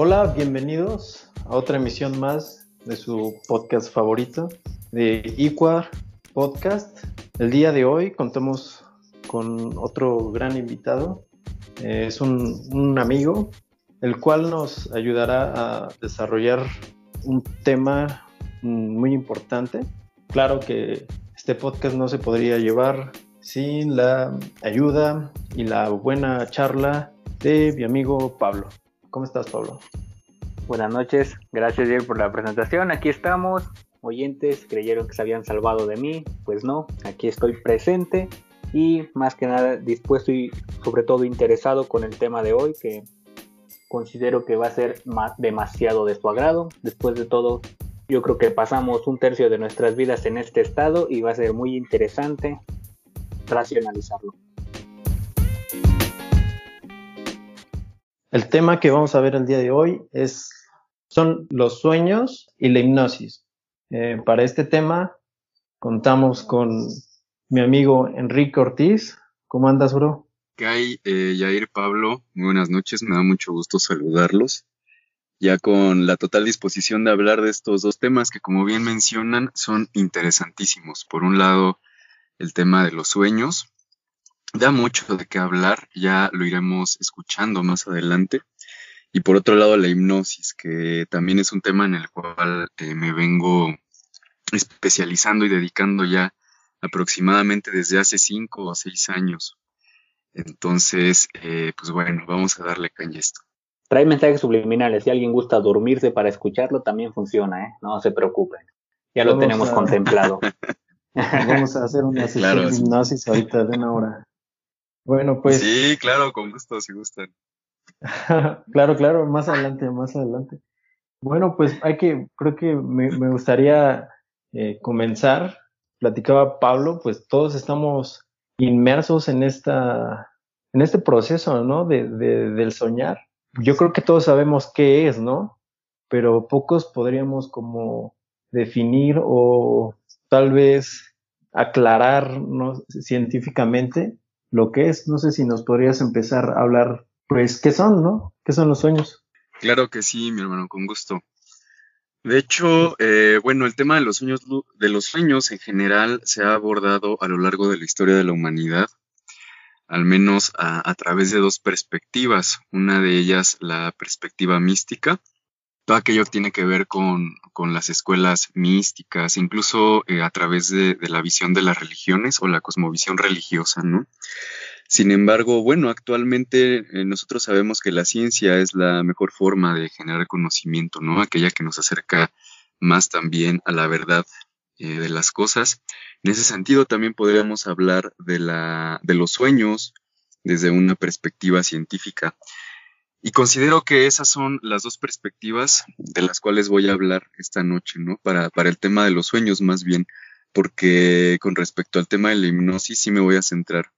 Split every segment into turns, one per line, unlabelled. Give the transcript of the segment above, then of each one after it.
Hola, bienvenidos a otra emisión más de su podcast favorito de Iqua Podcast. El día de hoy contamos con otro gran invitado. Es un amigo, el cual nos ayudará a desarrollar un tema muy importante. Claro que este podcast no se podría llevar sin la ayuda y la buena charla de mi amigo Pablo. ¿Cómo estás, Pablo?
Buenas noches, gracias Diego por la presentación. Aquí estamos. Oyentes creyeron que se habían salvado de mí, pues no, aquí estoy presente y más que nada dispuesto y sobre todo interesado con el tema de hoy que considero que va a ser demasiado de su agrado. Después de todo, yo creo que pasamos un tercio de nuestras vidas en este estado y va a ser muy interesante racionalizarlo.
El tema que vamos a ver el día de hoy es, son los sueños y la hipnosis. Eh, para este tema contamos con mi amigo Enrique Ortiz. ¿Cómo andas, bro?
¿Qué hay, eh, Yair Pablo? Muy buenas noches, me da mucho gusto saludarlos. Ya con la total disposición de hablar de estos dos temas que, como bien mencionan, son interesantísimos. Por un lado, el tema de los sueños. Da mucho de qué hablar, ya lo iremos escuchando más adelante. Y por otro lado, la hipnosis, que también es un tema en el cual eh, me vengo especializando y dedicando ya aproximadamente desde hace cinco o seis años. Entonces, eh, pues bueno, vamos a darle caña a esto.
Trae mensajes subliminales. Si alguien gusta dormirse para escucharlo, también funciona, ¿eh? No se preocupen. Ya lo tenemos contemplado.
Vamos a hacer una sesión de hipnosis ahorita de una hora. Bueno, pues.
Sí, claro, con gusto, si gustan.
claro, claro, más adelante, más adelante. Bueno, pues hay que, creo que me, me gustaría eh, comenzar. Platicaba Pablo, pues todos estamos inmersos en esta, en este proceso, ¿no? De, de, del soñar. Yo creo que todos sabemos qué es, ¿no? Pero pocos podríamos como definir o tal vez aclarar ¿no? científicamente lo que es. No sé si nos podrías empezar a hablar, pues, ¿qué son, no? ¿Qué son los sueños?
Claro que sí, mi hermano, con gusto. De hecho, eh, bueno, el tema de los sueños, de los sueños en general se ha abordado a lo largo de la historia de la humanidad, al menos a, través de dos perspectivas. Una de ellas, la perspectiva mística, todo aquello que tiene que ver con, las escuelas místicas, incluso eh, a través de, de, la visión de las religiones o la cosmovisión religiosa, ¿no? Sin embargo, bueno, actualmente eh, nosotros sabemos que la ciencia es la mejor forma de generar conocimiento, ¿no? Aquella que nos acerca más también a la verdad eh, de las cosas. En ese sentido, también podríamos hablar de, la, de los sueños desde una perspectiva científica. Y considero que esas son las dos perspectivas de las cuales voy a hablar esta noche, ¿no? Para, para el tema de los sueños más bien, porque con respecto al tema de la hipnosis sí me voy a centrar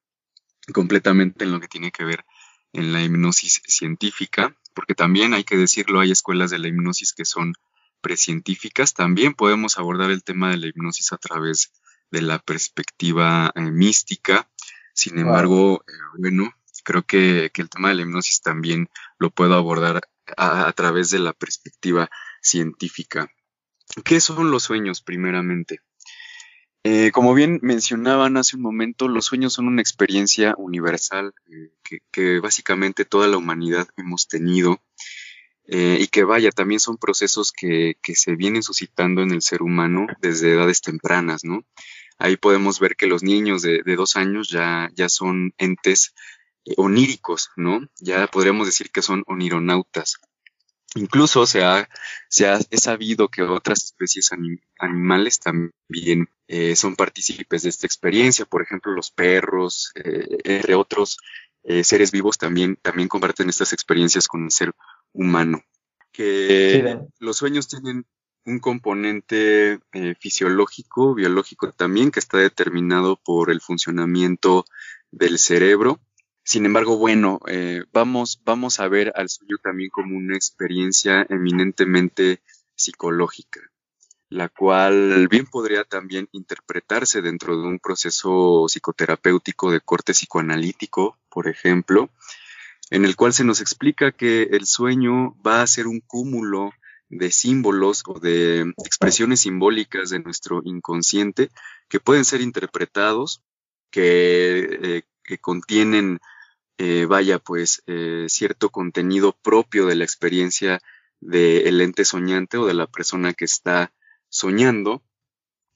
completamente en lo que tiene que ver en la hipnosis científica, porque también hay que decirlo, hay escuelas de la hipnosis que son precientíficas. También podemos abordar el tema de la hipnosis a través de la perspectiva eh, mística. Sin embargo, eh, bueno, creo que, el tema de la hipnosis también lo puedo abordar a través de la perspectiva científica. ¿Qué son los sueños primeramente? Eh, como bien mencionaban hace un momento, los sueños son una experiencia universal eh, que, básicamente toda la humanidad hemos tenido eh, y que vaya, también son procesos que, se vienen suscitando en el ser humano desde edades tempranas, ¿no? Ahí podemos ver que los niños de, de dos años ya, ya son entes oníricos, ¿no? Ya podríamos decir que son onironautas. Incluso se ha, se ha sabido que otras especies animales también eh, son partícipes de esta experiencia, por ejemplo los perros, eh, entre otros eh, seres vivos también, también comparten estas experiencias con el ser humano. Que los sueños tienen un componente fisiológico, biológico también, que está determinado por el funcionamiento del cerebro sin embargo, bueno, eh, vamos, vamos a ver al sueño también como una experiencia eminentemente psicológica, la cual bien podría también interpretarse dentro de un proceso psicoterapéutico de corte psicoanalítico, por ejemplo, en el cual se nos explica que el sueño va a ser un cúmulo de símbolos o de expresiones simbólicas de nuestro inconsciente que pueden ser interpretados, que, eh, contienen, eh, vaya, pues, eh, cierto contenido propio de la experiencia del ente soñante o de la persona que está soñando,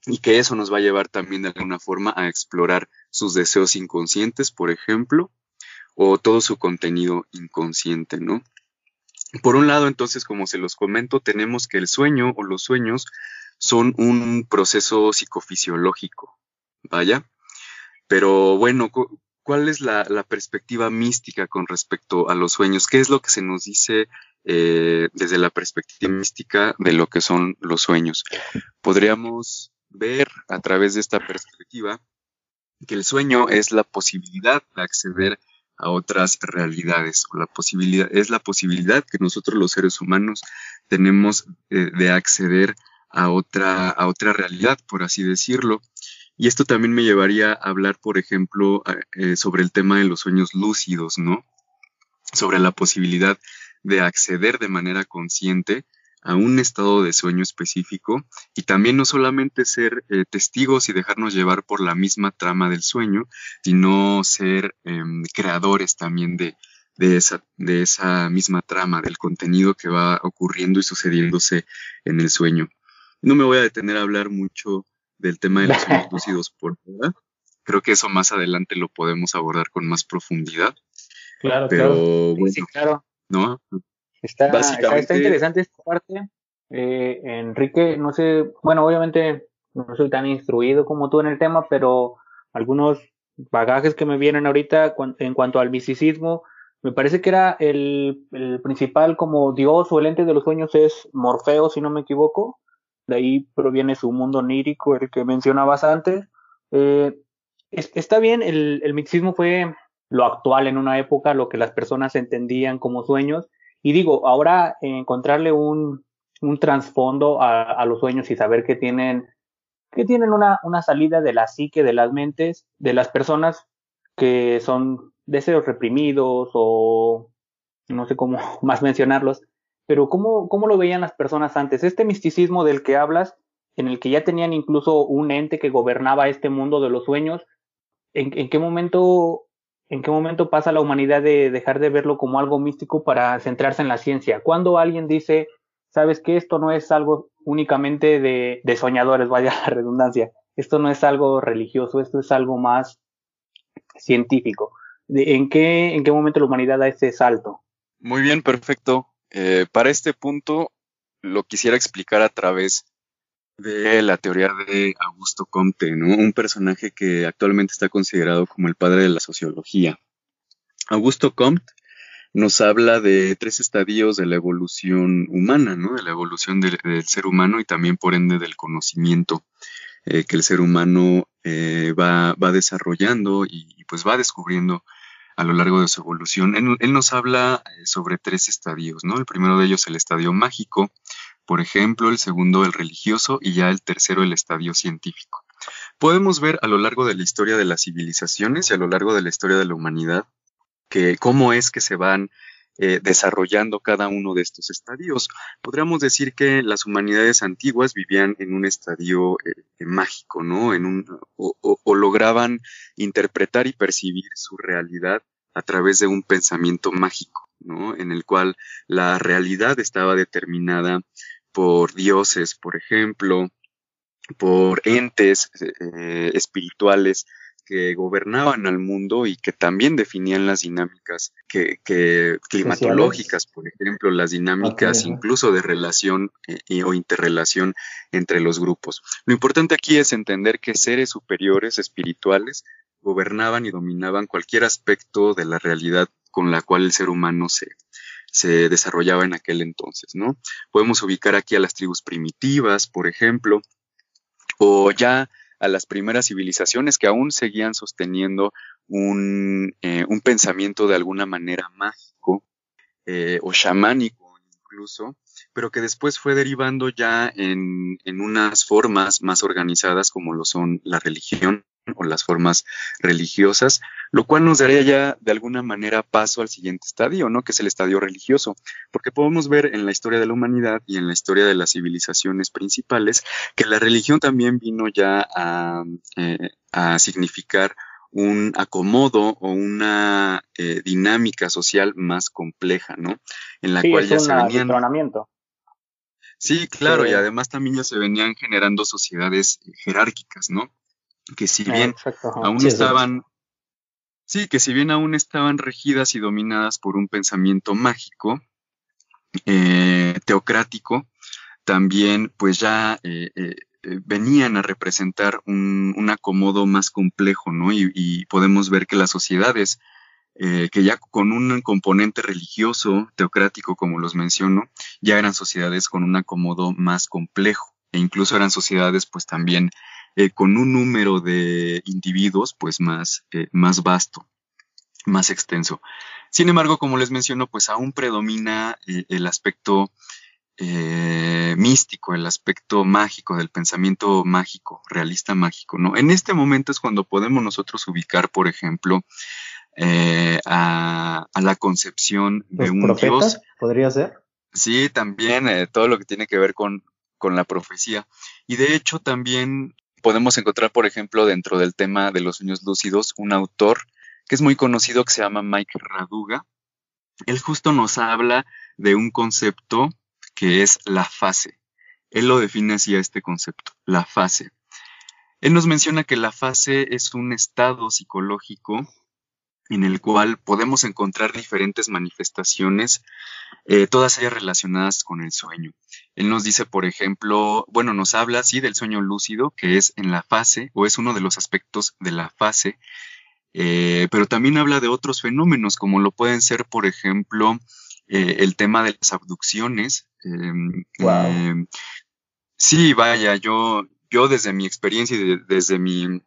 y que eso nos va a llevar también de alguna forma a explorar sus deseos inconscientes, por ejemplo, o todo su contenido inconsciente, ¿no? Por un lado, entonces, como se los comento, tenemos que el sueño o los sueños son un proceso psicofisiológico, vaya. Pero bueno, ¿cuál es la, perspectiva mística con respecto a los sueños? ¿Qué es lo que se nos dice eh, desde la perspectiva mística de lo que son los sueños? Podríamos ver a través de esta perspectiva que el sueño es la posibilidad de acceder a otras realidades o la posibilidad es la posibilidad que nosotros los seres humanos tenemos eh, de acceder a otra a otra realidad por así decirlo y esto también me llevaría a hablar por ejemplo eh, sobre el tema de los sueños lúcidos no sobre la posibilidad de acceder de manera consciente a un estado de sueño específico y también no solamente ser eh, testigos y dejarnos llevar por la misma trama del sueño, sino ser em, creadores también de, esa misma trama, del contenido que va ocurriendo y sucediéndose en el sueño. No me voy a detener a hablar mucho del tema de los sueños lúcidos por ahora. Creo que eso más adelante lo podemos abordar con más profundidad.
Claro, Pero, Bueno, sí, claro.
¿no?
Está, está, interesante esta parte. Eh, Enrique, no sé, bueno, obviamente no soy tan instruido como tú en el tema, pero algunos bagajes que me vienen ahorita en cuanto al misticismo, me parece que era el, el, principal como dios o el ente de los sueños es Morfeo, si no me equivoco. De ahí proviene su mundo onírico, el que mencionabas antes. Eh, está bien, el, el fue lo actual en una época, lo que las personas entendían como sueños, y digo, ahora encontrarle un, un trasfondo a, los sueños y saber que tienen, que tienen una, una salida de la psique, de las mentes, de las personas que son deseos reprimidos o no sé cómo más mencionarlos, pero ¿cómo, ¿cómo lo veían las personas antes? Este misticismo del que hablas, en el que ya tenían incluso un ente que gobernaba este mundo de los sueños, ¿en, qué momento ¿En qué momento pasa la humanidad de dejar de verlo como algo místico para centrarse en la ciencia? Cuando alguien dice, sabes que esto no es algo únicamente de, soñadores, vaya la redundancia, esto no es algo religioso, esto es algo más científico. ¿En qué, en qué momento la humanidad da ese salto?
Muy bien, perfecto. Eh, para este punto lo quisiera explicar a través de la teoría de Augusto Comte, ¿no? Un personaje que actualmente está considerado como el padre de la sociología. Augusto Comte nos habla de tres estadios de la evolución humana, ¿no? De la evolución del, ser humano y también por ende del conocimiento eh, que el ser humano eh, va, va, desarrollando y, pues va descubriendo a lo largo de su evolución. Él, nos habla eh, sobre tres estadios, ¿no? El primero de ellos el estadio mágico, por ejemplo, el segundo el religioso y ya el tercero el estadio científico. Podemos ver a lo largo de la historia de las civilizaciones y a lo largo de la historia de la humanidad que cómo es que se van eh, desarrollando cada uno de estos estadios. Podríamos decir que las humanidades antiguas vivían en un estadio eh, mágico, ¿no? En un, o lograban interpretar y percibir su realidad a través de un pensamiento mágico, ¿no? En el cual la realidad estaba determinada por dioses, por ejemplo, por entes eh, espirituales que gobernaban al mundo y que también definían las dinámicas que, climatológicas, por ejemplo, las dinámicas incluso de relación eh, o interrelación entre los grupos. Lo importante aquí es entender que seres superiores espirituales gobernaban y dominaban cualquier aspecto de la realidad con la cual el ser humano se, se desarrollaba en aquel entonces, ¿no? Podemos ubicar aquí a las tribus primitivas, por ejemplo, o ya a las primeras civilizaciones que aún seguían sosteniendo un, eh, pensamiento de alguna manera mágico eh, o chamánico incluso, pero que después fue derivando ya en, en unas formas más organizadas como lo son la religión o las formas religiosas, lo cual nos daría ya de alguna manera paso al siguiente estadio, ¿no? Que es el estadio religioso, porque podemos ver en la historia de la humanidad y en la historia de las civilizaciones principales que la religión también vino ya a, eh, significar un acomodo o una eh, dinámica social más compleja, ¿no?
En la cual ya se venían...
Sí, claro, y además también ya se venían generando sociedades jerárquicas, ¿no? Que si ah, bien aún estaban Sí, que si bien aún estaban regidas y dominadas por un pensamiento mágico, eh, teocrático, también pues ya eh, eh, venían a representar un, acomodo más complejo, ¿no? Y, podemos ver que las sociedades, que ya con un componente religioso, teocrático, como los menciono, ya eran sociedades con un acomodo más complejo, e incluso eran sociedades pues también eh, con un número de individuos pues más, eh, más vasto, más extenso. Sin embargo, como les menciono, pues aún predomina eh, el aspecto místico, el aspecto mágico del pensamiento mágico, realista mágico, ¿no? En este momento es cuando podemos nosotros ubicar, por ejemplo, a, la concepción de un
profetas, Dios. ¿Podría ser?
Sí, también todo lo que tiene que ver con, con la profecía. Y de hecho también podemos encontrar, por ejemplo, dentro del tema de los sueños lúcidos, un autor que es muy conocido que se llama Mike Raduga. Él justo nos habla de un concepto que es la fase. Él lo define así a este concepto, la fase. Él nos menciona que la fase es un estado psicológico en el cual podemos encontrar diferentes manifestaciones, eh, todas ellas relacionadas con el sueño. Él nos dice, por ejemplo, bueno, nos habla, sí, del sueño lúcido, que es en la fase, o es uno de los aspectos de la fase, eh, pero también habla de otros fenómenos, como lo pueden ser, por ejemplo, eh, el tema de las abducciones. Em, em, sí, vaya, yo, yo desde mi experiencia y desde mi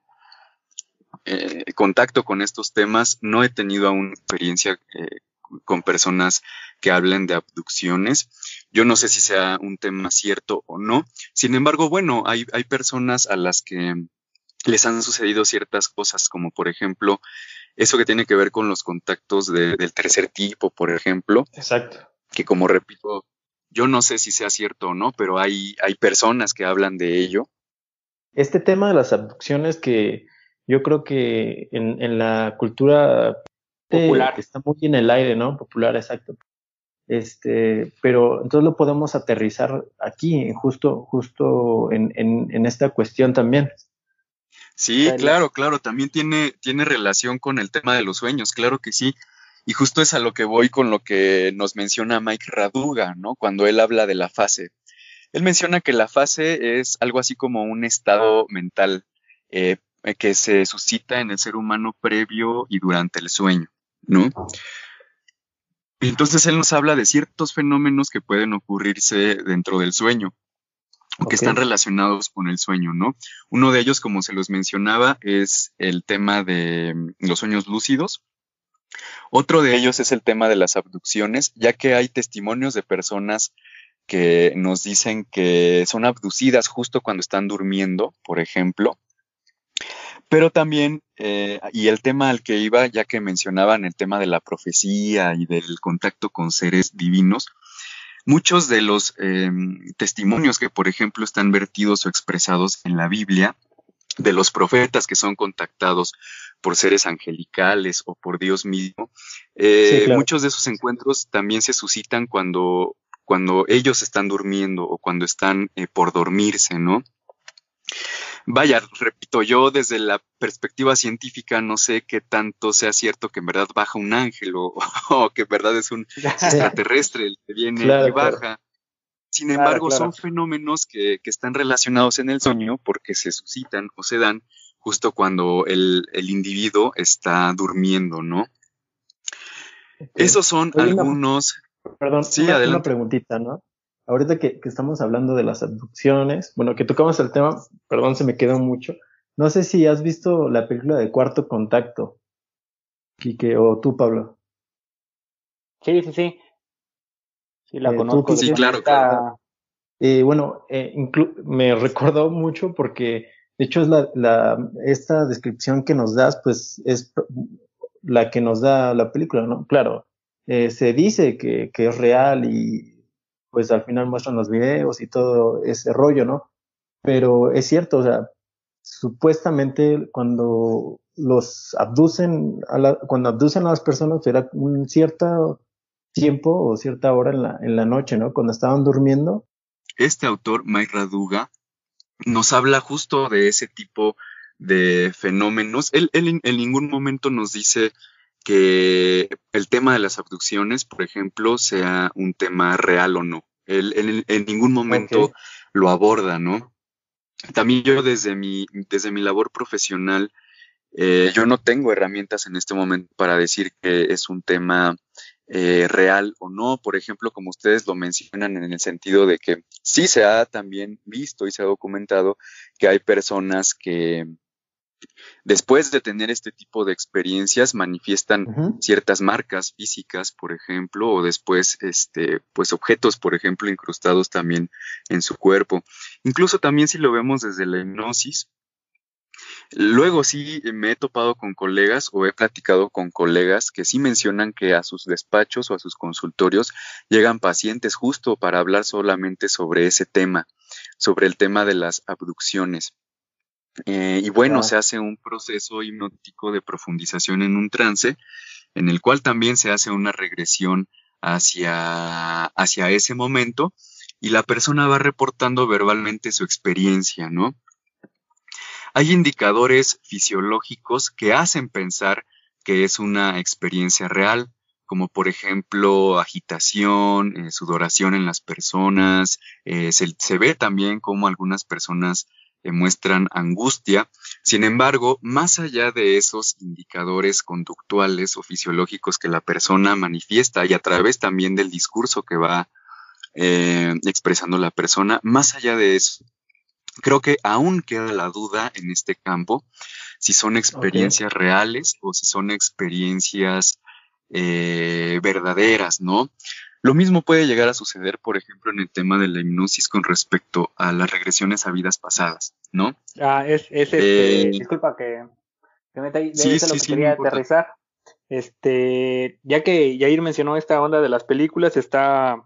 eh, contacto con estos temas, no he tenido aún experiencia eh, con personas que hablen de abducciones. Yo no sé si sea un tema cierto o no. Sin embargo, bueno, hay, hay personas a las que les han sucedido ciertas cosas, como por ejemplo, eso que tiene que ver con los contactos del tercer tipo, por ejemplo.
Exacto.
Que como repito, yo no sé si sea cierto o no, pero hay, hay personas que hablan de ello.
Este tema de las abducciones que yo creo que en, en la cultura popular está muy en el aire, ¿no? Popular, exacto. Este, pero entonces lo podemos aterrizar aquí, justo, justo en, en, en esta cuestión también.
Sí, claro, claro, también tiene, tiene relación con el tema de los sueños, claro que sí. Y justo es a lo que voy con lo que nos menciona Mike Raduga, ¿no? Cuando él habla de la fase. Él menciona que la fase es algo así como un estado mental eh, eh, que se suscita en el ser humano previo y durante el sueño, ¿no? Entonces él nos habla de ciertos fenómenos que pueden ocurrirse dentro del sueño o que están relacionados con el sueño, ¿no? Uno de ellos, como se los mencionaba, es el tema de mm, los sueños lúcidos. Otro de ellos es el tema de las abducciones, ya que hay testimonios de personas que nos dicen que son abducidas justo cuando están durmiendo, por ejemplo, pero también, eh, y el tema al que iba, ya que mencionaban el tema de la profecía y del contacto con seres divinos, muchos de los em, testimonios que, por ejemplo, están vertidos o expresados en la Biblia, de los profetas que son contactados por seres angelicales o por Dios mismo, eh, muchos de esos encuentros también se suscitan cuando, cuando ellos están durmiendo o cuando están eh, por dormirse, ¿no? Vaya, repito, yo desde la perspectiva científica no sé qué tanto sea cierto que en verdad baja un ángel o, que en verdad es un extraterrestre el que viene y baja. Sin embargo, son fenómenos que, están relacionados en el sueño porque se suscitan o se dan justo cuando el, individuo está durmiendo, ¿no? Esos son algunos.
Perdón, sí, una, una preguntita, ¿no? Ahorita que, estamos hablando de las abducciones, bueno, que tocamos el tema, perdón, se me quedó mucho. No sé si has visto la película de Cuarto Contacto, Quique, o tú, Pablo.
Sí, sí, sí. Sí, la eh, conozco.
sí, claro, claro.
Eh, bueno, eh, me recordó mucho porque, de hecho, es la, la, esta descripción que nos das, pues, es la que nos da la película, ¿no? Claro, eh, se dice que, que, es real y pues al final muestran los videos y todo ese rollo, ¿no? Pero es cierto, o sea, supuestamente cuando los abducen, a cuando abducen a las personas será un cierto tiempo o cierta hora en la, en la noche, ¿no? Cuando estaban durmiendo.
Este autor, Mike Raduga, nos habla justo de ese tipo de fenómenos. Él, él en ningún momento nos dice que el tema de las abducciones, por ejemplo, sea un tema real o no. Él, en ningún momento lo aborda, ¿no? También yo desde mi, desde mi labor profesional, eh, yo no tengo herramientas en este momento para decir que es un tema eh, real o no. Por ejemplo, como ustedes lo mencionan en el sentido de que sí se ha también visto y se ha documentado que hay personas que, Después de tener este tipo de experiencias, manifiestan ciertas marcas físicas, por ejemplo, o después, este, pues objetos, por ejemplo, incrustados también en su cuerpo. Incluso también si lo vemos desde la hipnosis, Luego sí me he topado con colegas o he platicado con colegas que sí mencionan que a sus despachos o a sus consultorios llegan pacientes justo para hablar solamente sobre ese tema, sobre el tema de las abducciones. Eh, y bueno, se hace un proceso hipnótico de profundización en un trance, en el cual también se hace una regresión hacia, hacia ese momento y la persona va reportando verbalmente su experiencia, ¿no? Hay indicadores fisiológicos que hacen pensar que es una experiencia real, como por ejemplo agitación, eh, sudoración en las personas, eh, se, se, ve también como algunas personas muestran angustia. Sin embargo, más allá de esos indicadores conductuales o fisiológicos que la persona manifiesta y a través también del discurso que va eh, expresando la persona, más allá de eso, creo que aún queda la duda en este campo si son experiencias reales o si son experiencias eh, verdaderas, ¿no? Lo mismo puede llegar a suceder, por ejemplo, en el tema de la hipnosis con respecto a las regresiones a vidas pasadas, ¿no?
Ah, es, es este, eh, disculpa que, que me ahí, sí, sí, lo que quería aterrizar. Este, ya que Yair mencionó esta onda de las películas, está,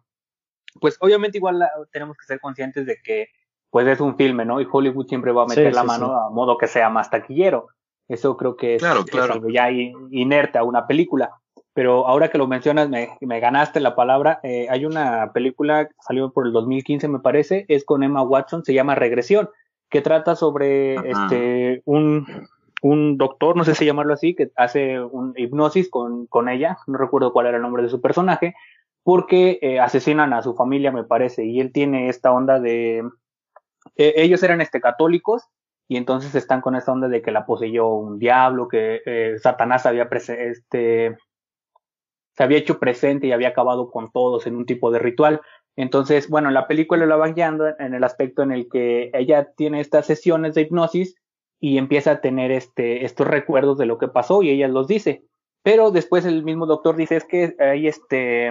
pues obviamente igual tenemos que ser conscientes de que pues es un filme, ¿no? Y Hollywood siempre va a meter la mano a modo que sea más taquillero. Eso creo que es,
claro, claro.
algo ya inerte a una película pero ahora que lo mencionas, me, me ganaste la palabra. Eh, hay una película que salió por el 2015, me parece, es con Emma Watson, se llama Regresión, que trata sobre este un, un doctor, no sé si llamarlo así, que hace un hipnosis con, con ella, no recuerdo cuál era el nombre de su personaje, porque eh, asesinan a su familia, me parece, y él tiene esta onda de... Eh, ellos eran este, católicos y entonces están con esta onda de que la poseyó un diablo, que eh, Satanás había este, se había hecho presente y había acabado con todos en un tipo de ritual. Entonces, bueno, la película lo va guiando en el aspecto en el que ella tiene estas sesiones de hipnosis y empieza a tener este, estos recuerdos de lo que pasó y ella los dice. Pero después el mismo doctor dice es que ahí este,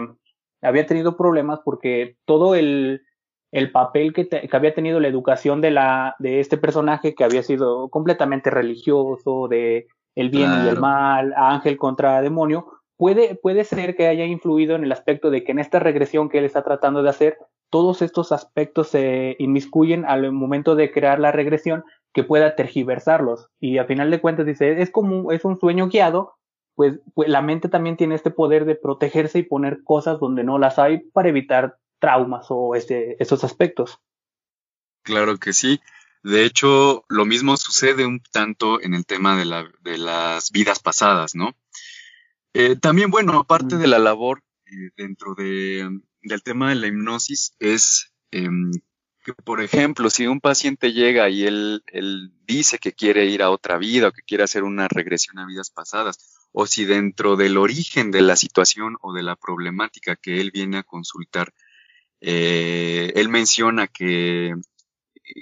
había tenido problemas porque todo el, el papel que, que, había tenido la educación de, la, de este personaje que había sido completamente religioso, de el bien y el mal, ángel contra demonio, puede, puede ser que haya influido en el aspecto de que en esta regresión que él está tratando de hacer, todos estos aspectos se inmiscuyen al momento de crear la regresión que pueda tergiversarlos. Y a final de cuentas dice, es como es un sueño guiado, pues, pues, la mente también tiene este poder de protegerse y poner cosas donde no las hay para evitar traumas o este, esos aspectos.
Claro que sí. De hecho, lo mismo sucede un tanto en el tema de, la, de las vidas pasadas, ¿no? Eh, también, bueno, aparte de la labor eh, dentro de, del tema de la hipnosis, es em, que, por ejemplo, si un paciente llega y él, él dice que quiere ir a otra vida o que quiere hacer una regresión a vidas pasadas, o si dentro del origen de la situación o de la problemática que él viene a consultar, eh, él menciona que,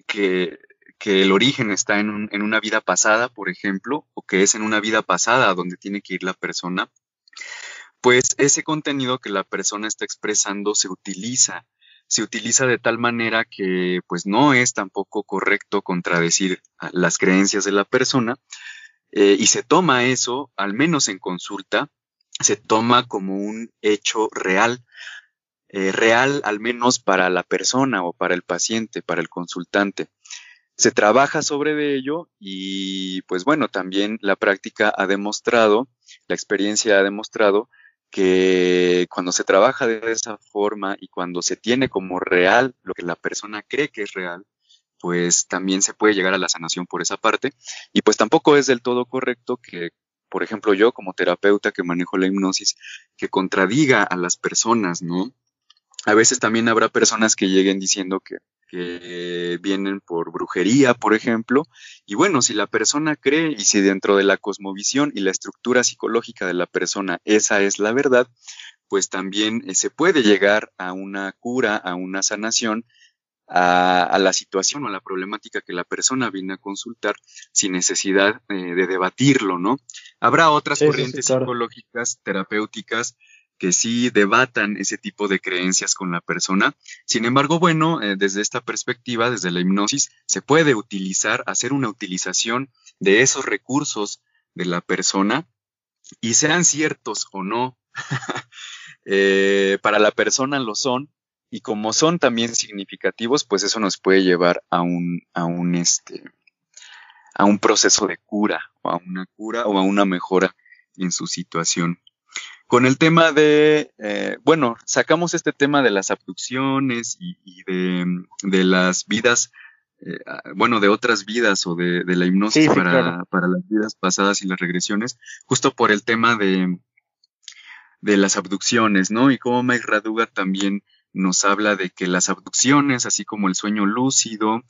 que, que, el origen está en, un, en, una vida pasada, por ejemplo, o que es en una vida pasada donde tiene que ir la persona, pues ese contenido que la persona está expresando se utiliza, se utiliza de tal manera que pues no es tampoco correcto contradecir las creencias de la persona, eh, y se toma eso, al menos en consulta, se toma como un hecho real, eh, real al menos para la persona o para el paciente, para el consultante. Se trabaja sobre ello y pues bueno, también la práctica ha demostrado, la experiencia ha demostrado que cuando se trabaja de esa forma y cuando se tiene como real lo que la persona cree que es real, pues también se puede llegar a la sanación por esa parte. Y pues tampoco es del todo correcto que, por ejemplo, yo como terapeuta que manejo la hipnosis, que contradiga a las personas, ¿no? A veces también habrá personas que lleguen diciendo que, que vienen por brujería, por ejemplo. Y bueno, si la persona cree y si dentro de la cosmovisión y la estructura psicológica de la persona esa es la verdad, pues también eh, se puede llegar a una cura, a una sanación a, la situación o a la problemática que la persona viene a consultar sin necesidad eh, de debatirlo, ¿no? Habrá otras corrientes psicológicas, terapéuticas, que sí debatan ese tipo de creencias con la persona. Sin embargo, bueno, eh, desde esta perspectiva, desde la hipnosis, se puede utilizar, hacer una utilización de esos recursos de la persona y sean ciertos o no, eh, para la persona lo son, y como son también significativos, pues eso nos puede llevar a un, a un, este, a un proceso de cura, o a una cura o a una mejora en su situación. Con el tema de, eh, bueno, sacamos este tema de las abducciones y, de, las vidas, eh, bueno, de otras vidas o de, la hipnosis para, para las vidas pasadas y las regresiones, justo por el tema de, de las abducciones, ¿no? Y como Mike Raduga también nos habla de que las abducciones, así como el sueño lúcido,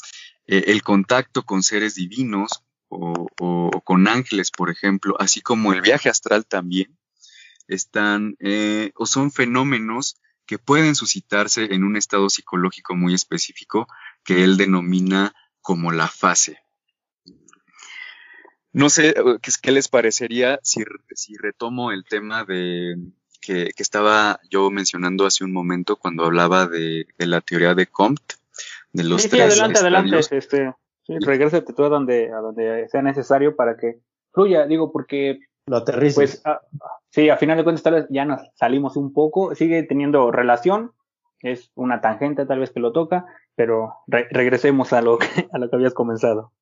eh, el contacto con seres divinos o, con ángeles, por ejemplo, así como el viaje astral también, están eh, o son fenómenos que pueden suscitarse en un estado psicológico muy específico que él denomina como la fase. No sé eh, qué les parecería si, si retomo el tema de, que, estaba yo mencionando hace un momento cuando hablaba de, la teoría de Comte, de los
sí,
tres.
Sí, adelante, adelante. Este, sí, regrésate tú a donde, a donde sea necesario para que fluya. Digo, porque.
Lo aterrices.
Pues, sí, a final de cuentas, tal vez ya nos salimos un poco. Sigue teniendo relación. Es una tangente, tal vez que lo toca. Pero regresemos a lo, que, a lo que habías comenzado.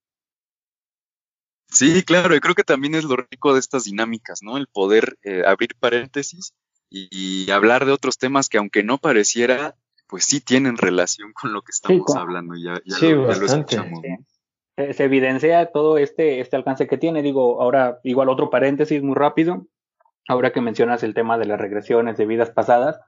Sí, claro, y creo que también es lo rico de estas dinámicas, ¿no? El poder eh, abrir paréntesis y, hablar de otros temas que aunque no pareciera, pues sí tienen relación con lo que estamos hablando, ya, ya, lo, escuchamos.
Se evidencia todo este, este alcance que tiene, digo, ahora igual otro paréntesis muy rápido, ahora que mencionas el tema de las regresiones de vidas pasadas,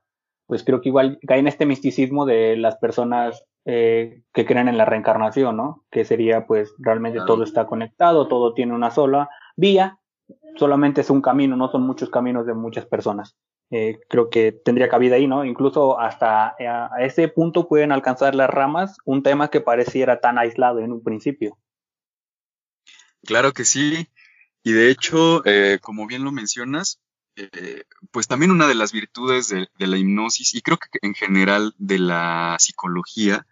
pues creo que igual cae en este misticismo de las personas eh, que creen en la reencarnación, ¿no? Que sería pues realmente todo está conectado, todo tiene una sola vía, solamente es un camino, no son muchos caminos de muchas personas. Eh, creo que tendría cabida ahí, ¿no? Incluso hasta eh, a, ese punto pueden alcanzar las ramas un tema que pareciera tan aislado en un principio.
Claro que sí, y de hecho, eh, como bien lo mencionas, pues también una de las virtudes de, la hipnosis, y creo que en general de la psicología,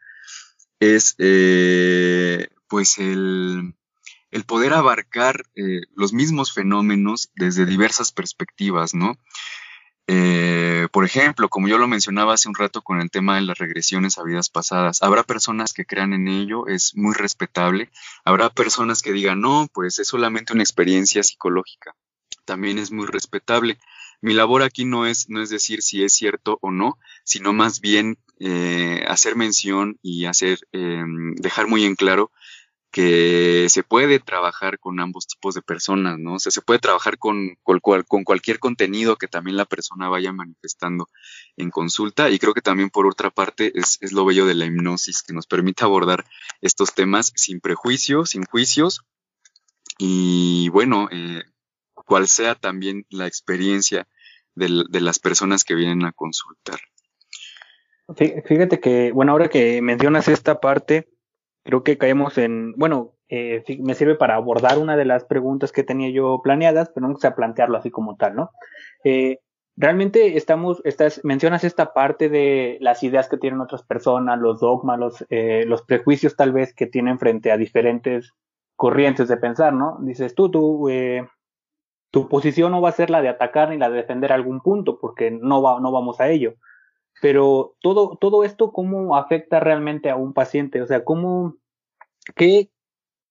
es pues el, el, poder abarcar los mismos fenómenos desde diversas perspectivas, ¿no? Eh, por ejemplo, como yo lo mencionaba hace un rato con el tema de las regresiones a vidas pasadas, habrá personas que crean en ello, es muy respetable. Habrá personas que digan, no, pues es solamente una experiencia psicológica. También es muy respetable. Mi labor aquí no es, no es decir si es cierto o no, sino más bien eh, hacer mención y hacer, eh, dejar muy en claro que se puede trabajar con ambos tipos de personas, ¿no? O sea, se puede trabajar con, con, con, cualquier contenido que también la persona vaya manifestando en consulta y creo que también por otra parte es, es lo bello de la hipnosis, que nos permite abordar estos temas sin prejuicios, sin juicios y bueno, eh, cual sea también la experiencia de, las personas que vienen a consultar.
Fíjate que, bueno, ahora que mencionas esta parte, creo que caemos en, bueno, eh, me sirve para abordar una de las preguntas que tenía yo planeadas, pero no sé plantearlo así como tal, ¿no? Eh, realmente estamos, estás, mencionas esta parte de las ideas que tienen otras personas, los dogmas, los, eh, los prejuicios tal vez que tienen frente a diferentes corrientes de pensar, ¿no? Dices tú, tú, eh, tu posición no va a ser la de atacar ni la de defender algún punto, porque no, va, no vamos a ello. Pero todo, todo esto, ¿cómo afecta realmente a un paciente? O sea, ¿cómo, qué,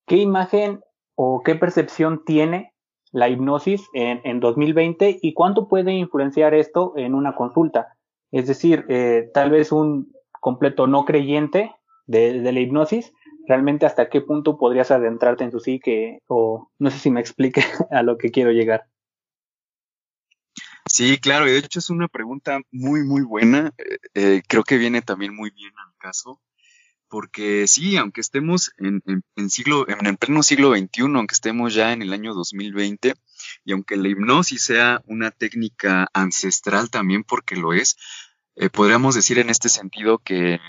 qué imagen o qué percepción tiene la hipnosis en, en 2020 y cuánto puede influenciar esto en una consulta? Es decir, eh, tal vez un completo no creyente de la hipnosis realmente hasta qué punto podrías adentrarte en tu psique o no sé si me explique a lo que quiero llegar.
Sí, claro, y de hecho es una pregunta muy, muy buena. Eh, eh, creo que viene también muy bien al caso, porque sí, aunque estemos en, en, siglo, en el pleno siglo XXI, aunque estemos ya en el año 2020, y aunque la hipnosis sea una técnica ancestral también, porque lo es, eh, podríamos decir en este sentido que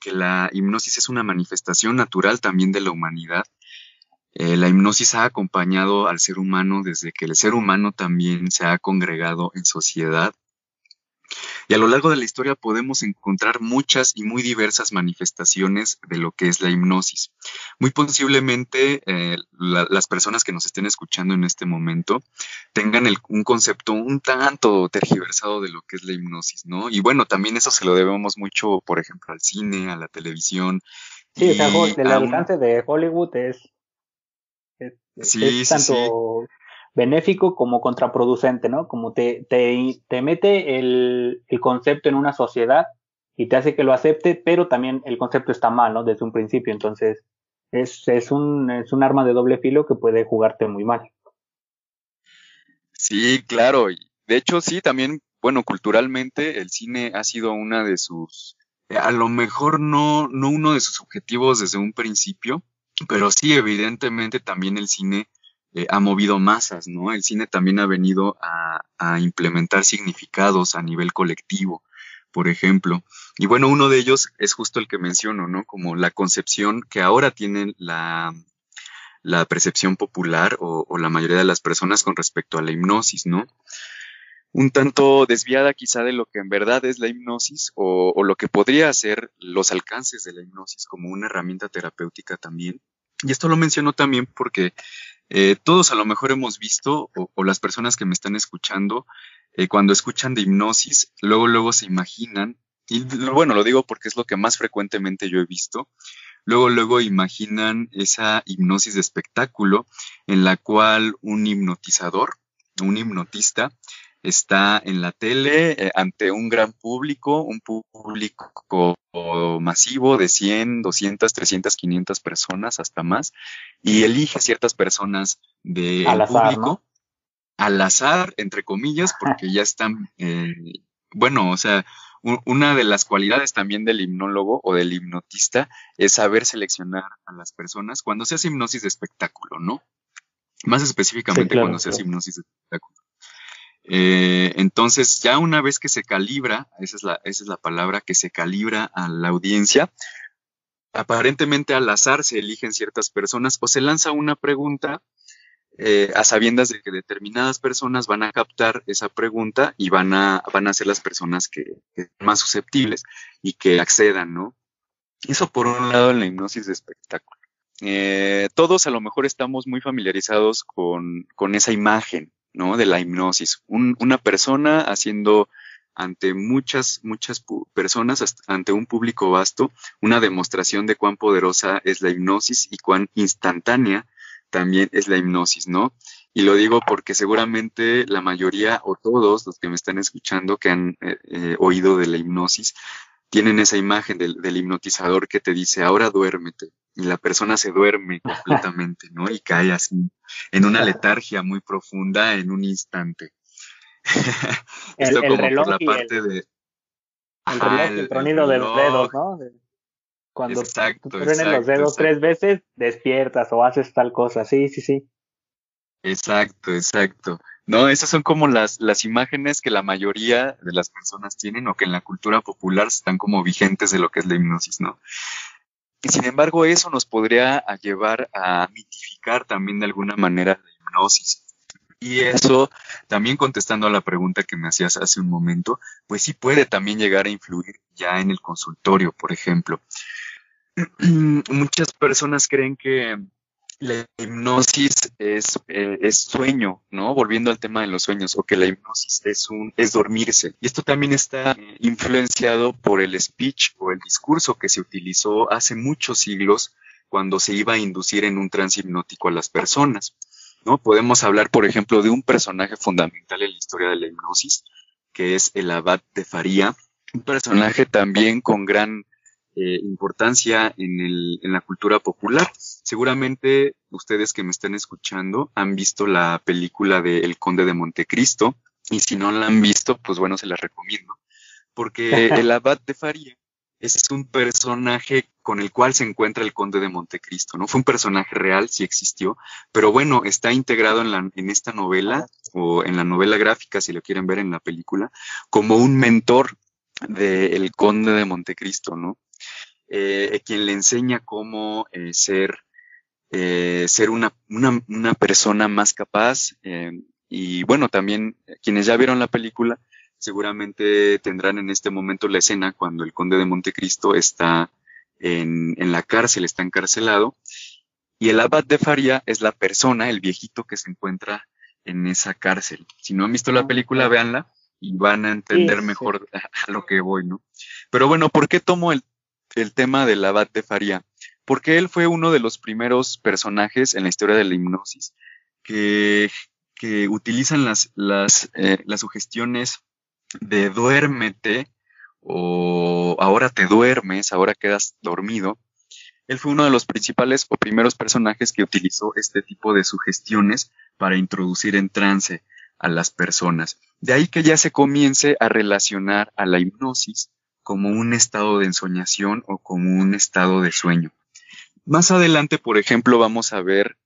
que la hipnosis es una manifestación natural también de la humanidad. Eh, la hipnosis ha acompañado al ser humano desde que el ser humano también se ha congregado en sociedad y a lo largo de la historia podemos encontrar muchas y muy diversas manifestaciones de lo que es la hipnosis. Muy posiblemente eh, las personas que nos estén escuchando en este momento tengan un concepto un tanto tergiversado de lo que es la hipnosis, ¿no? Y bueno, también eso se lo debemos mucho, por ejemplo, al cine, a la televisión.
Sí, o sea, el alcance de Hollywood es, es, tanto benéfico como contraproducente, ¿no? Como te, te, te mete el, el, concepto en una sociedad y te hace que lo acepte, pero también el concepto está mal, ¿no? Desde un principio. Entonces, es, es, un, es un arma de doble filo que puede jugarte muy mal.
Sí, claro. De hecho, sí, también, bueno, culturalmente el cine ha sido una de sus, a lo mejor no, no uno de sus objetivos desde un principio, pero sí, evidentemente también el cine eh, ha movido masas, ¿no? El cine también ha venido a, implementar significados a nivel colectivo, por ejemplo. Y bueno, uno de ellos es justo el que menciono, ¿no? Como la concepción que ahora tiene la, percepción popular o, la mayoría de las personas con respecto a la hipnosis, ¿no? Un tanto desviada quizá de lo que en verdad es la hipnosis o, o lo que podría ser los alcances de la hipnosis como una herramienta terapéutica también. Y esto lo menciono también porque eh, todos a lo mejor hemos visto, o, las personas que me están escuchando, eh, cuando escuchan de hipnosis, luego, luego se imaginan, y bueno, lo digo porque es lo que más frecuentemente yo he visto, luego, luego imaginan esa hipnosis de espectáculo en la cual un hipnotizador, un hipnotista, está en la tele eh, ante un gran público, un público masivo de 100, 200, 300, 500 personas, hasta más, y elige ciertas personas del público al azar, entre comillas, porque ya están, eh, bueno, o sea, una de las cualidades también del hipnólogo o del hipnotista es saber seleccionar a las personas cuando se hace hipnosis de espectáculo, ¿no? Más específicamente cuando se hace hipnosis de espectáculo. Eh, entonces, ya una vez que se calibra, esa es, la, esa es la palabra, que se calibra a la audiencia, aparentemente al azar se eligen ciertas personas o se lanza una pregunta eh, a sabiendas de que determinadas personas van a captar esa pregunta y van a, van a ser las personas que, que más susceptibles y que accedan, ¿no? Eso por un lado en la hipnosis de espectáculo. Eh, todos a lo mejor estamos muy familiarizados con, con esa imagen, ¿no? De la hipnosis. una persona haciendo ante muchas, muchas personas, ante un público vasto, una demostración de cuán poderosa es la hipnosis y cuán instantánea también es la hipnosis, ¿no? Y lo digo porque seguramente la mayoría o todos los que me están escuchando que han eh, eh, oído de la hipnosis tienen esa imagen del, hipnotizador que te dice, ahora duérmete, y la persona se duerme completamente, ¿no? Y cae así en una letargia muy profunda en un instante.
Esto como por la parte de... El reloj, el, tronido de los dedos, ¿no? Cuando exacto, los dedos tres veces, despiertas o haces tal cosa. Sí, sí, sí.
Exacto, exacto. No, esas son como las, las imágenes que la mayoría de las personas tienen o que en la cultura popular están como vigentes de lo que es la hipnosis, ¿no? Sin embargo, eso nos podría llevar a mitificar también de alguna manera la hipnosis. Y eso, también contestando a la pregunta que me hacías hace un momento, pues sí puede también llegar a influir ya en el consultorio, por ejemplo. Muchas personas creen que la hipnosis es, eh, es sueño, ¿no? Volviendo al tema de los sueños, o que la hipnosis es un, es dormirse. Y esto también está influenciado por el speech o el discurso que se utilizó hace muchos siglos cuando se iba a inducir en un trance hipnótico a las personas. ¿no? Podemos hablar, por ejemplo, de un personaje fundamental en la historia de la hipnosis, que es el abad de Faría, un personaje también con gran eh, importancia en, el, en la cultura popular. Seguramente ustedes que me están escuchando han visto la película de El Conde de Montecristo, y si no la han visto, pues bueno, se la recomiendo, porque el abad de Faría es un personaje con el cual se encuentra el conde de Montecristo, ¿no? Fue un personaje real, sí existió, pero bueno, está integrado en, la, en esta novela o en la novela gráfica, si lo quieren ver en la película, como un mentor del conde de Montecristo, ¿no? Eh, quien le enseña cómo eh, ser, eh, ser una, una, una, persona más capaz. y bueno, también quienes ya vieron la película, seguramente tendrán en este momento la escena cuando el conde de Montecristo está en, en la cárcel, está encarcelado, y el abad de Faria es la persona, el viejito que se encuentra en esa cárcel. Si no han visto la película, véanla y van a entender mejor a lo que voy, ¿no? Pero bueno, ¿por qué tomo el, el tema del abad de Faria? Porque él fue uno de los primeros personajes en la historia de la hipnosis que, que utilizan las, las, eh, las sugestiones de duérmete o ahora te duermes, ahora quedas dormido. Él fue uno de los principales o primeros personajes que utilizó este tipo de sugestiones para introducir en trance a las personas. De ahí que ya se comience a relacionar a la hipnosis como un estado de ensoñación o como un estado de sueño. Más adelante, por ejemplo, vamos a ver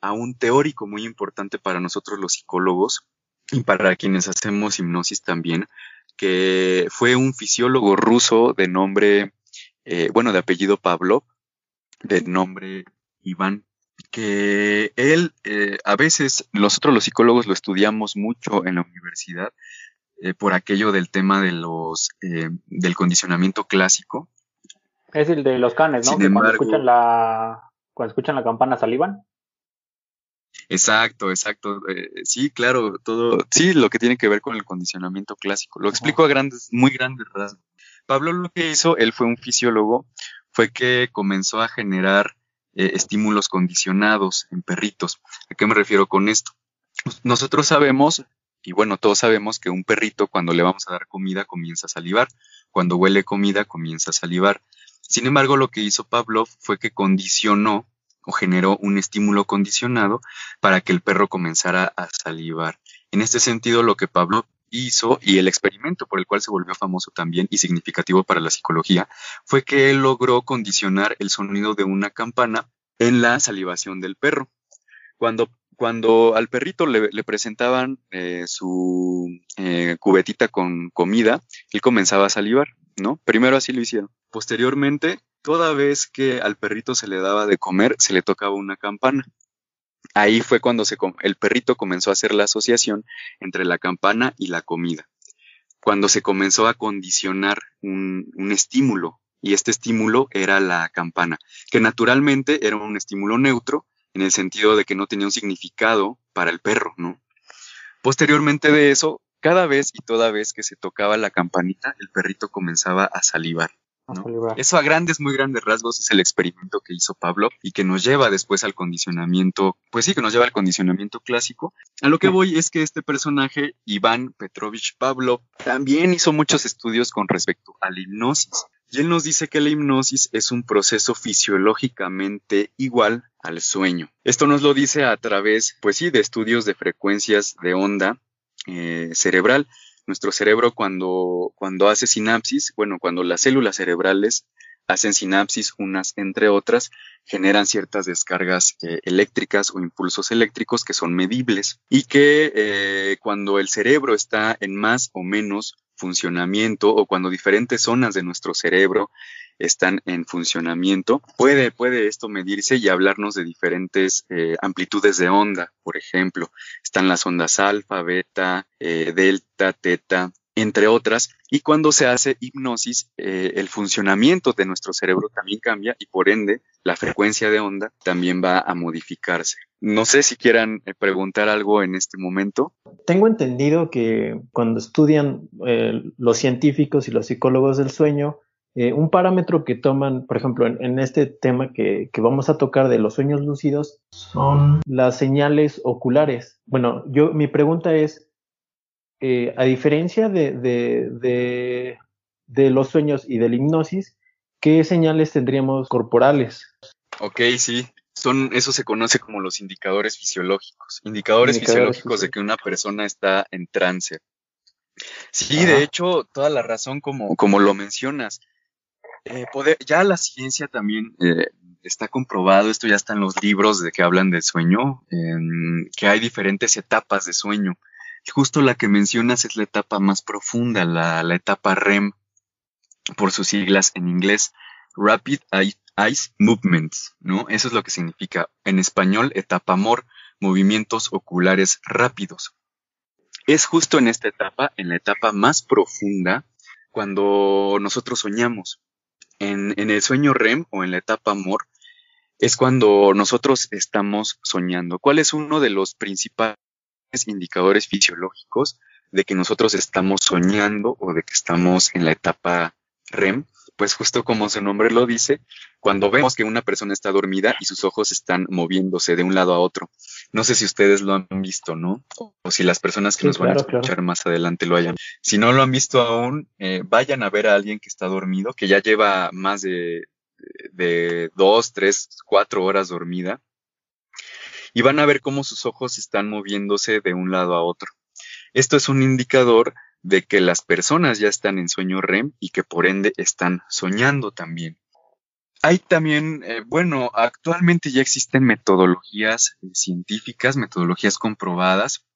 a un teórico muy importante para nosotros los psicólogos, y para quienes hacemos hipnosis también, que fue un fisiólogo ruso de nombre, eh, bueno, de apellido Pavlov, de nombre Iván, que él, eh, a veces nosotros los psicólogos lo estudiamos mucho en la universidad eh, por aquello del tema de los, del condicionamiento clásico.
Es el de los canes, ¿no? que cuando escuchan la, cuando escuchan la campana salivan.
Exacto, exacto. Eh, sí, claro, todo, sí, lo que tiene que ver con el condicionamiento clásico. Lo explico a grandes, muy grandes rasgos. Pablo lo que hizo, él fue un fisiólogo, fue que comenzó a generar eh, estímulos condicionados en perritos. ¿A qué me refiero con esto? Nosotros sabemos, y bueno, todos sabemos que un perrito cuando le vamos a dar comida comienza a salivar, cuando huele comida comienza a salivar. Sin embargo, lo que hizo Pavlov fue que condicionó o generó un estímulo condicionado para que el perro comenzara a salivar. En este sentido, lo que Pablo hizo y el experimento por el cual se volvió famoso también y significativo para la psicología fue que él logró condicionar el sonido de una campana en la salivación del perro. Cuando, cuando al perrito le, presentaban eh, su eh, cubetita con comida, él comenzaba a salivar, ¿no? Primero así lo hicieron. Posteriormente toda vez que al perrito se le daba de comer, se le tocaba una campana. Ahí fue cuando el perrito comenzó a hacer la asociación entre la campana y la comida. Cuando se comenzó a condicionar un, un estímulo, y este estímulo era la campana, que naturalmente era un estímulo neutro, en el sentido de que no tenía un significado para el perro, ¿no? Posteriormente de eso, cada vez y toda vez que se tocaba la campanita, el perrito comenzaba a salivar. Eso a grandes, muy grandes rasgos es el experimento que hizo Pablo y que nos lleva después al condicionamiento, pues sí, que nos lleva al condicionamiento clásico. A lo que voy es que este personaje, Iván Petrovich Pablo, también hizo muchos estudios con respecto a la hipnosis. Y él nos dice que la hipnosis es un proceso fisiológicamente igual al sueño. Esto nos lo dice a través, pues sí, de estudios de frecuencias de onda eh, cerebral nuestro cerebro cuando, cuando hace sinapsis, bueno, cuando las células cerebrales hacen sinapsis unas entre otras, generan ciertas descargas eh, eléctricas o impulsos eléctricos que son medibles y que eh, cuando el cerebro está en más o menos funcionamiento o cuando diferentes zonas de nuestro cerebro están en funcionamiento. Puede, puede esto medirse y hablarnos de diferentes eh, amplitudes de onda, por ejemplo. Están las ondas alfa, beta, eh, delta, teta, entre otras, y cuando se hace hipnosis, eh, el funcionamiento de nuestro cerebro también cambia y por ende la frecuencia de onda también va a modificarse. No sé si quieran preguntar algo en este momento.
Tengo entendido que cuando estudian los científicos y los psicólogos del sueño, un parámetro que toman, por ejemplo, en, este tema que, vamos a tocar de los sueños lúcidos, son las señales oculares. Bueno, yo mi pregunta es, eh, a diferencia de, de, de, los sueños y de la hipnosis, ¿qué señales tendríamos corporales?
Ok, sí. Son, eso se conoce como los indicadores fisiológicos. Indicadores, fisiológicos de que una persona está en trance. Sí, de hecho, toda la razón como, como lo mencionas. Eh, ya la ciencia también eh, está comprobado, esto ya está en los libros de que hablan del sueño, que hay diferentes etapas de sueño justo la que mencionas es la etapa más profunda, la, etapa REM, por sus siglas en inglés, Rapid Eye Movements, ¿no? Eso es lo que significa en español etapa amor, movimientos oculares rápidos. Es justo en esta etapa, en la etapa más profunda, cuando nosotros soñamos. En, en el sueño REM o en la etapa amor, es cuando nosotros estamos soñando. ¿Cuál es uno de los principales indicadores fisiológicos de que nosotros estamos soñando o de que estamos en la etapa REM, pues justo como su nombre lo dice, cuando vemos que una persona está dormida y sus ojos están moviéndose de un lado a otro. No sé si ustedes lo han visto, ¿no? O si las personas que nos van a escuchar más adelante lo hayan. Si no lo han visto aún, eh, vayan a ver a alguien que está dormido, que ya lleva más de, de dos, tres, cuatro horas dormida y van a ver cómo sus ojos están moviéndose de un lado a otro. Esto es un indicador de que las personas ya están en sueño REM y que por ende están soñando también. Hay también, eh, bueno, actualmente ya existen metodologías eh, científicas, metodologías comprobadas,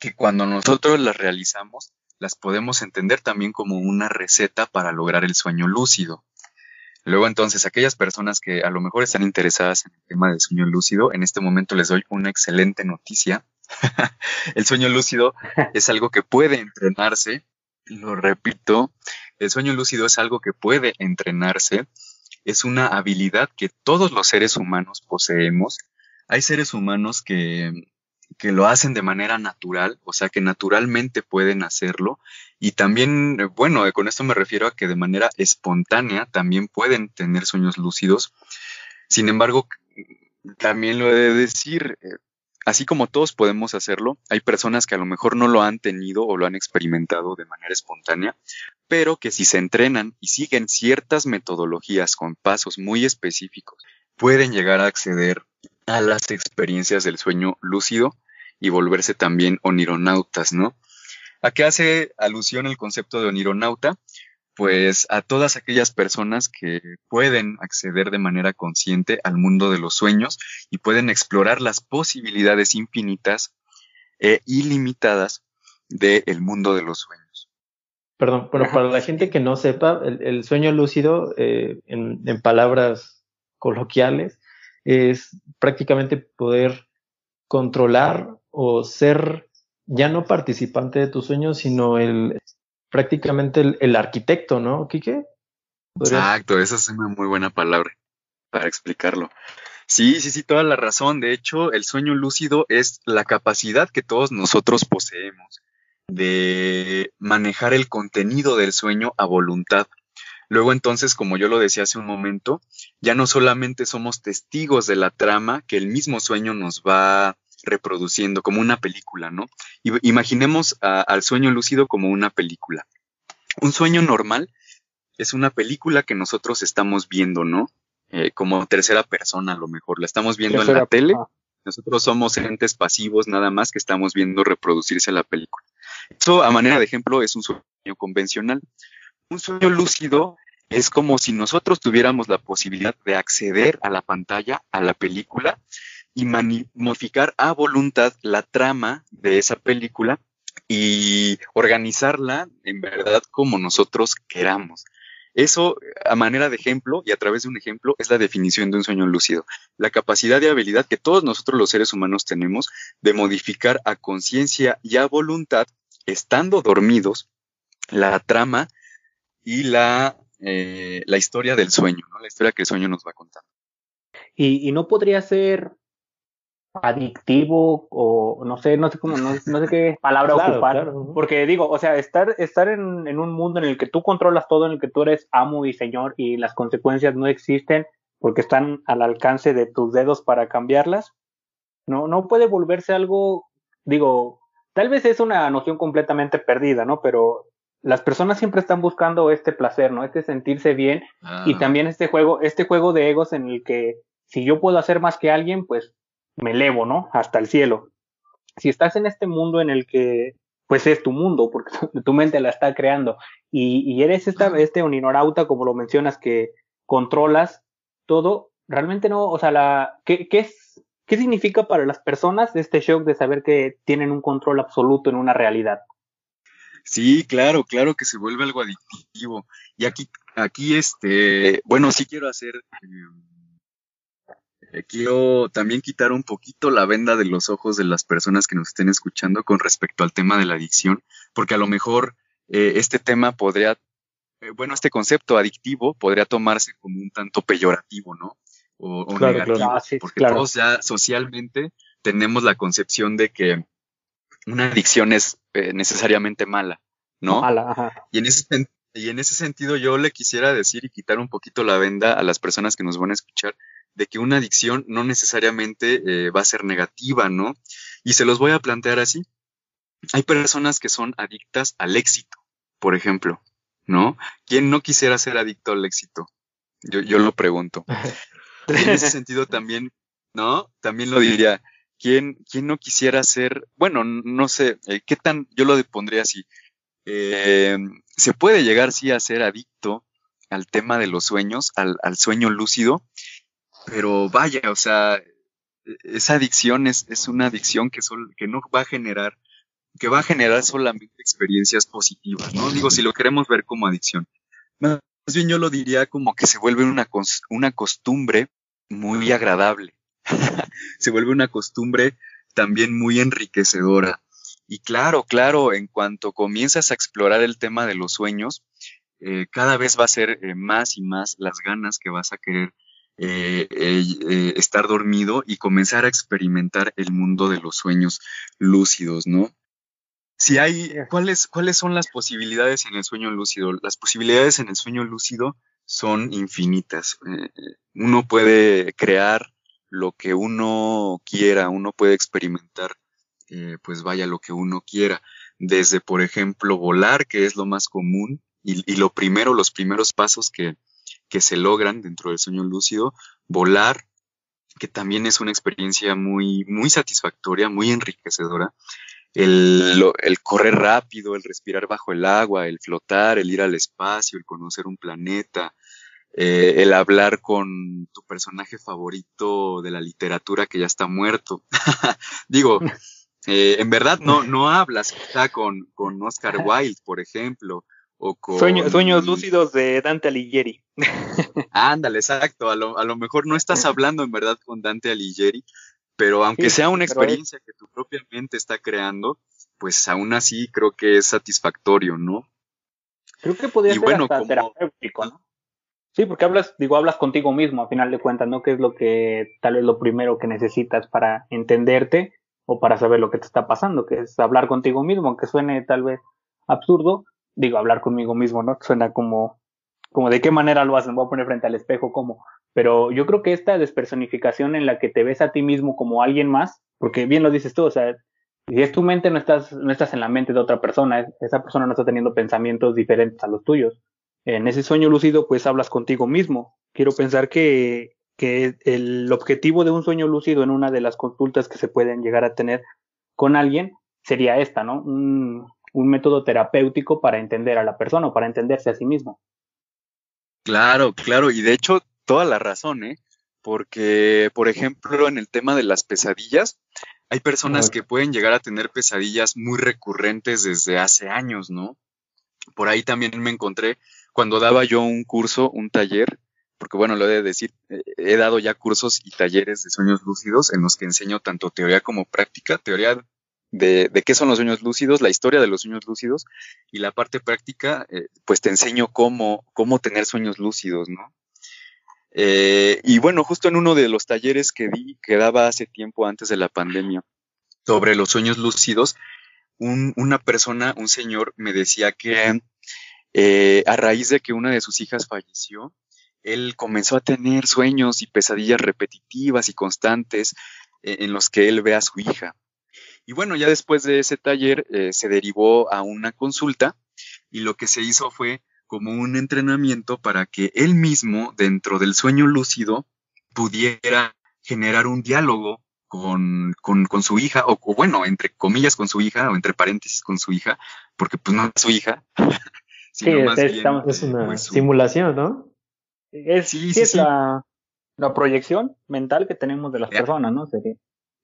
que cuando nosotros las realizamos, las podemos entender también como una receta para lograr el sueño lúcido. Luego entonces, aquellas personas que a lo mejor están interesadas en el tema del sueño lúcido, en este momento les doy una excelente noticia. el sueño lúcido es algo que puede entrenarse, lo repito, el sueño lúcido es algo que puede entrenarse, es una habilidad que todos los seres humanos poseemos. Hay seres humanos que que lo hacen de manera natural, o sea que naturalmente pueden hacerlo. Y también, bueno, con esto me refiero a que de manera espontánea también pueden tener sueños lúcidos. Sin embargo, también lo he de decir, eh, así como todos podemos hacerlo, hay personas que a lo mejor no lo han tenido o lo han experimentado de manera espontánea, pero que si se entrenan y siguen ciertas metodologías con pasos muy específicos, pueden llegar a acceder a las experiencias del sueño lúcido y volverse también onironautas, ¿no? ¿A qué hace alusión el concepto de onironauta? Pues a todas aquellas personas que pueden acceder de manera consciente al mundo de los sueños y pueden explorar las posibilidades infinitas e ilimitadas del mundo de los sueños.
Perdón, pero para la gente que no sepa, el, sueño lúcido, eh, en palabras coloquiales, es prácticamente poder controlar o ser ya no participante de tus sueños, sino el prácticamente el, arquitecto, ¿no, Quique?
Exacto, esa es una muy buena palabra para explicarlo. Sí, sí, sí, toda la razón. De hecho, el sueño lúcido es la capacidad que todos nosotros poseemos de manejar el contenido del sueño a voluntad. Luego entonces, como yo lo decía hace un momento, ya no solamente somos testigos de la trama que el mismo sueño nos va reproduciendo como una película, ¿no? Imaginemos al sueño lúcido como una película. Un sueño normal es una película que nosotros estamos viendo, ¿no? Eh, como tercera persona a lo mejor. La estamos viendo en la tele. Nosotros somos entes pasivos nada más que estamos viendo reproducirse la película. Eso, a manera de ejemplo, es un sueño convencional. Un sueño lúcido es como si nosotros tuviéramos la posibilidad de acceder a la pantalla, a la película, y modificar a voluntad la trama de esa película y organizarla en verdad como nosotros queramos. Eso, a manera de ejemplo y a través de un ejemplo, es la definición de un sueño lúcido. La capacidad y habilidad que todos nosotros los seres humanos tenemos de modificar a conciencia y a voluntad, estando dormidos, la trama y la, eh, la historia del sueño, ¿no? La historia que el sueño nos va a contar.
Y, y no podría ser adictivo o no sé, no sé cómo, no, sé qué palabra ocupar. Porque digo, o sea, estar, estar en, en, un mundo en el que tú controlas todo, en el que tú eres amo y señor y las consecuencias no existen porque están al alcance de tus dedos para cambiarlas, no, no puede volverse algo, digo, tal vez es una noción completamente perdida, ¿no? Pero las personas siempre están buscando este placer, ¿no? Este sentirse bien y también este juego, este juego de egos en el que si yo puedo hacer más que alguien, pues me elevo, ¿no? Hasta el cielo. Si estás en este mundo en el que, pues es tu mundo, porque tu mente la está creando, y, y eres esta, este uninorauta, como lo mencionas, que controlas todo, realmente no, o sea, la, ¿qué, qué, es, ¿qué significa para las personas este shock de saber que tienen un control absoluto en una realidad?
Sí, claro, claro que se vuelve algo adictivo. Y aquí, aquí, este, bueno, sí quiero hacer em, eh, quiero también quitar un poquito la venda de los ojos de las personas que nos estén escuchando con respecto al tema de la adicción, porque a lo mejor eh, este tema podría, eh, bueno, este concepto adictivo podría tomarse como un tanto peyorativo, ¿no? O, negativo, ah, porque todos ya socialmente tenemos la concepción de que una adicción es necesariamente mala, ¿no?
Mala, ajá.
Y en ese y en ese sentido yo le quisiera decir y quitar un poquito la venda a las personas que nos van a escuchar de que una adicción no necesariamente eh, va a ser negativa, ¿no? Y se los voy a plantear así. Hay personas que son adictas al éxito, por ejemplo, ¿no? ¿Quién no quisiera ser adicto al éxito? Yo, yo lo pregunto. en ese sentido también, ¿no? También lo diría. ¿Quién, quién no quisiera ser, bueno, no sé, eh, ¿qué tan, yo lo pondría así, eh, se puede llegar sí a ser adicto al tema de los sueños, al, al sueño lúcido, pero vaya, o sea, e-, esa adicción es, es una adicción que, que no va a generar, que va a generar solamente experiencias positivas, ¿no? Digo, si lo queremos ver como adicción. Más bien yo lo diría como que se vuelve una, una costumbre muy agradable. se vuelve una costumbre también muy enriquecedora. Y claro, claro, en cuanto comienzas a explorar el tema de los sueños, eh, cada vez va a ser eh, más y más las ganas que vas a querer eh, estar dormido y comenzar a experimentar el mundo de los sueños lúcidos, ¿no? Si hay, ¿cuáles, ¿cuáles son las posibilidades en el sueño lúcido? Las posibilidades en el sueño lúcido son infinitas. Eh, uno puede crear lo que uno quiera, uno puede experimentar, pues vaya, lo que uno quiera. Desde, por ejemplo, volar, que es lo más común, y lo primero, los primeros pasos que, que se logran dentro del sueño lúcido, volar, que también es una experiencia muy, muy satisfactoria, muy enriquecedora. El, el, correr rápido, el respirar bajo el agua, el flotar, el ir al espacio, el conocer un planeta, eh, el hablar con tu personaje favorito de la literatura que ya está muerto. Digo, eh, en verdad no, no hablas con, con Oscar Wilde, por ejemplo,
sueños lúcidos de Dante Alighieri.
Ándale, exacto. A lo, a lo, mejor no estás hablando en verdad con Dante Alighieri, pero aunque sea una experiencia que tu propia mente está creando, pues aún así creo que es satisfactorio, ¿no?
Creo que podría ser hasta terapéutico, ¿no? Sí, porque hablas, digo, hablas contigo mismo a final de cuentas, ¿no? Que es lo que tal vez lo primero que necesitas para entenderte o para saber lo que te está pasando, que es hablar contigo mismo, aunque suene tal vez absurdo, digo, hablar conmigo mismo, ¿no? Suena como, como de qué manera lo hacen, voy a poner frente al espejo, ¿cómo? Pero yo creo que esta despersonificación en la que te ves a ti mismo como alguien más, porque bien lo dices tú, o sea, si es tu mente, no estás, no estás en la mente de otra persona, esa persona no está teniendo pensamientos diferentes a los tuyos. En ese sueño lúcido, pues hablas contigo mismo. Quiero pensar que, que el objetivo de un sueño lúcido en una de las consultas que se pueden llegar a tener con alguien sería esta, ¿no? Un, un método terapéutico para entender a la persona o para entenderse a sí mismo.
Claro, claro, y de hecho, toda la razón, ¿eh? Porque, por ejemplo, en el tema de las pesadillas, hay personas que pueden llegar a tener pesadillas muy recurrentes desde hace años, ¿no? Por ahí también me encontré cuando daba yo un curso, un taller, porque bueno, lo he de decir, eh, he dado ya cursos y talleres de sueños lúcidos en los que enseño tanto teoría como práctica, teoría de, qué son los sueños lúcidos, la historia de los sueños lúcidos y la parte práctica, eh, pues te enseño cómo, cómo tener sueños lúcidos, ¿no? Eh, y bueno, justo en uno de los talleres que di, que daba hace tiempo antes de la pandemia, sobre los sueños lúcidos, una persona, un señor, me decía que eh, a raíz de que una de sus hijas falleció, él comenzó a tener sueños y pesadillas repetitivas y constantes en los que él ve a su hija. Y bueno, ya después de ese taller eh, se derivó a una consulta y lo que se hizo fue como un entrenamiento para que él mismo, dentro del sueño lúcido, pudiera generar un diálogo con, con, su hija, o, bueno, entre comillas con su hija, o entre paréntesis con su hija, porque pues no es su hija.
sí, es, una pues, simulación, ¿no?
Es, sí, es La, la, proyección mental que tenemos de las personas, ¿no? Sería.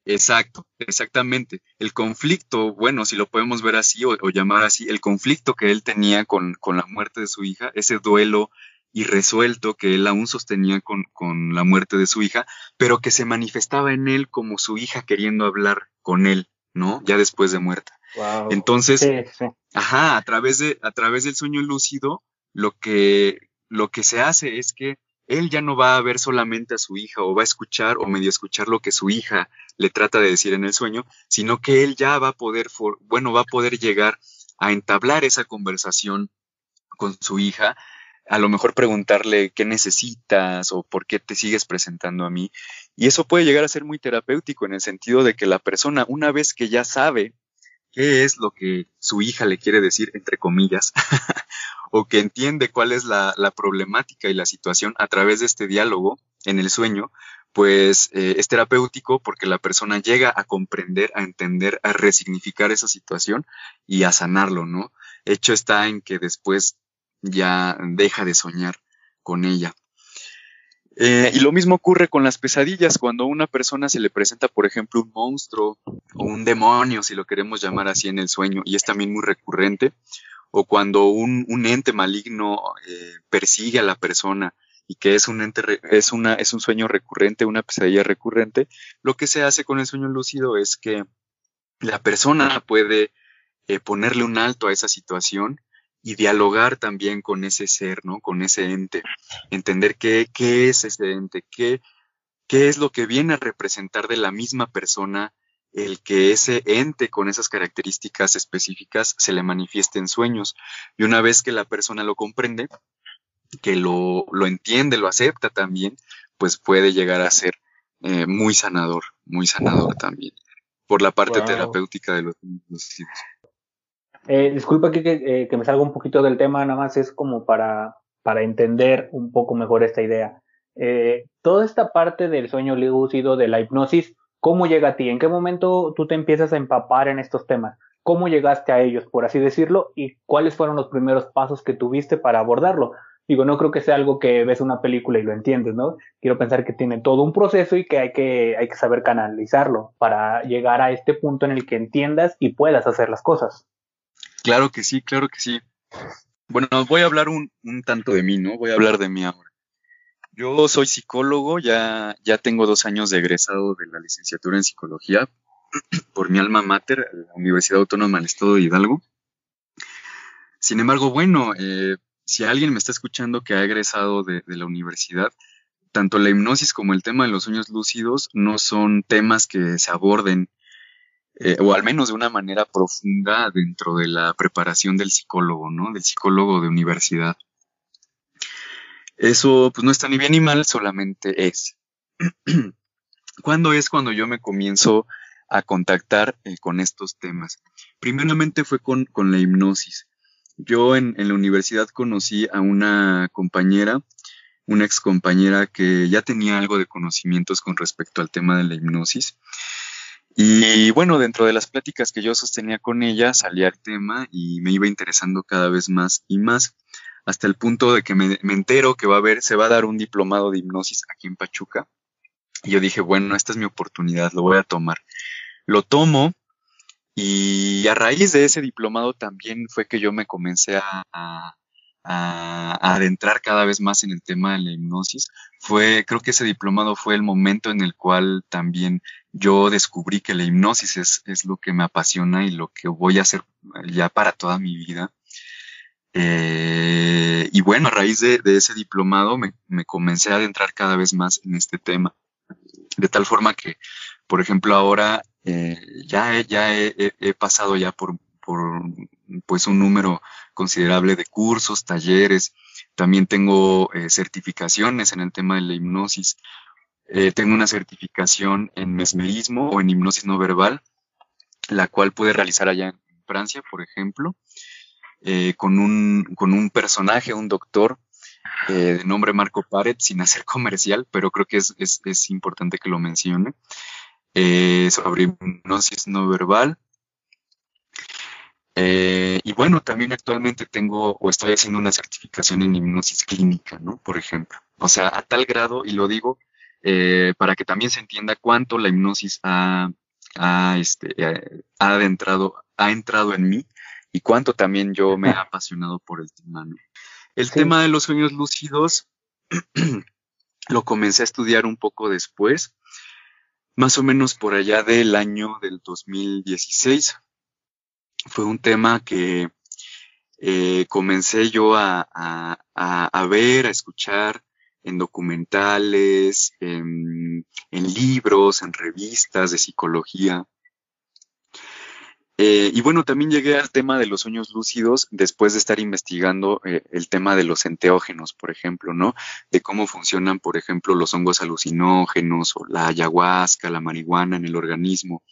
Exacto, exactamente. El conflicto, bueno, si lo podemos ver así o, llamar así, el conflicto que él tenía con, con, la muerte de su hija, ese duelo irresuelto que él aún sostenía con, con, la muerte de su hija, pero que se manifestaba en él como su hija queriendo hablar con él, ¿no? Ya después de muerta. Entonces, ajá, a través, de, a través del sueño lúcido, lo que, lo que se hace es que él ya no va a ver solamente a su hija o va a escuchar o medio escuchar lo que su hija le trata de decir en el sueño, sino que él ya va a poder, bueno, va a poder llegar a entablar esa conversación con su hija, a lo mejor preguntarle qué necesitas o por qué te sigues presentando a mí. Y eso puede llegar a ser muy terapéutico en el sentido de que la persona, una vez que ya sabe qué es lo que su hija le quiere decir, entre comillas, o que entiende cuál es la, problemática y la situación a través de este diálogo en el sueño, pues eh, es terapéutico porque la persona llega a comprender, a entender, a resignificar esa situación y a sanarlo, ¿no? Hecho está en que después ya deja de soñar con ella. Eh, y lo mismo ocurre con las pesadillas, cuando a una persona se le presenta, por ejemplo, un monstruo o un demonio, si lo queremos llamar así en el sueño, y es también muy recurrente, o cuando un, ente maligno eh, persigue a la persona y que es un ente es una es un sueño recurrente, una pesadilla recurrente, lo que se hace con el sueño lúcido es que la persona puede eh, ponerle un alto a esa situación y dialogar también con ese ser, ¿no? Con ese ente, entender qué, qué es ese ente, qué, qué es lo que viene a representar de la misma persona el que ese ente con esas características específicas se le manifieste en sueños. Y una vez que la persona lo comprende, que lo, lo entiende, lo acepta también, pues puede llegar a ser eh, muy sanador, muy sanador también, por la parte terapéutica de los,
eh, disculpa que, eh, que, me salga un poquito del tema, nada más es como para, para entender un poco mejor esta idea. toda esta parte del sueño lúcido, de la hipnosis, ¿Cómo llega a ti? ¿En qué momento tú te empiezas a empapar en estos temas? ¿Cómo llegaste a ellos, por así decirlo? ¿Y cuáles fueron los primeros pasos que tuviste para abordarlo? Digo, no creo que sea algo que ves una película y lo entiendes, ¿no? Quiero pensar que tiene todo un proceso y que hay que, hay que saber canalizarlo para llegar a este punto en el que entiendas y puedas hacer las cosas.
Claro que sí, claro que sí. Bueno, voy a hablar un, un tanto de mí, ¿no? Voy a hablar de mí ahora. Yo soy psicólogo, ya, ya tengo dos años de egresado de la licenciatura en psicología por mi alma mater, la Universidad Autónoma del Estado de Hidalgo. Sin embargo, bueno, eh, si alguien me está escuchando que ha egresado de, la universidad, tanto la hipnosis como el tema de los sueños lúcidos no son temas que se aborden, eh, o al menos de una manera profunda dentro de la preparación del psicólogo, ¿no? Del psicólogo de universidad. Eso pues no está ni bien ni mal, solamente es. ¿Cuándo es cuando yo me comienzo a contactar eh, con estos temas? Primeramente fue con, con la hipnosis. Yo en, en, la universidad conocí a una compañera, una ex compañera que ya tenía algo de conocimientos con respecto al tema de la hipnosis. Y bueno, dentro de las pláticas que yo sostenía con ella, salía el tema y me iba interesando cada vez más y más hasta el punto de que me, entero que va a haber, se va a dar un diplomado de hipnosis aquí en Pachuca. Y yo dije, bueno, esta es mi oportunidad, lo voy a tomar. Lo tomo y a raíz de ese diplomado también fue que yo me comencé a, a, adentrar cada vez más en el tema de la hipnosis, fue, creo que ese diplomado fue el momento en el cual también yo descubrí que la hipnosis es, es lo que me apasiona y lo que voy a hacer ya para toda mi vida. Eh, y bueno, a raíz de, ese diplomado me, comencé a adentrar cada vez más en este tema. De tal forma que, por ejemplo, ahora eh, ya, ya he, pasado ya por, por pues un número considerable de cursos, talleres. También tengo eh, certificaciones en el tema de la hipnosis. tengo una certificación en mesmerismo o en hipnosis no verbal, la cual pude realizar allá en Francia, por ejemplo. Eh, con, un, con un personaje, un doctor eh, de nombre Marco Paret, sin hacer comercial, pero creo que es, es, es importante que lo mencione, eh, sobre hipnosis no verbal. y bueno, también actualmente tengo o estoy haciendo una certificación en hipnosis clínica, ¿no? Por ejemplo. O sea, a tal grado, y lo digo para que también se entienda cuánto la hipnosis ha, ha, este, ha, adentrado, ha entrado en mí y cuánto también yo me he apasionado por el tema. El tema de los sueños lúcidos lo comencé a estudiar un poco después, más o menos por allá del año del 2016. Fue un tema que eh, comencé yo a, a, ver, a escuchar en documentales, en libros, en revistas de psicología. Eh, y bueno, también llegué al tema de los sueños lúcidos después de estar investigando eh, el tema de los enteógenos, por ejemplo, ¿no? De cómo funcionan, por ejemplo, los hongos alucinógenos o la ayahuasca, la marihuana en el organismo.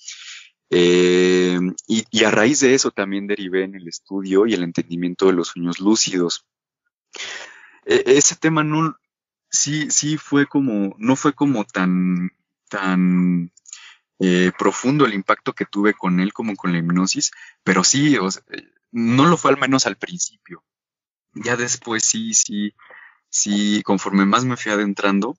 Eh, y, a raíz de eso también derivé en el estudio y el entendimiento de los sueños lúcidos. E, ese tema no, sí, sí fue como, no fue como tan, tan eh, profundo el impacto que tuve con él como con la hipnosis, pero sí, no lo fue al menos al principio. Ya después sí, sí, sí, conforme más me fui adentrando,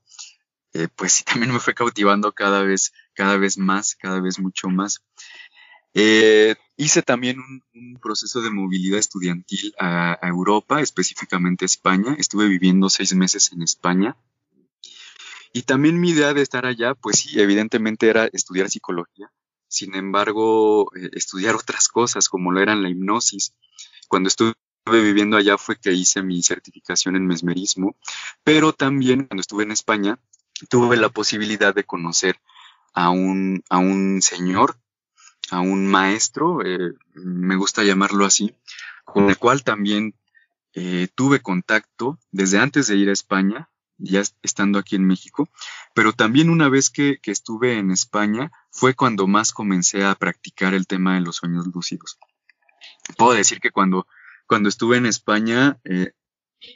eh, pues sí también me fue cautivando cada vez, cada vez más, cada vez mucho más. Eh, hice también un, proceso de movilidad estudiantil a, a, Europa, específicamente a España. Estuve viviendo seis meses en España y también mi idea de estar allá, pues sí, evidentemente era estudiar psicología. Sin embargo, eh, estudiar otras cosas como lo eran la hipnosis. Cuando estuve viviendo allá fue que hice mi certificación en mesmerismo, pero también cuando estuve en España tuve la posibilidad de conocer a un, a un señor, a un maestro, eh, me gusta llamarlo así, con el cual también eh, tuve contacto desde antes de ir a España ya estando aquí en México, pero también una vez que, estuve en España fue cuando más comencé a practicar el tema de los sueños lúcidos. Puedo decir que cuando, cuando estuve en España, eh,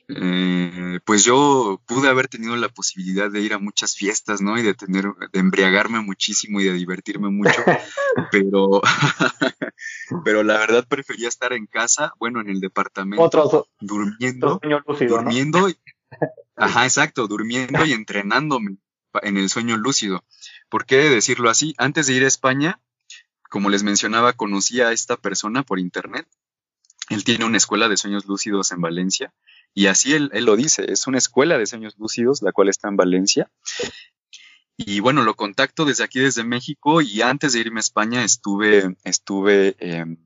eh, pues yo pude haber tenido la posibilidad de ir a muchas fiestas, ¿no? Y de tener, de embriagarme muchísimo y de divertirme mucho, pero, pero la verdad prefería estar en casa, bueno, en el departamento, durmiendo, durmiendo, Ajá, exacto, durmiendo y entrenándome en el sueño lúcido. ¿Por qué decirlo así? Antes de ir a España, como les mencionaba, conocí a esta persona por internet. Él tiene una escuela de sueños lúcidos en Valencia y así él, lo dice, es una escuela de sueños lúcidos, la cual está en Valencia. Y bueno, lo contacto desde aquí, desde México, y antes de irme a España estuve, estuve em,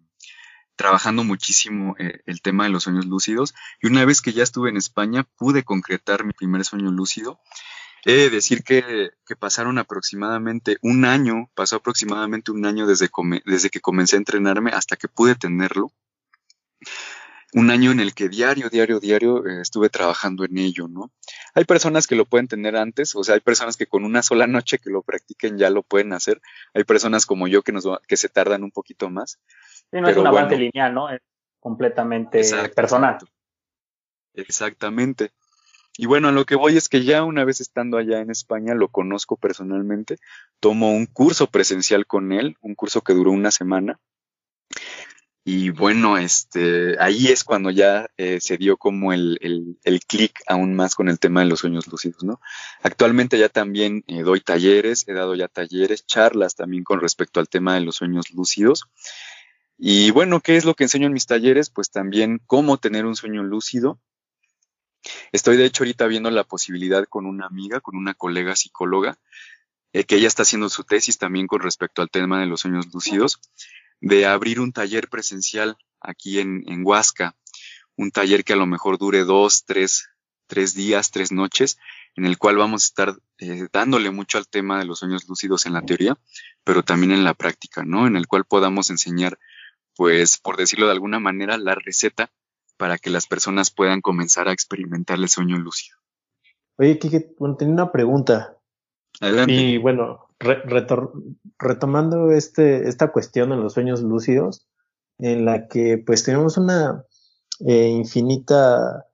trabajando muchísimo eh, el tema de los sueños lúcidos y una vez que ya estuve en España pude concretar mi primer sueño lúcido. He de decir que, pasaron aproximadamente un año, pasó aproximadamente un año desde, desde que comencé a entrenarme hasta que pude tenerlo. Un año en el que diario, diario, diario eh, estuve trabajando en ello, ¿no? Hay personas que lo pueden tener antes, o sea, hay personas que con una sola noche que lo practiquen ya lo pueden hacer. Hay personas como yo que, nos, que se tardan un poquito más
no es un avance lineal, ¿no? Es completamente personal.
Exactamente. Y bueno, a lo que voy es que ya una vez estando allá en España, lo conozco personalmente, tomo un curso presencial con él, un curso que duró una semana. Y bueno, este, ahí es cuando ya eh, se dio como el, el, clic aún más con el tema de los sueños lúcidos, ¿no? Actualmente ya también eh, doy talleres, he dado ya talleres, charlas también con respecto al tema de los sueños lúcidos. Y bueno, ¿qué es lo que enseño en mis talleres? Pues también cómo tener un sueño lúcido, Estoy de hecho ahorita viendo la posibilidad con una amiga, con una colega psicóloga, eh, que ella está haciendo su tesis también con respecto al tema de los sueños lúcidos, de abrir un taller presencial aquí en, en Huasca, un taller que a lo mejor dure dos, tres, tres días, tres noches, en el cual vamos a estar eh, dándole mucho al tema de los sueños lúcidos en la teoría, pero también en la práctica, ¿no? En el cual podamos enseñar, pues, por decirlo de alguna manera, la receta para que las personas puedan comenzar a experimentar el sueño lúcido.
Oye, Kike, bueno, tenía una pregunta.
Adelante.
Y bueno, retomando este, esta cuestión de los sueños lúcidos, en la que pues tenemos una eh, infinita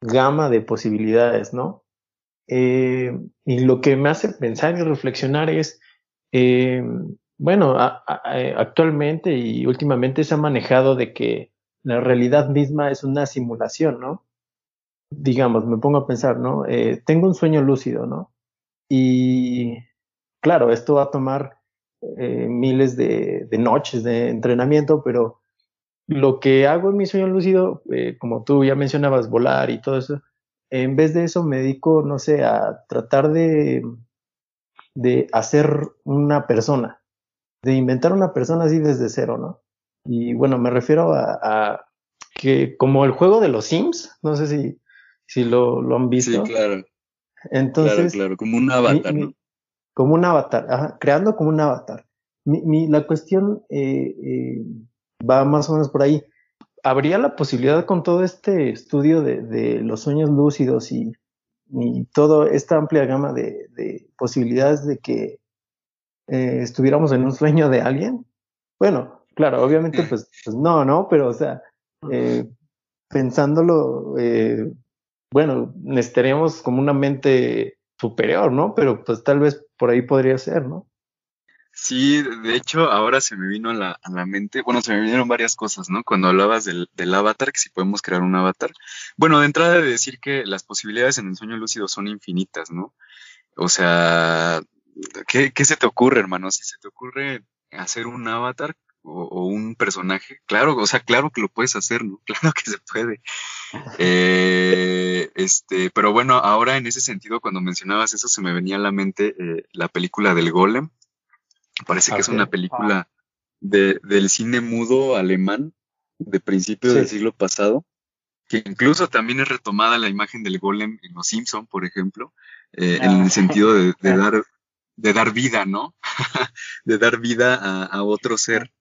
gama de posibilidades, ¿no? Eh, y lo que me hace pensar y reflexionar es, eh, bueno, actualmente y últimamente se ha manejado de que la realidad misma es una simulación, ¿no? Digamos, me pongo a pensar, ¿no? tengo un sueño lúcido, ¿no? Y claro, esto va a tomar miles de, noches de entrenamiento, pero lo que hago en mi sueño lúcido, eh, como tú ya mencionabas, volar y todo eso, en vez de eso me dedico, no sé, a tratar de, de hacer una persona, de inventar una persona así desde cero, ¿no? Y bueno, me refiero a, que como el juego de los Sims, no sé si, si lo, lo han visto.
Sí, claro.
Entonces,
claro, claro, como un avatar, ¿no?
Como un avatar, ajá, creando como un avatar. Mi, mi, la cuestión eh, eh, va más o menos por ahí. ¿Habría la posibilidad con todo este estudio de, los sueños lúcidos y, y toda esta amplia gama de, posibilidades de que eh, estuviéramos en un sueño de alguien? Bueno, claro, obviamente pues, pues no, ¿no? Pero o sea, eh, pensándolo, eh, bueno, necesitaríamos como una mente superior, ¿no? Pero pues tal vez por ahí podría ser, ¿no?
Sí, de hecho, ahora se me vino a la, a la mente, bueno, se me vinieron varias cosas, ¿no? Cuando hablabas del, del, avatar, que si podemos crear un avatar. Bueno, de entrada de decir que las posibilidades en el sueño lúcido son infinitas, ¿no? O sea, ¿qué, qué se te ocurre, hermano? Si se te ocurre hacer un avatar o, o, un personaje, claro, o sea, claro que lo puedes hacer, ¿no? Claro que se puede. Eh, este, pero bueno, ahora en ese sentido, cuando mencionabas eso, se me venía a la mente eh, la película del Golem, Parece que es una película de, del cine mudo alemán de principios del siglo pasado, que incluso también es retomada la imagen del golem en Los Simpson, por ejemplo, eh, en el sentido de, dar de dar vida, ¿no? de dar vida a, otro ser.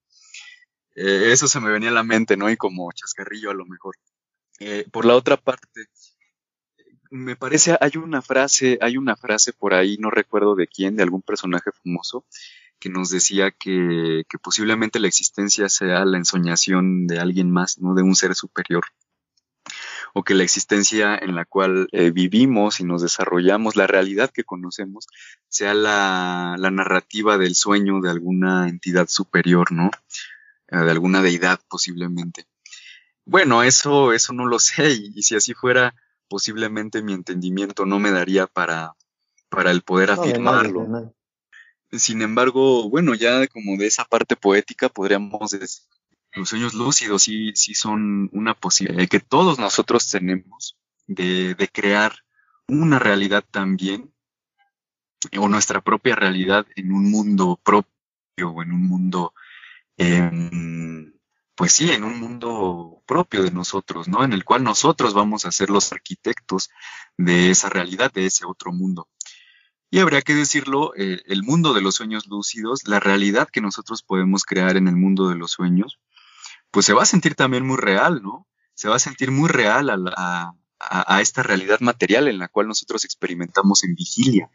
Eh, eso se me venía a la mente, ¿no? Y como chascarrillo a lo mejor. Eh, por la otra parte, me parece hay una frase, hay una frase por ahí, no recuerdo de quién, de algún personaje famoso, que nos decía que, posiblemente la existencia sea la ensoñación de alguien más, ¿no? De un ser superior. O que la existencia en la cual eh, vivimos y nos desarrollamos, la realidad que conocemos, sea la, narrativa del sueño de alguna entidad superior, ¿no? Eh, de alguna deidad posiblemente. Bueno, eso, eso no lo sé, y, si así fuera, posiblemente mi entendimiento no me daría para, para el poder afirmarlo. Sin embargo, bueno, ya como de esa parte poética podríamos decir, los sueños lúcidos sí, sí son una posibilidad que todos nosotros tenemos de, de crear una realidad también, o nuestra propia realidad en un mundo propio, o en un mundo, pues sí, en un mundo propio de nosotros, ¿no? En el cual nosotros vamos a ser los arquitectos de esa realidad, de ese otro mundo. Y habría que decirlo, eh, el mundo de los sueños lúcidos, la realidad que nosotros podemos crear en el mundo de los sueños, pues se va a sentir también muy real, ¿no? Se va a sentir muy real a, a, esta realidad material en la cual nosotros experimentamos en vigilia.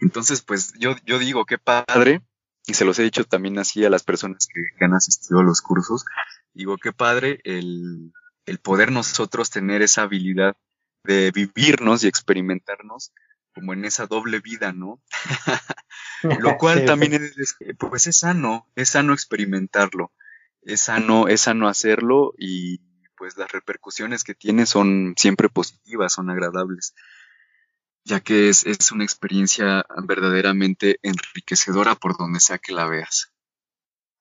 Entonces, pues yo, yo digo, qué padre, y se los he dicho también así a las personas que, han asistido a los cursos, digo, qué padre el, el poder nosotros tener esa habilidad de vivirnos y experimentarnos como en esa doble vida, ¿no? Lo cual también es, pues es sano, es sano experimentarlo, es sano, es sano hacerlo y pues las repercusiones que tiene son siempre positivas, son agradables, ya que es, es una experiencia verdaderamente enriquecedora por donde sea que la veas.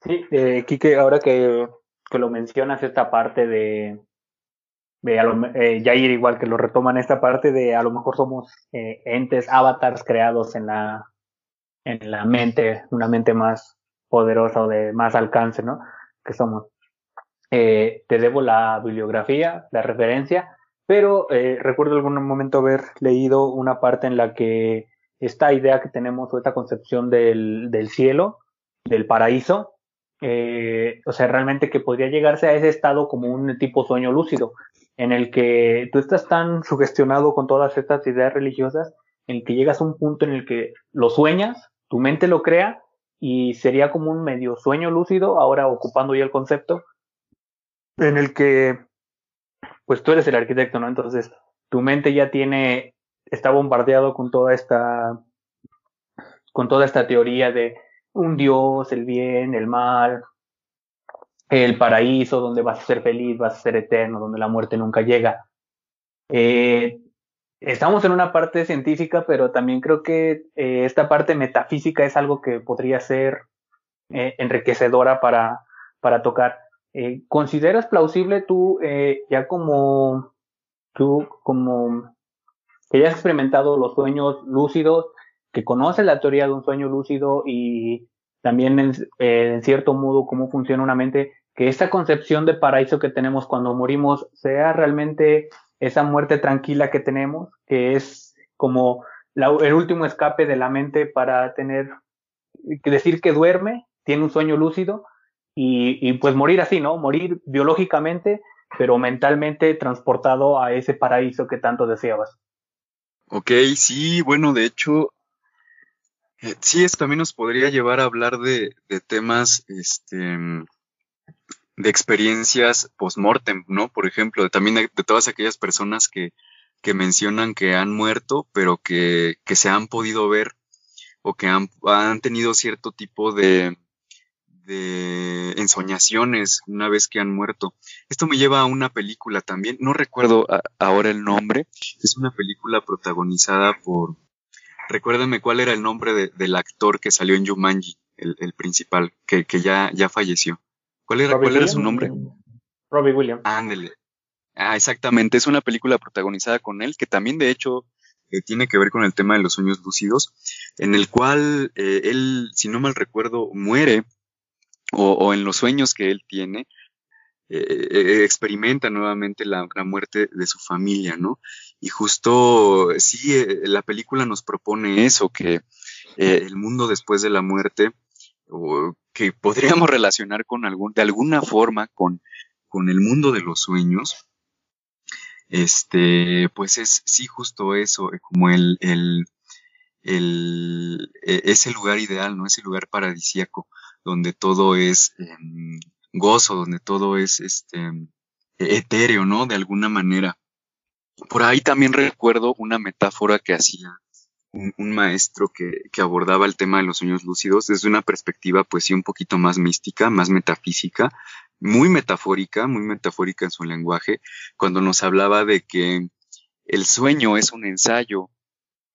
Sí, eh, Quique, ahora que, que lo mencionas, esta parte de, eh, Jair igual que lo retoman esta parte de a lo mejor somos eh, entes, avatars creados en la, en la mente, una mente más poderosa o de más alcance, ¿no? Que somos. Eh, te debo la bibliografía, la referencia, pero eh, recuerdo algún momento haber leído una parte en la que esta idea que tenemos o esta concepción del, del cielo, del paraíso, eh, o sea, realmente que podría llegarse a ese estado como un tipo sueño lúcido, en el que tú estás tan sugestionado con todas estas ideas religiosas, en el que llegas a un punto en el que lo sueñas, tu mente lo crea, y sería como un medio sueño lúcido, ahora ocupando ya el concepto, en el que, pues tú eres el arquitecto, ¿no? Entonces, tu mente ya tiene, está bombardeado con toda esta, con toda esta teoría de un Dios, el bien, el mal, el paraíso donde vas a ser feliz, vas a ser eterno, donde la muerte nunca llega. Eh, estamos en una parte científica, pero también creo que eh, esta parte metafísica es algo que podría ser eh, enriquecedora para, para tocar. Eh, ¿Consideras plausible tú, ya como tú, como que ya has experimentado los sueños lúcidos, que conoces la teoría de un sueño lúcido y también en cierto modo cómo funciona una mente, que esta concepción de paraíso que tenemos cuando morimos sea realmente esa muerte tranquila que tenemos, que es como el último escape de la mente para tener, decir que duerme, tiene un sueño lúcido, y, y pues morir así, ¿no? Morir biológicamente, pero mentalmente transportado a ese paraíso que tanto deseabas.
Ok, sí, bueno, de hecho, eh, sí, esto también nos podría llevar a hablar de, de temas, este, de experiencias post-mortem, ¿no? Por ejemplo, también de, todas aquellas personas que, que mencionan que han muerto, pero que, que se han podido ver o que han, han tenido cierto tipo de, de ensoñaciones una vez que han muerto. Esto me lleva a una película también, no recuerdo ahora el nombre, es una película protagonizada por, recuérdame cuál era el nombre de, del actor que salió en Jumanji, el, el principal, que, que, ya, ya falleció. ¿Cuál era, cuál era su nombre?
Robbie Williams.
Ándele. Ah, exactamente, es una película protagonizada con él, que también de hecho eh, tiene que ver con el tema de los sueños lúcidos, en el cual eh, él, si no mal recuerdo, muere o, o en los sueños que él tiene, eh, experimenta nuevamente la, la, muerte de su familia, ¿no? Y justo, sí, la película nos propone eso, que el mundo después de la muerte, o que podríamos relacionar con algún, de alguna forma con, con el mundo de los sueños, este, pues es sí justo eso, como el, el, el, e, ese lugar ideal, ¿no? Ese lugar paradisíaco donde todo es eh, gozo, donde todo es este etéreo, ¿no? De alguna manera. Por ahí también recuerdo una metáfora que hacía un, maestro que, que, abordaba el tema de los sueños lúcidos desde una perspectiva, pues sí, un poquito más mística, más metafísica, muy metafórica, muy metafórica en su lenguaje, cuando nos hablaba de que el sueño es un ensayo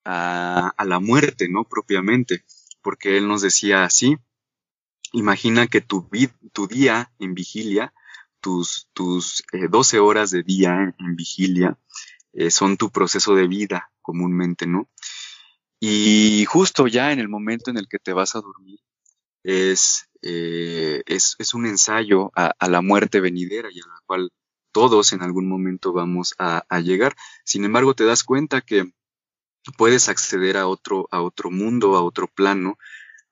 a, la muerte, ¿no? Propiamente, porque él nos decía así, Imagina que tu, tu día en vigilia, tus, tus eh, 12 horas de día en, en vigilia, eh, son tu proceso de vida comúnmente, ¿no? Y justo ya en el momento en el que te vas a dormir, es, eh, es, es, un ensayo a, a, la muerte venidera y a la cual todos en algún momento vamos a, a llegar. Sin embargo, te das cuenta que puedes acceder a otro, a otro mundo, a otro plano,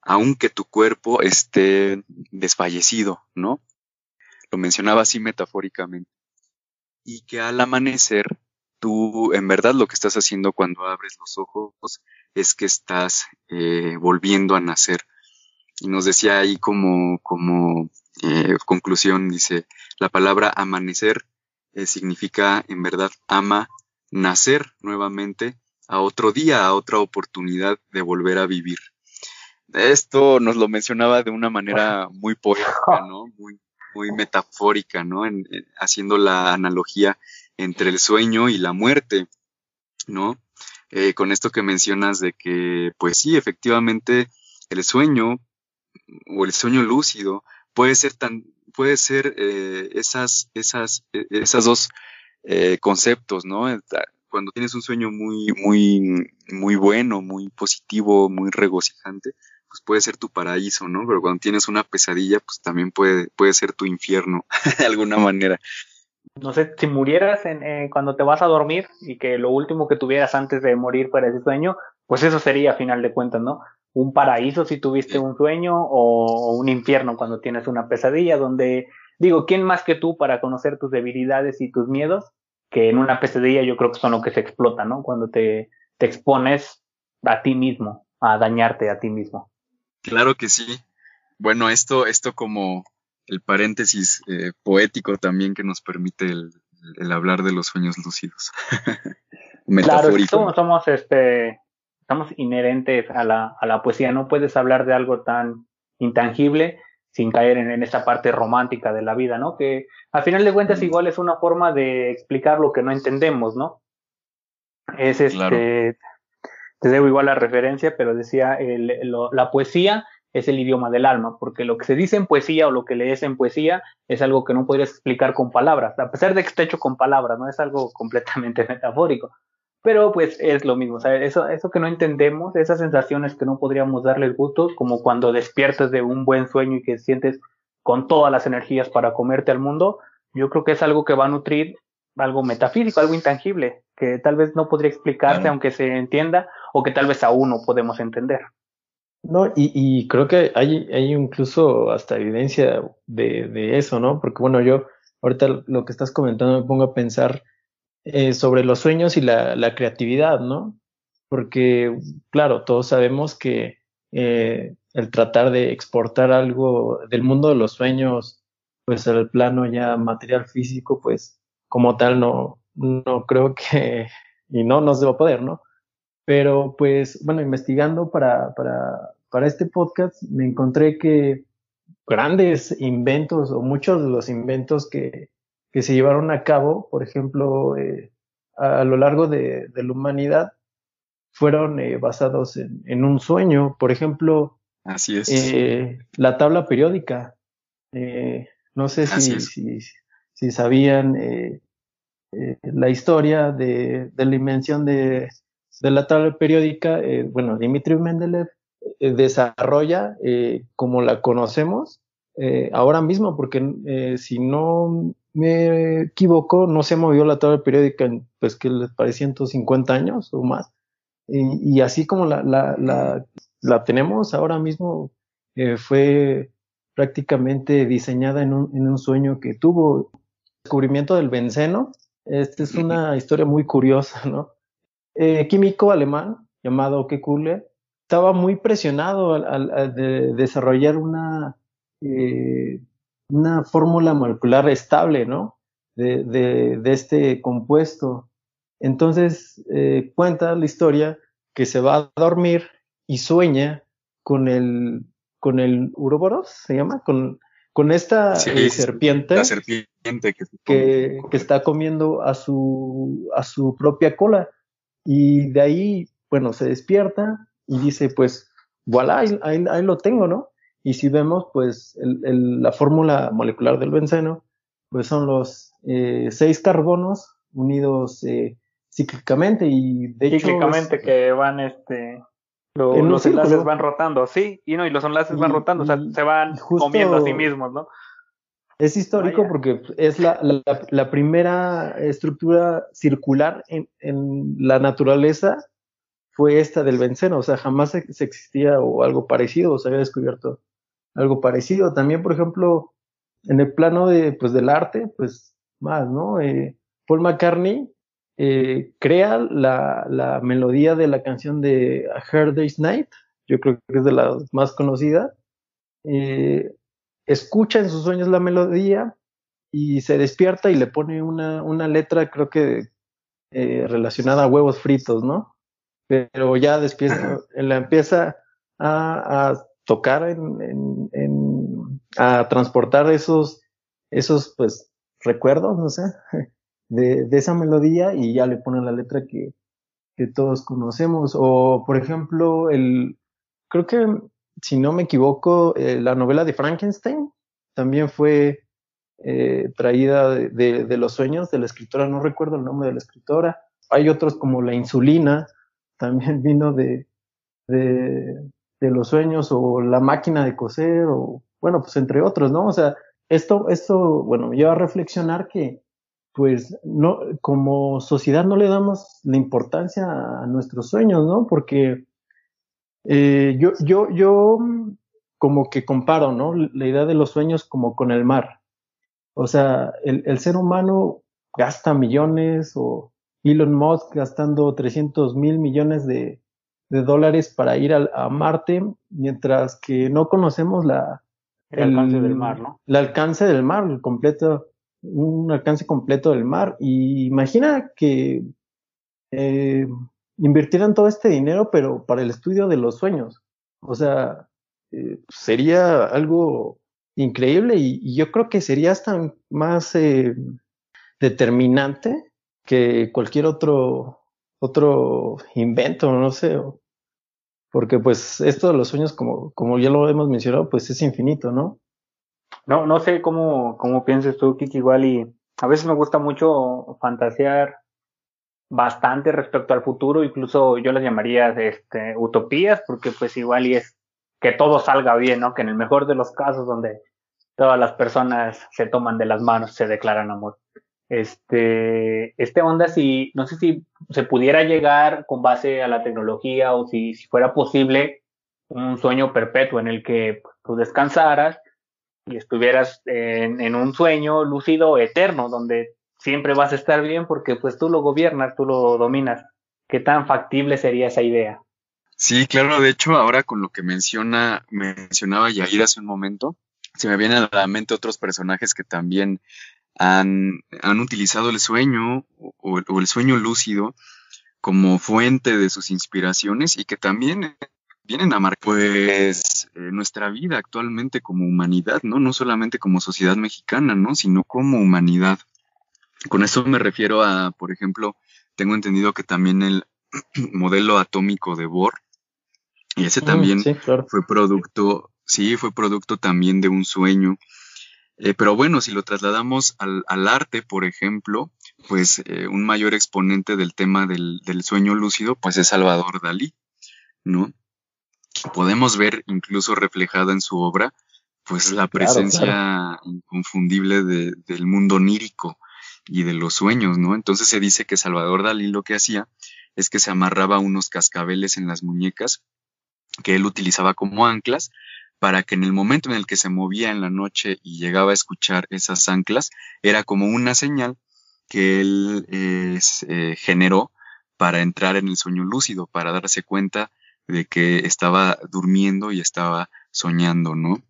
aunque tu cuerpo esté desfallecido, ¿no? Lo mencionaba así metafóricamente. Y que al amanecer, tú en verdad lo que estás haciendo cuando abres los ojos es que estás eh, volviendo a nacer. Y nos decía ahí como, como eh, conclusión, dice, la palabra amanecer eh, significa en verdad ama, nacer nuevamente a otro día, a otra oportunidad de volver a vivir. Esto nos lo mencionaba de una manera muy poética, ¿no? Muy, muy metafórica, ¿no? En, en, haciendo la analogía entre el sueño y la muerte, ¿no? Eh, con esto que mencionas de que, pues sí, efectivamente, el sueño o el sueño lúcido puede ser tan, puede ser eh, esas, esas, esas dos eh, conceptos, ¿no? Cuando tienes un sueño muy, muy, muy bueno, muy positivo, muy regocijante, pues puede ser tu paraíso, ¿no? Pero cuando tienes una pesadilla, pues también puede, puede ser tu infierno, de alguna manera.
No sé, si murieras en, eh, cuando te vas a dormir y que lo último que tuvieras antes de morir fuera ese sueño, pues eso sería a final de cuentas, ¿no? Un paraíso si tuviste un sueño o un infierno cuando tienes una pesadilla donde digo, ¿quién más que tú para conocer tus debilidades y tus miedos? Que en una pesadilla yo creo que son lo que se explota, ¿no? Cuando te, te expones a ti mismo, a dañarte a ti mismo.
Claro que sí. Bueno, esto, esto como el paréntesis eh, poético también que nos permite el, hablar de los sueños lúcidos.
Claro, somos, somos, este, estamos inherentes a la, a la poesía. No puedes hablar de algo tan intangible sin caer en, esa parte romántica de la vida, ¿no? Que al final de cuentas igual es una forma de explicar lo que no entendemos, ¿no? Es este, te debo igual la referencia, pero decía, la poesía es el idioma del alma, porque lo que se dice en poesía o lo que lees en poesía es algo que no podrías explicar con palabras, a pesar de que esté hecho con palabras, ¿no? Es algo completamente metafórico pero pues es lo mismo, Eso, eso que no entendemos, esas sensaciones que no podríamos darles gusto, como cuando despiertas de un buen sueño y que sientes con todas las energías para comerte al mundo, yo creo que es algo que va a nutrir algo metafísico, algo intangible, que tal vez no podría explicarse aunque se entienda, o que tal vez aún no podemos entender.
No, y, y creo que hay, hay incluso hasta evidencia de, de eso, ¿no? Porque bueno, yo ahorita lo que estás comentando me pongo a pensar eh, sobre los sueños y la, la, creatividad, ¿no? Porque, claro, todos sabemos que eh, el tratar de exportar algo del mundo de los sueños, pues al plano ya material físico, pues como tal no, no creo que, y no, no se poder, ¿no? Pero pues, bueno, investigando para, para, para este podcast, me encontré que grandes inventos o muchos de los inventos que, que se llevaron a cabo, por ejemplo, eh, a, lo largo de, la humanidad, fueron eh, basados en, un sueño. Por ejemplo,
Así es.
Eh, la tabla periódica. no sé si, si, si, sabían la historia de, de, la invención de, de la tabla periódica. bueno, Dimitri Mendeleev desarrolla como la conocemos ahora mismo, porque si no me equivoco, no se movió la tabla periódica en, pues, que les parece 150 años o más. Y, así como la, la, la, la, tenemos ahora mismo, eh, fue prácticamente diseñada en un, en un sueño que tuvo. El descubrimiento del benceno, esta es una historia muy curiosa, ¿no? Eh, químico alemán llamado Kekulle estaba muy presionado al, al, de desarrollar una eh, una fórmula molecular estable, ¿no? De, de, de este compuesto. Entonces, eh, cuenta la historia que se va a dormir y sueña con el, con el Uroboros, se llama, con, con esta eh, serpiente,
la serpiente que,
que, que, está comiendo a su, a su propia cola. Y de ahí, bueno, se despierta y dice, pues, voilà, ahí, ahí lo tengo, ¿no? Y si vemos, pues el, la fórmula molecular del benceno, pues son los eh, seis carbonos unidos eh, cíclicamente y de
hecho... Cíclicamente que van, este, los enlaces van rotando, sí, y no, y los enlaces van rotando, o sea, se van comiendo a sí mismos, ¿no?
Es histórico porque es la, la, la, primera estructura circular en, en, la naturaleza fue esta del benceno, o sea, jamás existía o algo parecido, o se había descubierto algo parecido. También, por ejemplo, en el plano de, pues, del arte, pues más, ¿no? Eh, Paul McCartney eh, crea la, la, melodía de la canción de A Hard Day's Night, yo creo que es de las más conocidas. Eh, escucha en sus sueños la melodía y se despierta y le pone una, una letra, creo que relacionada a huevos fritos, ¿no? Pero ya después la empieza a, tocar en, en, a transportar esos, esos pues recuerdos, no sé, de, esa melodía y ya le ponen la letra que, que todos conocemos. O, por ejemplo, el, creo que, si no me equivoco, eh, la novela de Frankenstein también fue eh, traída de, los sueños de la escritora, no recuerdo el nombre de la escritora. Hay otros como la insulina, también vino de, de, los sueños, o la máquina de coser, o bueno, pues entre otros, ¿no? O sea, esto, esto, bueno, lleva a reflexionar que, pues, no, como sociedad no le damos la importancia a nuestros sueños, ¿no? Porque eh, yo, yo, yo como que comparo, ¿no? La idea de los sueños como con el mar. O sea, el, el ser humano gasta millones o Elon Musk gastando 300 mil millones de, de dólares para ir a, a, Marte, mientras que no conocemos la,
el, alcance del mar, ¿no?
El alcance del mar, el completo, un alcance completo del mar. Y imagina que eh, invirtieran todo este dinero, pero para el estudio de los sueños. O sea, eh, sería algo increíble y, yo creo que sería hasta más eh, determinante que cualquier otro otro invento, no sé, porque pues esto de los sueños, como, como ya lo hemos mencionado, pues es infinito, ¿no?
No, no sé cómo, cómo piensas tú, Kiki, igual y a veces me gusta mucho fantasear bastante respecto al futuro, incluso yo las llamaría este, utopías, porque pues igual y es que todo salga bien, ¿no? Que en el mejor de los casos donde todas las personas se toman de las manos, se declaran amor. Este, este onda, si, no sé si se pudiera llegar con base a la tecnología o si, si fuera posible un sueño perpetuo en el que tú descansaras y estuvieras en, en un sueño lúcido eterno, donde siempre vas a estar bien porque pues tú lo gobiernas, tú lo dominas. ¿Qué tan factible sería esa idea?
Sí, claro, de hecho, ahora con lo que menciona, mencionaba Yair hace un momento, se me vienen a la mente otros personajes que también han, han utilizado el sueño o, o, el sueño lúcido como fuente de sus inspiraciones y que también vienen a marcar pues eh, nuestra vida actualmente como humanidad, ¿no? No solamente como sociedad mexicana, ¿no? Sino como humanidad. Con eso me refiero a, por ejemplo, tengo entendido que también el modelo atómico de Bohr y ese mm, también fue producto, sí, fue producto también de un sueño. Eh, pero bueno, si lo trasladamos al, al arte, por ejemplo, pues eh, un mayor exponente del tema del, del, sueño lúcido, pues es Salvador Dalí, ¿no? Podemos ver incluso reflejada en su obra, pues la presencia inconfundible de, del mundo onírico y de los sueños, ¿no? Entonces se dice que Salvador Dalí lo que hacía es que se amarraba unos cascabeles en las muñecas que él utilizaba como anclas para que en el momento en el que se movía en la noche y llegaba a escuchar esas anclas, era como una señal que él eh, generó para entrar en el sueño lúcido, para darse cuenta de que estaba durmiendo y estaba soñando, ¿no?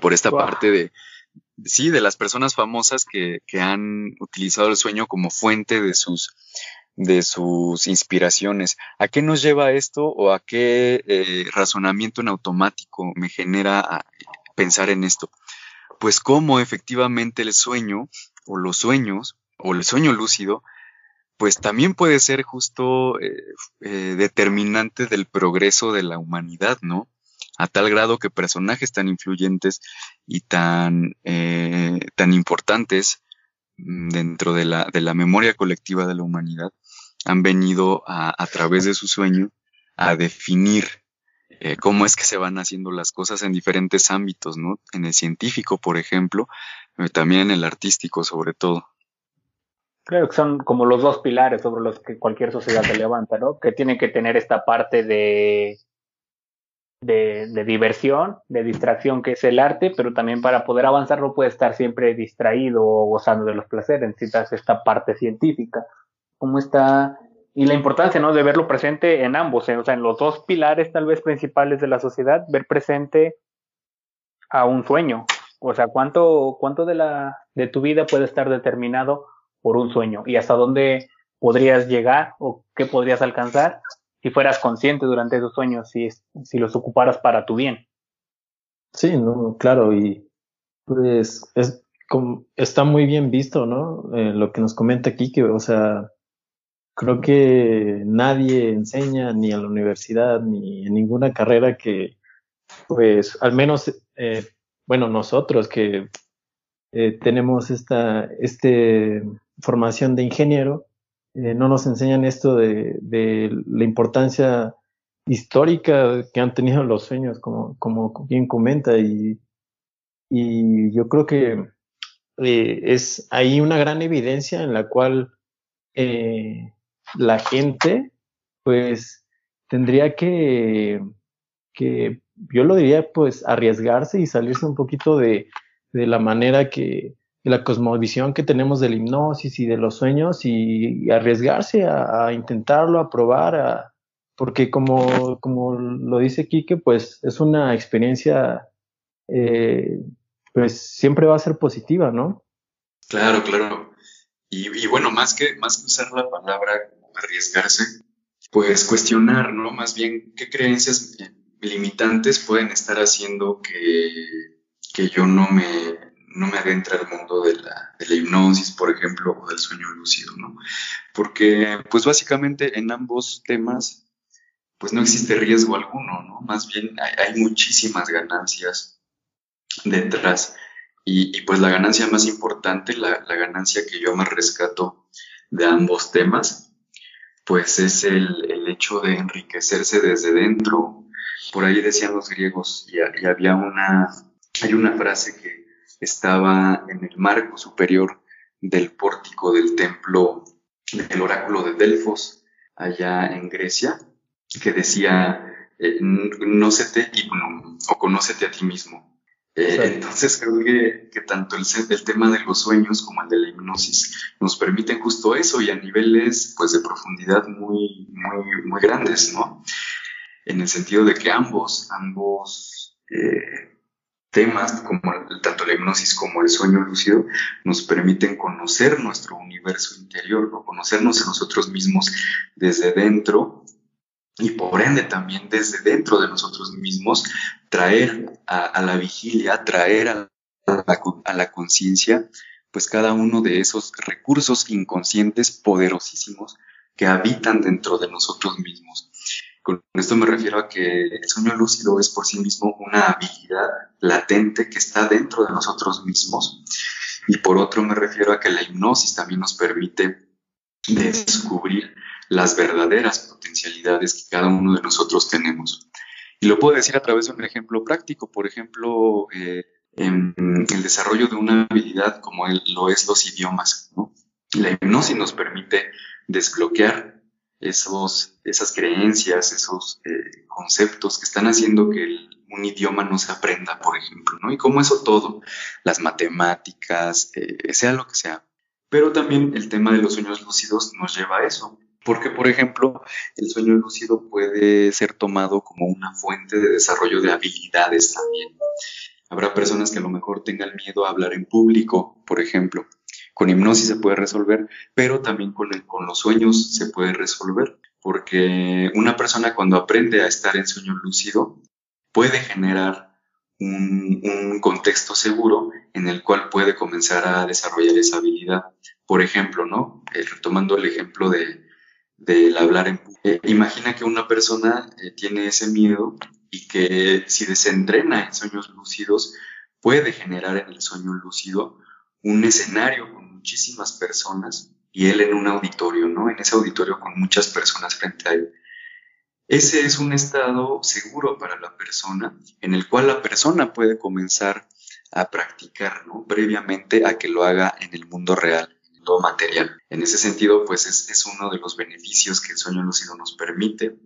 Por esta parte de, sí, de las personas famosas que, que han utilizado el sueño como fuente de sus de sus inspiraciones. ¿A qué nos lleva esto o a qué eh, razonamiento en automático me genera a pensar en esto? Pues cómo efectivamente el sueño o los sueños o el sueño lúcido, pues también puede ser justo eh, eh, determinante del progreso de la humanidad, ¿no? A tal grado que personajes tan influyentes y tan, tan importantes mm, dentro de la, de la memoria colectiva de la humanidad han venido a, a través de su sueño a definir eh, cómo es que se van haciendo las cosas en diferentes ámbitos, ¿no? En el científico, por ejemplo, eh, también en el artístico, sobre todo.
Creo que son como los dos pilares sobre los que cualquier sociedad se levanta, ¿no? Que tiene que tener esta parte de, de, de, diversión, de distracción, que es el arte, pero también para poder avanzar no puede estar siempre distraído o gozando de los placeres, necesitas esta parte científica cómo está y la importancia, ¿no? De verlo presente en ambos, o sea, en los dos pilares tal vez principales de la sociedad, ver presente a un sueño. O sea, cuánto, cuánto de la, de tu vida puede estar determinado por un sueño y hasta dónde podrías llegar o qué podrías alcanzar si fueras consciente durante esos sueños, si, si los ocuparas para tu bien.
Sí, no, claro, y pues es como, está muy bien visto, ¿no? Eh, lo que nos comenta aquí, que, o sea, creo que nadie enseña ni a la universidad ni en ninguna carrera que, pues, al menos, eh, bueno, nosotros que eh, tenemos esta este formación de ingeniero, eh, no nos enseñan esto de, la importancia histórica que han tenido los sueños, como, como bien comenta, y, y yo creo que eh, es ahí una gran evidencia en la cual la gente, pues, tendría que, que, yo lo diría, pues, arriesgarse y salirse un poquito de, de la manera que, de la cosmovisión que tenemos de la hipnosis y de los sueños y, arriesgarse a, intentarlo, a probar, a, porque como, como lo dice Quique, pues es una experiencia, eh, pues siempre va a ser positiva, ¿no?
Claro, claro. Y, y, bueno, más que, más que usar la palabra arriesgarse, pues cuestionar, ¿no? Más bien, ¿qué creencias limitantes pueden estar haciendo que que yo no me, no me adentre al mundo de la, hipnosis, por ejemplo, o del sueño lúcido, ¿no? Porque, pues básicamente en ambos temas, pues no existe riesgo alguno, ¿no? Más bien hay, muchísimas ganancias detrás. Y, y, pues la ganancia más importante, la, la, ganancia que yo más rescato de ambos temas, pues es el, el hecho de enriquecerse desde dentro. Por ahí decían los griegos, y había una, hay una frase que estaba en el marco superior del pórtico del templo del oráculo de Delfos, allá en Grecia, que decía, eh, te o conócete a ti mismo. Eh, entonces creo que, que tanto el, el, tema de los sueños como el de la hipnosis nos permiten justo eso y a niveles pues de profundidad muy, muy, muy grandes, ¿no? En el sentido de que ambos, ambos eh, temas, como tanto la hipnosis como el sueño lúcido, nos permiten conocer nuestro universo interior, o conocernos a nosotros mismos desde dentro y por ende también desde dentro de nosotros mismos traer a, la vigilia, traer a la, a la conciencia, pues cada uno de esos recursos inconscientes poderosísimos que habitan dentro de nosotros mismos. Con esto me refiero a que el sueño lúcido es por sí mismo una habilidad latente que está dentro de nosotros mismos. Y por otro me refiero a que la hipnosis también nos permite descubrir las verdaderas potencialidades que cada uno de nosotros tenemos. Y lo puedo decir a través de un ejemplo práctico, por ejemplo, eh, en el desarrollo de una habilidad como lo es los idiomas. La hipnosis nos permite desbloquear esos, esas creencias, esos eh, conceptos que están haciendo que un idioma no se aprenda, por ejemplo, ¿no? Y como eso todo, las matemáticas, eh, sea lo que sea. Pero también el tema de los sueños lúcidos nos lleva a eso, porque, por ejemplo, el sueño lúcido puede ser tomado como una fuente de desarrollo de habilidades también. Habrá personas que a lo mejor tengan miedo a hablar en público, por ejemplo, con hipnosis se puede resolver, pero también con, con los sueños se puede resolver, porque una persona cuando aprende a estar en sueño lúcido puede generar un, contexto seguro en el cual puede comenzar a desarrollar esa habilidad. Por ejemplo, ¿no? Eh, retomando el ejemplo de, del hablar en público. Eh, imagina que una persona eh, tiene ese miedo y que si desentrena en sueños lúcidos, puede generar en el sueño lúcido un escenario con muchísimas personas y él en un auditorio, ¿no? En ese auditorio con muchas personas frente a él. Ese es un estado seguro para la persona en el cual la persona puede comenzar a practicar, ¿no? Previamente a que lo haga en el mundo real, el mundo material. En ese sentido, pues es, uno de los beneficios que el sueño lúcido nos permite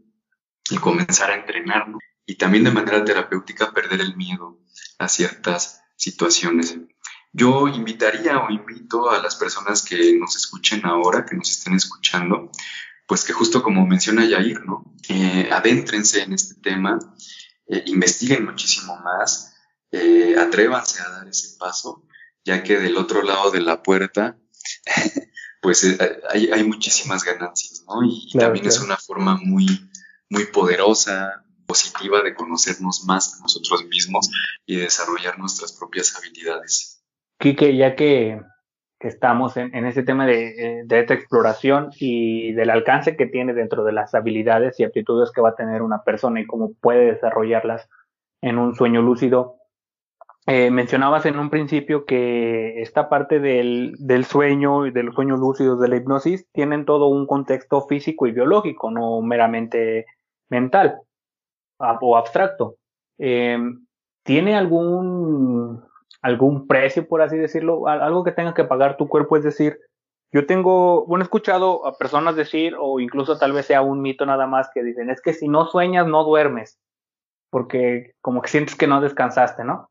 y comenzar a entrenarnos y también de manera terapéutica perder el miedo a ciertas situaciones. Yo invitaría o invito a las personas que nos escuchen ahora, que nos estén escuchando, pues que justo como menciona Yair, ¿no? Adéntrense en este tema, eh, investiguen muchísimo más, eh, atrévanse a dar ese paso, ya que del otro lado de la puerta, pues hay, hay, muchísimas ganancias, ¿no? Y, también es una forma muy, muy poderosa, positiva de conocernos más a nosotros mismos y desarrollar nuestras propias habilidades.
Quique, ya que, estamos en, ese tema eh, de, esta exploración y del alcance que tiene dentro de las habilidades y aptitudes que va a tener una persona y cómo puede desarrollarlas en un sueño lúcido, eh, mencionabas en un principio que esta parte del, sueño y de los sueños lúcidos de la hipnosis tienen todo un contexto físico y biológico, no meramente mental o abstracto. Em, ¿Tiene algún, algún precio, por así decirlo? Algo que tenga que pagar tu cuerpo, es decir, yo tengo, bueno, he escuchado a personas decir, o incluso tal vez sea un mito nada más, que dicen, es que si no sueñas, no duermes, porque como que sientes que no descansaste, ¿no?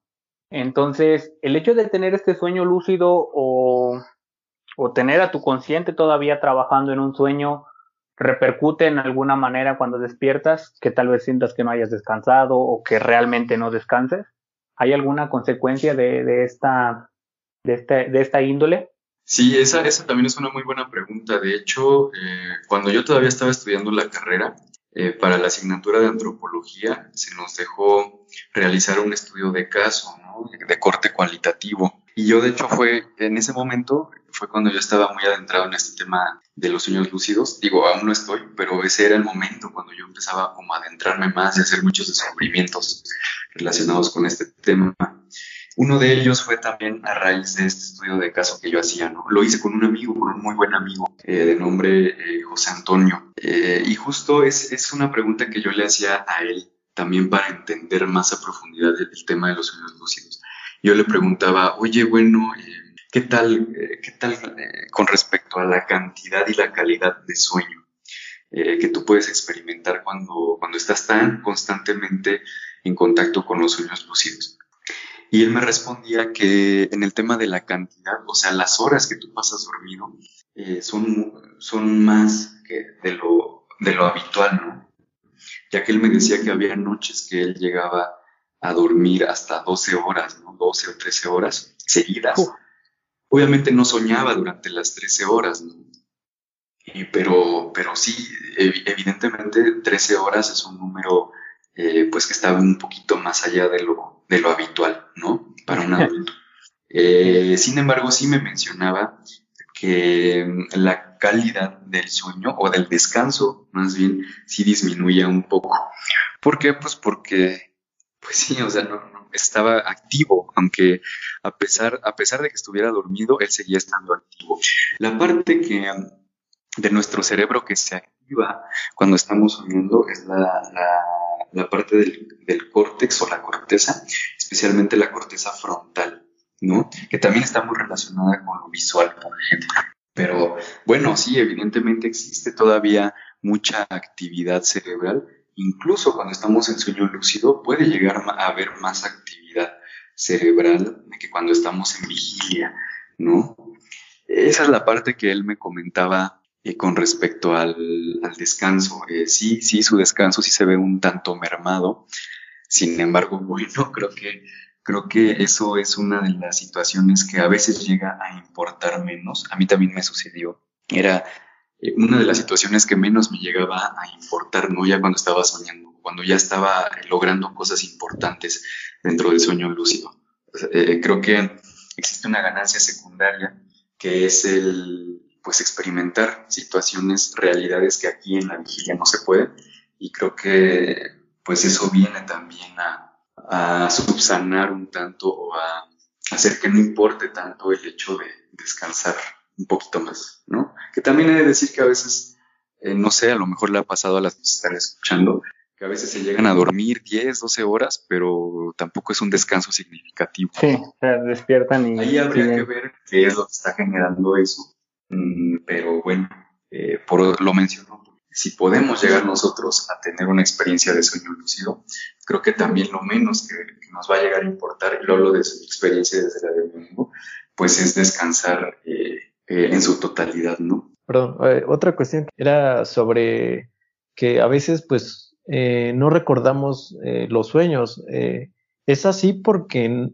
Entonces, el hecho de tener este sueño lúcido o, tener a tu consciente todavía trabajando en un sueño repercute en alguna manera cuando despiertas, que tal vez sientas que no hayas descansado o que realmente no descanses. ¿Hay alguna consecuencia de, de esta, de, este, de esta índole?
Sí, esa, esa también es una muy buena pregunta. De hecho, eh, cuando yo todavía estaba estudiando la carrera, eh, para la asignatura de antropología se nos dejó realizar un estudio de caso, ¿no? de corte cualitativo. Y yo, de hecho, fue en ese momento, fue cuando yo estaba muy adentrado en este tema de los sueños lúcidos. Digo, aún no estoy, pero ese era el momento cuando yo empezaba como a adentrarme más y hacer muchos descubrimientos relacionados con este tema. Uno de ellos fue también a raíz de este estudio de caso que yo hacía, ¿no? Lo hice con un amigo, con un muy buen amigo eh, de nombre eh, José Antonio. Eh, y justo es, es una pregunta que yo le hacía a él también para entender más a profundidad el, tema de los sueños lúcidos. Yo le preguntaba, oye, bueno, ¿qué tal, qué tal con respecto a la cantidad y la calidad de sueño que tú puedes experimentar cuando, cuando estás tan constantemente en contacto con los sueños lúcidos? Y él me respondía que en el tema de la cantidad, o sea, las horas que tú pasas dormido, eh, son, son más que de lo, de lo habitual, ¿no? Ya que él me decía que había noches que él llegaba a dormir hasta 12 horas, ¿no? 12 o 13 horas seguidas. Obviamente no soñaba durante las 13 horas, ¿no? Y, pero, pero sí, evidentemente 13 horas es un número eh, pues que está un poquito más allá de lo, de lo habitual, ¿no? Para un adulto. Eh, sin embargo, sí me mencionaba que mm, la calidad del sueño o del descanso, más bien, sí disminuía un poco. ¿Por qué? Pues porque, pues sí, o sea, no, estaba activo, aunque a pesar, a pesar de que estuviera dormido, él seguía estando activo. La parte que mm, de nuestro cerebro que se activa cuando estamos soñando es la la parte del, córtex o la corteza, especialmente la corteza frontal, ¿no? Que también está muy relacionada con lo visual, por ejemplo. Pero bueno, sí, evidentemente existe todavía mucha actividad cerebral. Incluso cuando estamos en sueño lúcido puede llegar a haber más actividad cerebral que cuando estamos en vigilia, ¿no? Esa es la parte que él me comentaba eh, con respecto al, descanso. Eh, sí, sí, su descanso sí se ve un tanto mermado. Sin embargo, bueno, creo que, creo que eso es una de las situaciones que a veces llega a importar menos. A mí también me sucedió. Era eh, una de las situaciones que menos me llegaba a importar, ¿no? Ya cuando estaba soñando, cuando ya estaba logrando cosas importantes dentro del sueño lúcido. creo que existe una ganancia secundaria que es el pues experimentar situaciones, realidades que aquí en la vigilia no se puede y creo que pues eso viene también a, subsanar un tanto o a hacer que no importe tanto el hecho de descansar un poquito más, ¿no? Que también he de decir que a veces, eh, no sé, a lo mejor le ha pasado a las que están escuchando, que a veces se llegan a dormir 10, 12 horas, pero tampoco es un descanso significativo.
Sí, se despiertan y...
Ahí habría que ver qué es lo que está generando eso Mm, pero bueno, eh, por lo menciono, si podemos llegar nosotros a tener una experiencia de sueño lúcido, creo que también lo menos que, nos va a llegar a importar, y lo de su experiencia desde la del mundo, pues es descansar eh, eh, en su totalidad, ¿no?
Perdón, otra cuestión era sobre que a veces pues no recordamos los sueños. ¿Es así porque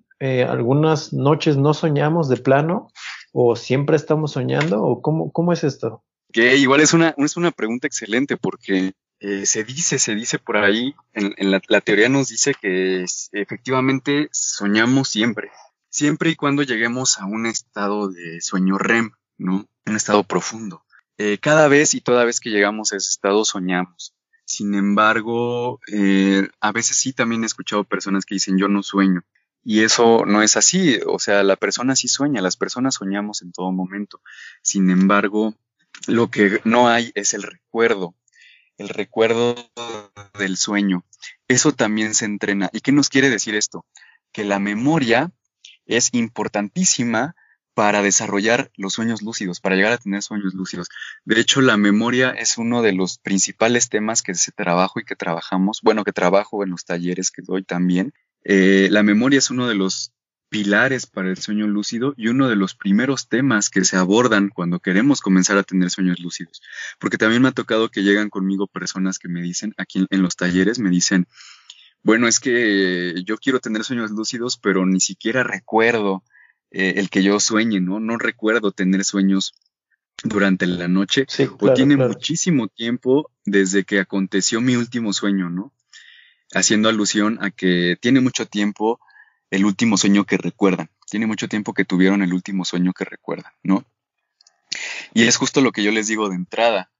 algunas noches no soñamos de plano ¿O siempre estamos soñando? ¿O cómo, cómo es esto?
Que igual es una, es una pregunta excelente porque eh, se dice, se dice por ahí, en, la, teoría nos dice que efectivamente soñamos siempre, siempre y cuando lleguemos a un estado de sueño REM, ¿no? Un estado profundo. Eh, cada vez y toda vez que llegamos a ese estado soñamos. Sin embargo, eh, a veces sí también he escuchado personas que dicen yo no sueño. Y eso no es así, o sea, la persona sí sueña, las personas soñamos en todo momento. Sin embargo, lo que no hay es el recuerdo, el recuerdo del sueño. Eso también se entrena. ¿Y qué nos quiere decir esto? Que la memoria es importantísima para desarrollar los sueños lúcidos, para llegar a tener sueños lúcidos. De hecho, la memoria es uno de los principales temas que se trabajo y que trabajamos, bueno, que trabajo en los talleres que doy también. Eh, la memoria es uno de los pilares para el sueño lúcido y uno de los primeros temas que se abordan cuando queremos comenzar a tener sueños lúcidos. Porque también me ha tocado que llegan conmigo personas que me dicen, aquí en los talleres, me dicen, bueno, es que yo quiero tener sueños lúcidos, pero ni siquiera recuerdo eh, el que yo sueñe, ¿no? No recuerdo tener sueños durante la noche o tiene muchísimo tiempo desde que aconteció mi último sueño, ¿no? Haciendo alusión a que tiene mucho tiempo el último sueño que recuerdan, tiene mucho tiempo que tuvieron el último sueño que recuerdan, ¿no? Y es justo lo que yo les digo de entrada.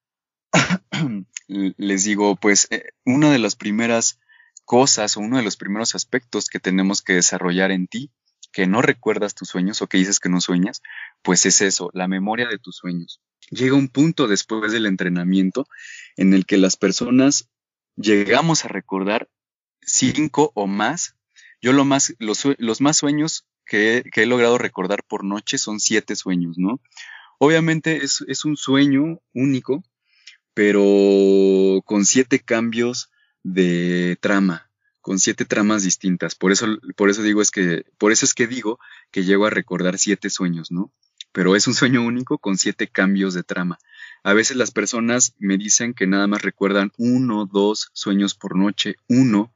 les digo, pues, eh, una de las primeras cosas o uno de los primeros aspectos que tenemos que desarrollar en ti que no recuerdas tus sueños o que dices que no sueñas, pues es eso, la memoria de tus sueños. Llega un punto después del entrenamiento en el que las personas llegamos a recordar cinco o más. Yo más, los, más sueños que, he logrado recordar por noche son siete sueños, ¿no? Obviamente es, es un sueño único, pero con siete cambios de trama, con siete tramas distintas. Por eso, por eso digo es que, por eso es que digo que llego a recordar siete sueños, ¿no? Pero es un sueño único con siete cambios de trama. A veces las personas me dicen que nada más recuerdan uno, dos sueños por noche, uno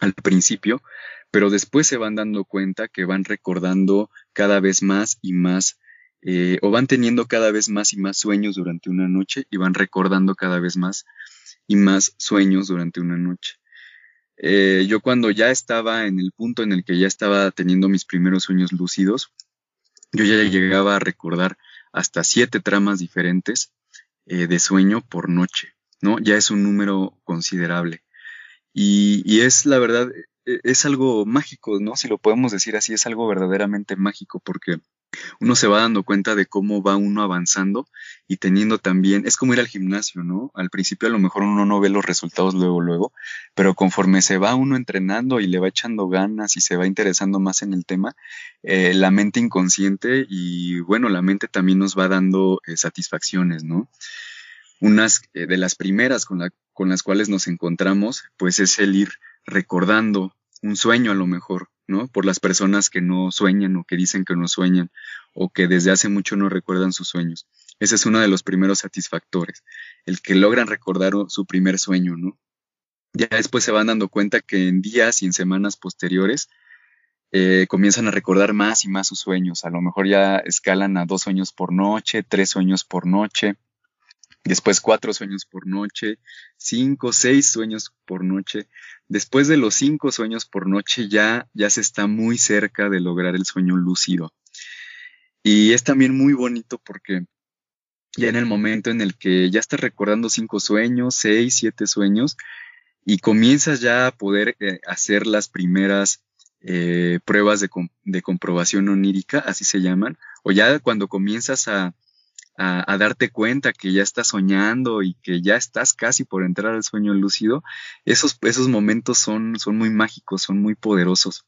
al principio, pero después se van dando cuenta que van recordando cada vez más y más, eh, o van teniendo cada vez más y más sueños durante una noche y van recordando cada vez más y más sueños durante una noche. Eh, yo cuando ya estaba en el punto en el que ya estaba teniendo mis primeros sueños lúcidos, yo ya llegaba a recordar hasta siete tramas diferentes eh, de sueño por noche, ¿no? Ya es un número considerable. Y, y, es la verdad, e, es algo mágico, ¿no? Si lo podemos decir así, es algo verdaderamente mágico porque uno se va dando cuenta de cómo va uno avanzando y teniendo también, es como ir al gimnasio, ¿no? Al principio a lo mejor uno no ve los resultados luego, luego, pero conforme se va uno entrenando y le va echando ganas y se va interesando más en el tema, eh, la mente inconsciente y bueno, la mente también nos va dando eh, satisfacciones, ¿no? Unas eh, de las primeras con, con las cuales nos encontramos, pues es el ir recordando un sueño a lo mejor, ¿no? Por las personas que no sueñan o que dicen que no sueñan o que desde hace mucho no recuerdan sus sueños. Ese es uno de los primeros satisfactores, el que logran recordar su primer sueño, ¿no? Ya después se van dando cuenta que en días y en semanas posteriores eh, comienzan a recordar más y más sus sueños. A lo mejor ya escalan a dos sueños por noche, tres sueños por noche, después cuatro sueños por noche, cinco, seis sueños por noche. Después de los cinco sueños por noche ya, ya se está muy cerca de lograr el sueño lúcido. Y es también muy bonito porque ya en el momento en el que ya estás recordando cinco sueños, seis, siete sueños, y comienzas ya a poder eh, hacer las primeras eh, pruebas de, de comprobación onírica, así se llaman, o ya cuando comienzas a, a, darte cuenta que ya estás soñando y que ya estás casi por entrar al sueño lúcido, esos, esos momentos son, son muy mágicos, son muy poderosos.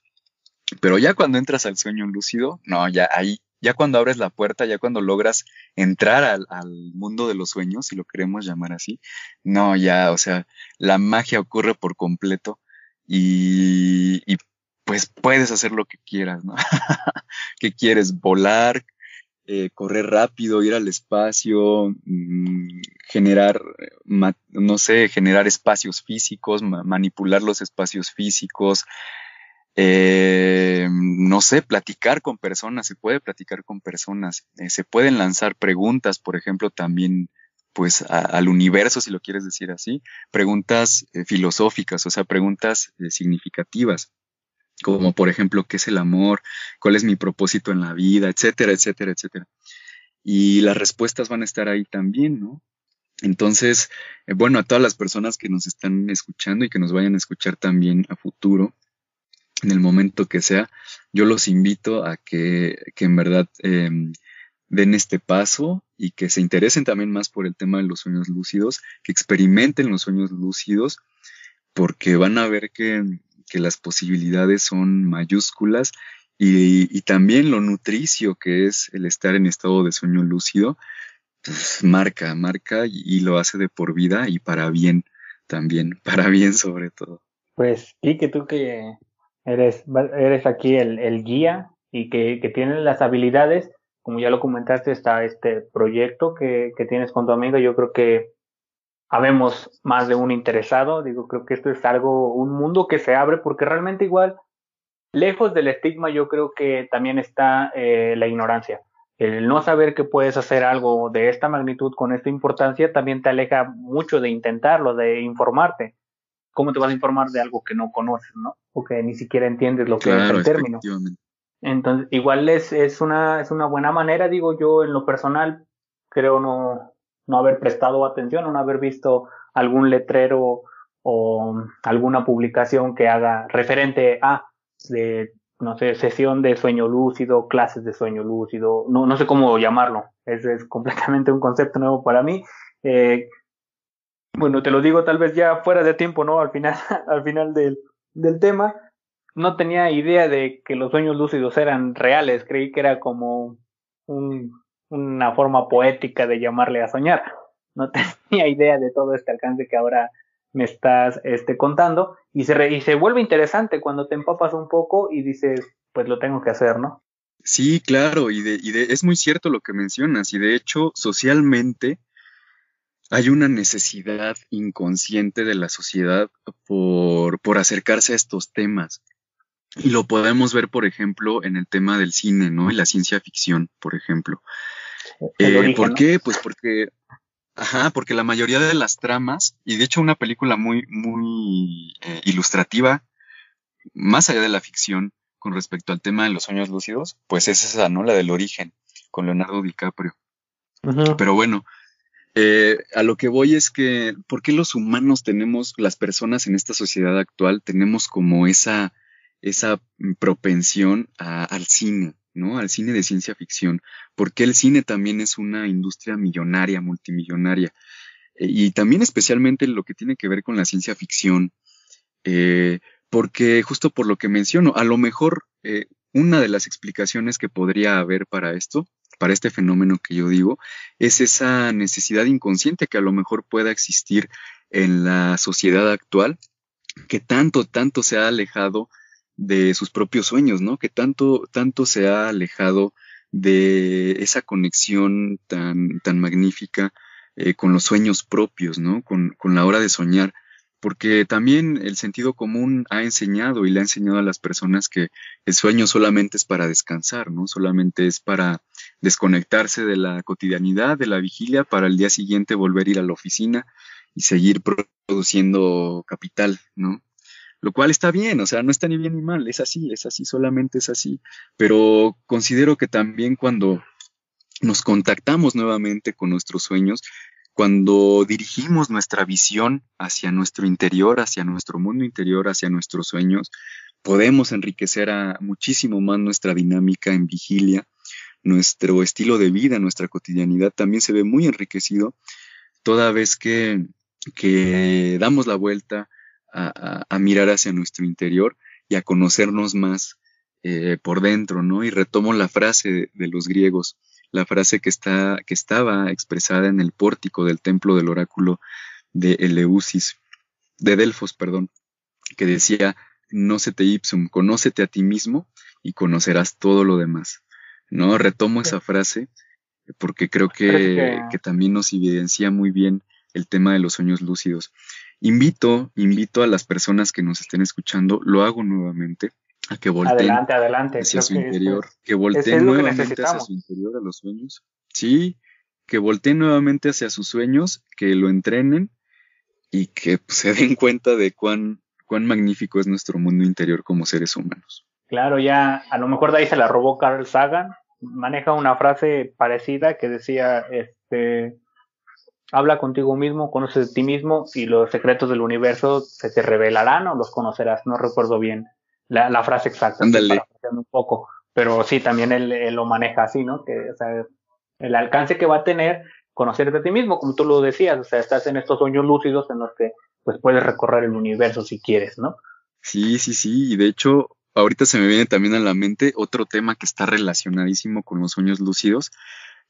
Pero ya cuando entras al sueño lúcido, no, ya ahí, ya cuando abres la puerta, ya cuando logras entrar al, mundo de los sueños, si lo queremos llamar así, no, ya, o sea, la magia ocurre por completo y, y pues puedes hacer lo que quieras, ¿no? ¿Qué quieres? Volar, eh, correr rápido, ir al espacio, mm, generar, no sé, generar espacios físicos, manipular los espacios físicos, eh, no sé, platicar con personas, se puede platicar con personas, eh, se pueden lanzar preguntas, por ejemplo, también pues al universo, si lo quieres decir así, preguntas filosóficas, o sea, preguntas significativas como por ejemplo, ¿qué es el amor? ¿Cuál es mi propósito en la vida? Etcétera, etcétera, etcétera. Y las respuestas van a estar ahí también, ¿no? Entonces, eh, bueno, a todas las personas que nos están escuchando y que nos vayan a escuchar también a futuro, en el momento que sea, yo los invito a que, que en verdad em, den este paso y que se interesen también más por el tema de los sueños lúcidos, que experimenten los sueños lúcidos, porque van a ver que, que las posibilidades son mayúsculas y, y, también lo nutricio que es el estar en estado de sueño lúcido, pues marca, marca y, lo hace de por vida y para bien también, para bien sobre todo.
Pues sí, que tú que eres, eres aquí el, el guía y que, que tienes las habilidades, como ya lo comentaste, está este proyecto que, que tienes con tu amiga, yo creo que habemos más de un interesado, digo, creo que esto es algo, un mundo que se abre porque realmente igual, lejos del estigma, yo creo que también está eh, la ignorancia el no saber que puedes hacer algo de esta magnitud con esta importancia también te aleja mucho de intentarlo, de informarte. ¿Cómo te vas a informar de algo que no conoces, no? O que ni siquiera entiendes lo que es el término. Entonces, igual es, es, una, es una buena manera, digo yo, en lo personal, creo no, no haber prestado atención, no haber visto algún letrero o alguna publicación que haga referente a de no sé, sesión de sueño lúcido, clases de sueño lúcido, no, no sé cómo llamarlo, es, es completamente un concepto nuevo para mí. Eh, bueno, te lo digo tal vez ya fuera de tiempo, ¿no? Al final, al final del, del tema, no tenía idea de que los sueños lúcidos eran reales, creí que era como un, una forma poética de llamarle a soñar. No tenía idea de todo este alcance que ahora me estás este, contando y se, y se vuelve interesante cuando te empapas un poco y dices, pues lo tengo que hacer, ¿no?
Sí, claro, y, de, y de, es muy cierto lo que mencionas, y de hecho, socialmente hay una necesidad inconsciente de la sociedad por, por acercarse a estos temas. Y lo podemos ver, por ejemplo, en el tema del cine, ¿no? En la ciencia ficción, por ejemplo. Eh, ¿Por qué? Pues porque Ajá, porque la mayoría de las tramas, y de hecho una película muy, muy eh, ilustrativa, más allá de la ficción, con respecto al tema de los sueños lúcidos, pues es esa, ¿no? La del origen, con Leonardo DiCaprio. Pero bueno, eh, a lo que voy es que, ¿por qué los humanos tenemos, las personas en esta sociedad actual, tenemos como esa, esa propensión al cine? ¿No? Al cine de ciencia ficción, porque el cine también es una industria millonaria, multimillonaria, eh, y también especialmente lo que tiene que ver con la ciencia ficción, eh, porque justo por lo que menciono, a lo mejor eh, una de las explicaciones que podría haber para esto, para este fenómeno que yo digo, es esa necesidad inconsciente que a lo mejor pueda existir en la sociedad actual, que tanto, tanto se ha alejado de sus propios sueños, ¿no? Que tanto, tanto se ha alejado de esa conexión tan, tan magnífica eh, con los sueños propios, ¿no? Con, con la hora de soñar. Porque también el sentido común ha enseñado y le ha enseñado a las personas que el sueño solamente es para descansar, ¿no? Solamente es para desconectarse de la cotidianidad, de la vigilia, para el día siguiente volver a ir a la oficina y seguir produciendo capital, ¿no? Lo cual está bien, o sea, no está ni bien ni mal, es así, es así, solamente es así. Pero considero que también cuando nos contactamos nuevamente con nuestros sueños, cuando dirigimos nuestra visión hacia nuestro interior, hacia nuestro mundo interior, hacia nuestros sueños, podemos enriquecer a muchísimo más nuestra dinámica en vigilia, nuestro estilo de vida, nuestra cotidianidad también se ve muy enriquecido toda vez que, que damos la vuelta a, mirar hacia nuestro interior y a conocernos más eh, por dentro, ¿no? Y retomo la frase de, los griegos, la frase que, está, que estaba expresada en el pórtico del templo del oráculo de Eleusis, de Delfos, perdón, que decía, no se te ipsum, conócete a ti mismo y conocerás todo lo demás. ¿No? Retomo esa frase porque creo que, que también nos evidencia muy bien el tema de los sueños lúcidos. Invito, invito a las personas que nos estén escuchando, lo hago nuevamente, a que volteen
adelante, adelante.
hacia su interior, que volteen nuevamente hacia su interior, a los sueños. Sí, que volteen nuevamente hacia sus sueños, que lo entrenen y que pues, se den cuenta de cuán, cuán magnífico es nuestro mundo interior como seres humanos.
Claro, ya a lo mejor de ahí se la robó Carl Sagan, maneja una frase parecida que decía, este, Habla contigo mismo, conoces de ti mismo y los secretos del universo se te revelarán o los conocerás, no recuerdo bien la, frase exacta, un poco, pero sí, también él, lo maneja así, ¿no? Que, o sea, el alcance que va a tener conocerte a ti mismo, como tú lo decías, o sea, estás en estos sueños lúcidos en los que pues puedes recorrer el universo si quieres, ¿no?
Sí, sí, sí, y de hecho, ahorita se me viene también a la mente otro tema que está relacionadísimo con los sueños lúcidos,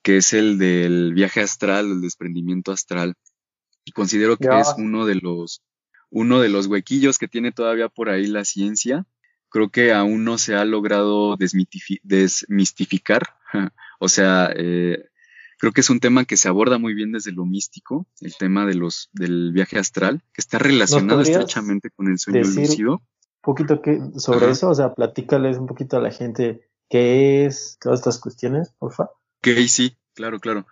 que es el del viaje astral, el desprendimiento astral. Y considero que es uno de los uno de los huequillos que tiene todavía por ahí la ciencia. Creo que aún no se ha logrado desmistificar. o sea, eh, creo que es un tema que se aborda muy bien desde lo místico, el tema de los, del viaje astral, que está relacionado estrechamente con el sueño lúcido. Un
poquito que, sobre eso, o sea, platícales un poquito a la gente qué es, todas estas cuestiones, porfa.
Ok, sí, claro, claro.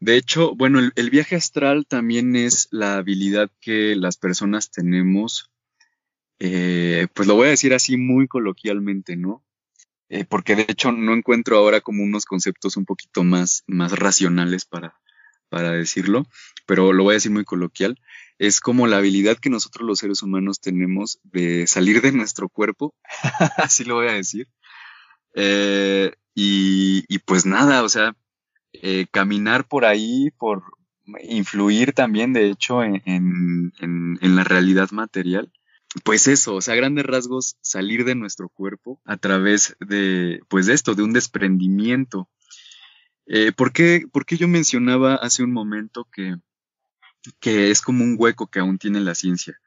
De hecho, bueno, el, viaje astral también es la habilidad que las personas tenemos, eh, pues lo voy a decir así muy coloquialmente, ¿no? Eh, porque de hecho no encuentro ahora como unos conceptos un poquito más, más racionales para, para decirlo, pero lo voy a decir muy coloquial. Es como la habilidad que nosotros los seres humanos tenemos de salir de nuestro cuerpo, así lo voy a decir. Eh, y, pues nada, o sea, eh, caminar por ahí, por influir también, de hecho, en, en, la realidad material. Pues eso, o sea, grandes rasgos, salir de nuestro cuerpo a través de, pues de esto, de un desprendimiento. Eh, ¿por, qué, yo mencionaba hace un momento que, que es como un hueco que aún tiene la ciencia?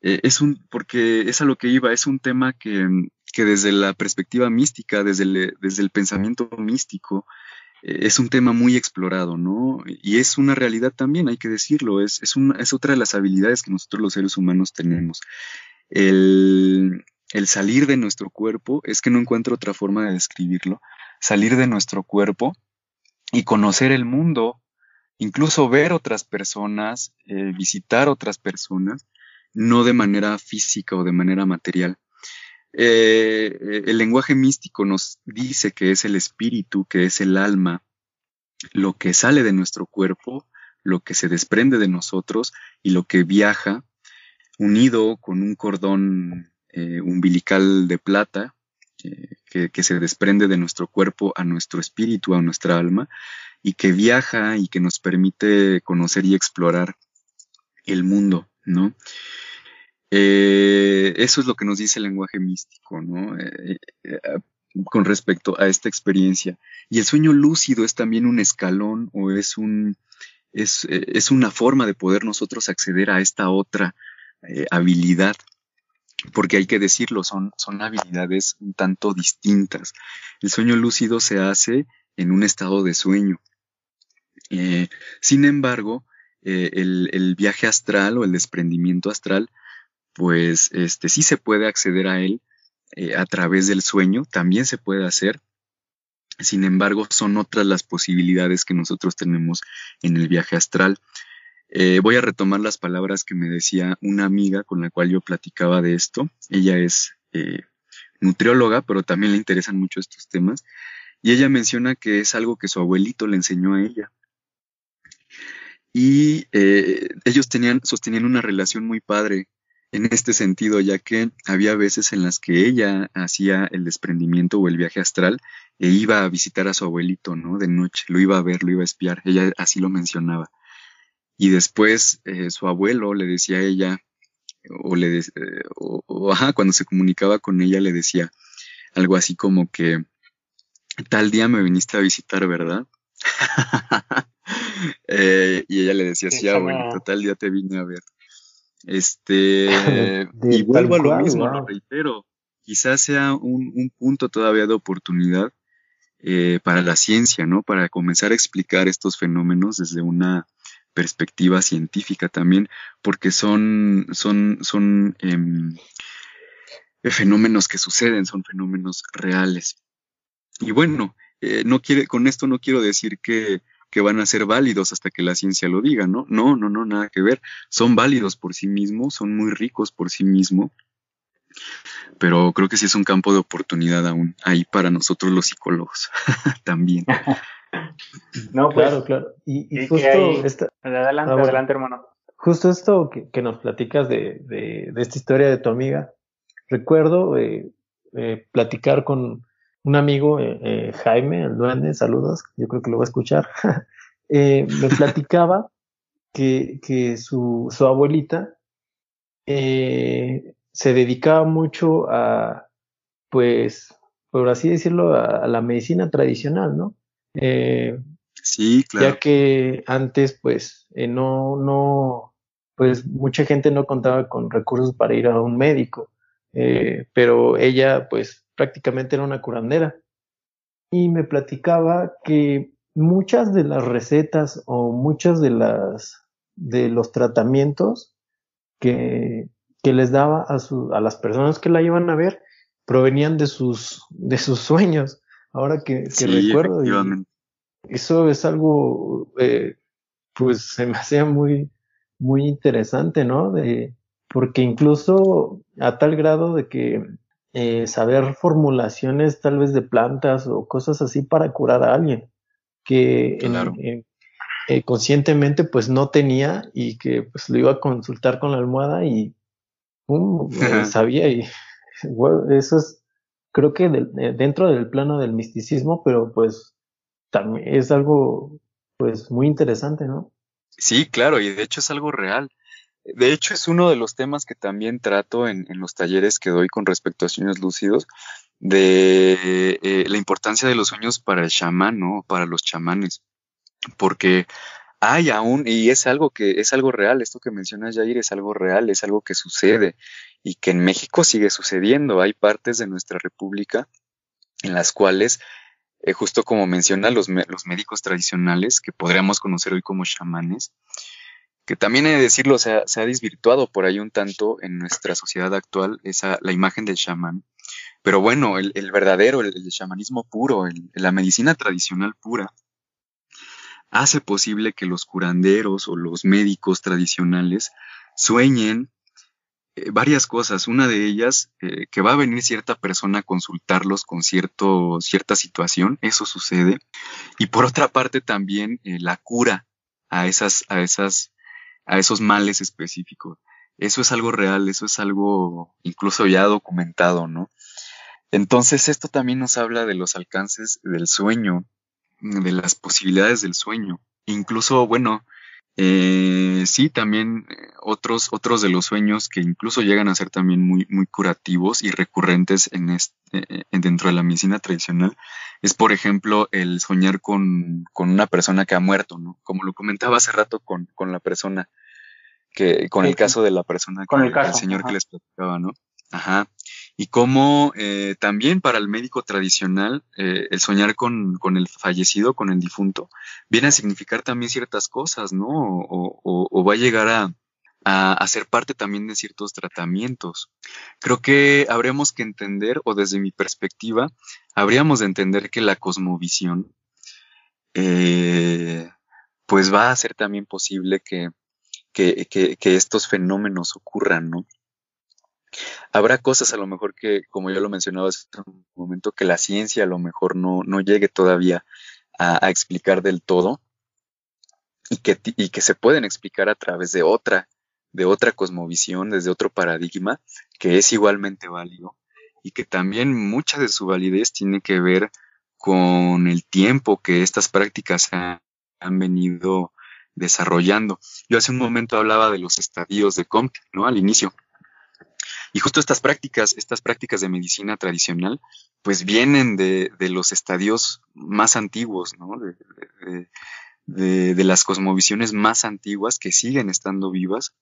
Eh, es un, porque es a lo que iba, es un tema que, que desde la perspectiva mística, desde desde el pensamiento místico, es un tema muy explorado, ¿no? Y es una realidad también, hay que decirlo, es, es, es otra de las habilidades que nosotros los seres humanos tenemos. El, el salir de nuestro cuerpo, es que no encuentro otra forma de describirlo, salir de nuestro cuerpo y conocer el mundo, incluso ver otras personas, eh, visitar otras personas, no de manera física o de manera material, eh, el lenguaje místico nos dice que es el espíritu, que es el alma, lo que sale de nuestro cuerpo, lo que se desprende de nosotros y lo que viaja unido con un cordón eh, umbilical de plata eh, que, que, se desprende de nuestro cuerpo a nuestro espíritu, a nuestra alma, y que viaja y que nos permite conocer y explorar el mundo, ¿no? Eh, eso es lo que nos dice el lenguaje místico, ¿no? Eh, eh, con respecto a esta experiencia. Y el sueño lúcido es también un escalón o es un es, es una forma de poder nosotros acceder a esta otra habilidad. Porque hay que decirlo, son, son habilidades un tanto distintas. El sueño lúcido se hace en un estado de sueño. sin embargo, el, el viaje astral o el desprendimiento astral pues este, sí se puede acceder a él eh, a través del sueño, también se puede hacer. Sin embargo, son otras las posibilidades que nosotros tenemos en el viaje astral. Eh, voy a retomar las palabras que me decía una amiga con la cual yo platicaba de esto. Ella es eh, nutrióloga, pero también le interesan mucho estos temas. Y ella menciona que es algo que su abuelito le enseñó a ella. Y ellos tenían, sostenían una relación muy padre en este sentido, ya que había veces en las que ella hacía el desprendimiento o el viaje astral e iba a visitar a su abuelito, ¿no? De noche, lo iba a ver, lo iba a espiar, ella así lo mencionaba. Y después eh, su abuelo le decía a ella, o le, eh, o, ajá, cuando se comunicaba con ella le decía algo así como que, tal día me viniste a visitar, ¿verdad? Eh, y ella le decía, sí, abuelito, tal día te vine a ver. Este, y vuelvo a lo mismo, lo reitero, quizás sea un, punto todavía de oportunidad eh, para la ciencia, ¿no? Para comenzar a explicar estos fenómenos desde una perspectiva científica también, porque son, son, son em, fenómenos que suceden, son fenómenos reales. Y bueno, eh, no quiere, con esto no quiero decir que que van a ser válidos hasta que la ciencia lo diga, ¿no? No, no, no, nada que ver. Son válidos por sí mismos, son muy ricos por sí mismos, pero creo que sí es un campo de oportunidad aún ahí para nosotros los psicólogos también.
no, pues, claro, claro. Y, justo
adelante, adelante, hermano.
Justo esto que, nos platicas de, de, esta historia de tu amiga, recuerdo eh, eh, platicar con un amigo, Jaime, el duende, saludos, yo creo que lo va a escuchar, me platicaba que, que su, su abuelita se dedicaba mucho a, pues, por así decirlo, a, la medicina tradicional, ¿no?
sí, claro.
Ya que antes, pues, no, no, pues mucha gente no contaba con recursos para ir a un médico, eh, pero ella pues prácticamente era una curandera. Y me platicaba que muchas de las recetas o muchas de las de los tratamientos que, que les daba a, su, a las personas que la iban a ver provenían de sus, de sus sueños. Ahora que, que recuerdo, eso es algo, eh, pues se me hacía muy, muy interesante, ¿no? De, porque incluso a tal grado de que eh, saber formulaciones tal vez de plantas o cosas así para curar a alguien que eh, conscientemente pues no tenía y que pues lo iba a consultar con la almohada y eh, sabía y eso es creo que dentro del plano del misticismo pero pues también es algo pues muy interesante, ¿no?
Sí, claro, y de hecho es algo real. De hecho, es uno de los temas que también trato en, los talleres que doy con respecto a sueños lúcidos, de eh, la importancia de los sueños para el chamán, ¿no? Para los chamanes. Porque hay aún, y es algo que es algo real, esto que mencionas, Jair, es algo real, es algo que sucede y que en México sigue sucediendo. Hay partes de nuestra república en las cuales eh, justo como menciona los, los médicos tradicionales, que podríamos conocer hoy como chamanes, que también he de decirlo, se ha, se ha desvirtuado por ahí un tanto en nuestra sociedad actual esa, la imagen del chamán. Pero bueno, el, el verdadero, el, el, chamanismo puro, la medicina tradicional pura, hace posible que los curanderos o los médicos tradicionales sueñen eh, varias cosas. Una de ellas, eh, que va a venir cierta persona a consultarlos con cierto, cierta situación, eso sucede. Y por otra parte también eh, la cura a esas, a esas, a esos males específicos. Eso es algo real, eso es algo incluso ya documentado, ¿no? Entonces esto también nos habla de los alcances del sueño, de las posibilidades del sueño. Incluso, bueno, eh, sí, también eh, otros, otros de los sueños que incluso llegan a ser también muy, muy curativos y recurrentes en este, dentro de la medicina tradicional es, por ejemplo, el soñar con, con, una persona que ha muerto, ¿no? Como lo comentaba hace rato con, con la persona que, con el caso de la persona,
con el, caso,
señor que les platicaba, ¿no? Ajá y cómo eh, también para el médico tradicional eh, el soñar con, con, el fallecido, con el difunto, viene a significar también ciertas cosas, ¿no? O, o, o va a llegar a, a, a, ser parte también de ciertos tratamientos. Creo que habríamos que entender, o desde mi perspectiva, habríamos de entender que la cosmovisión, eh, pues va a hacer también posible que, que, que, que estos fenómenos ocurran, ¿no? Habrá cosas a lo mejor que, como ya lo mencionaba hace un momento, que la ciencia a lo mejor no, no llegue todavía a, explicar del todo y que, y que se pueden explicar a través de otra, de otra cosmovisión, desde otro paradigma, que es igualmente válido y que también mucha de su validez tiene que ver con el tiempo que estas prácticas han, han venido desarrollando. Yo hace un momento hablaba de los estadios de Comte, ¿no? Al inicio. Y justo estas prácticas, estas prácticas de medicina tradicional, pues vienen de, de los estadios más antiguos, ¿no? De, de, de, las cosmovisiones más antiguas que siguen estando vivas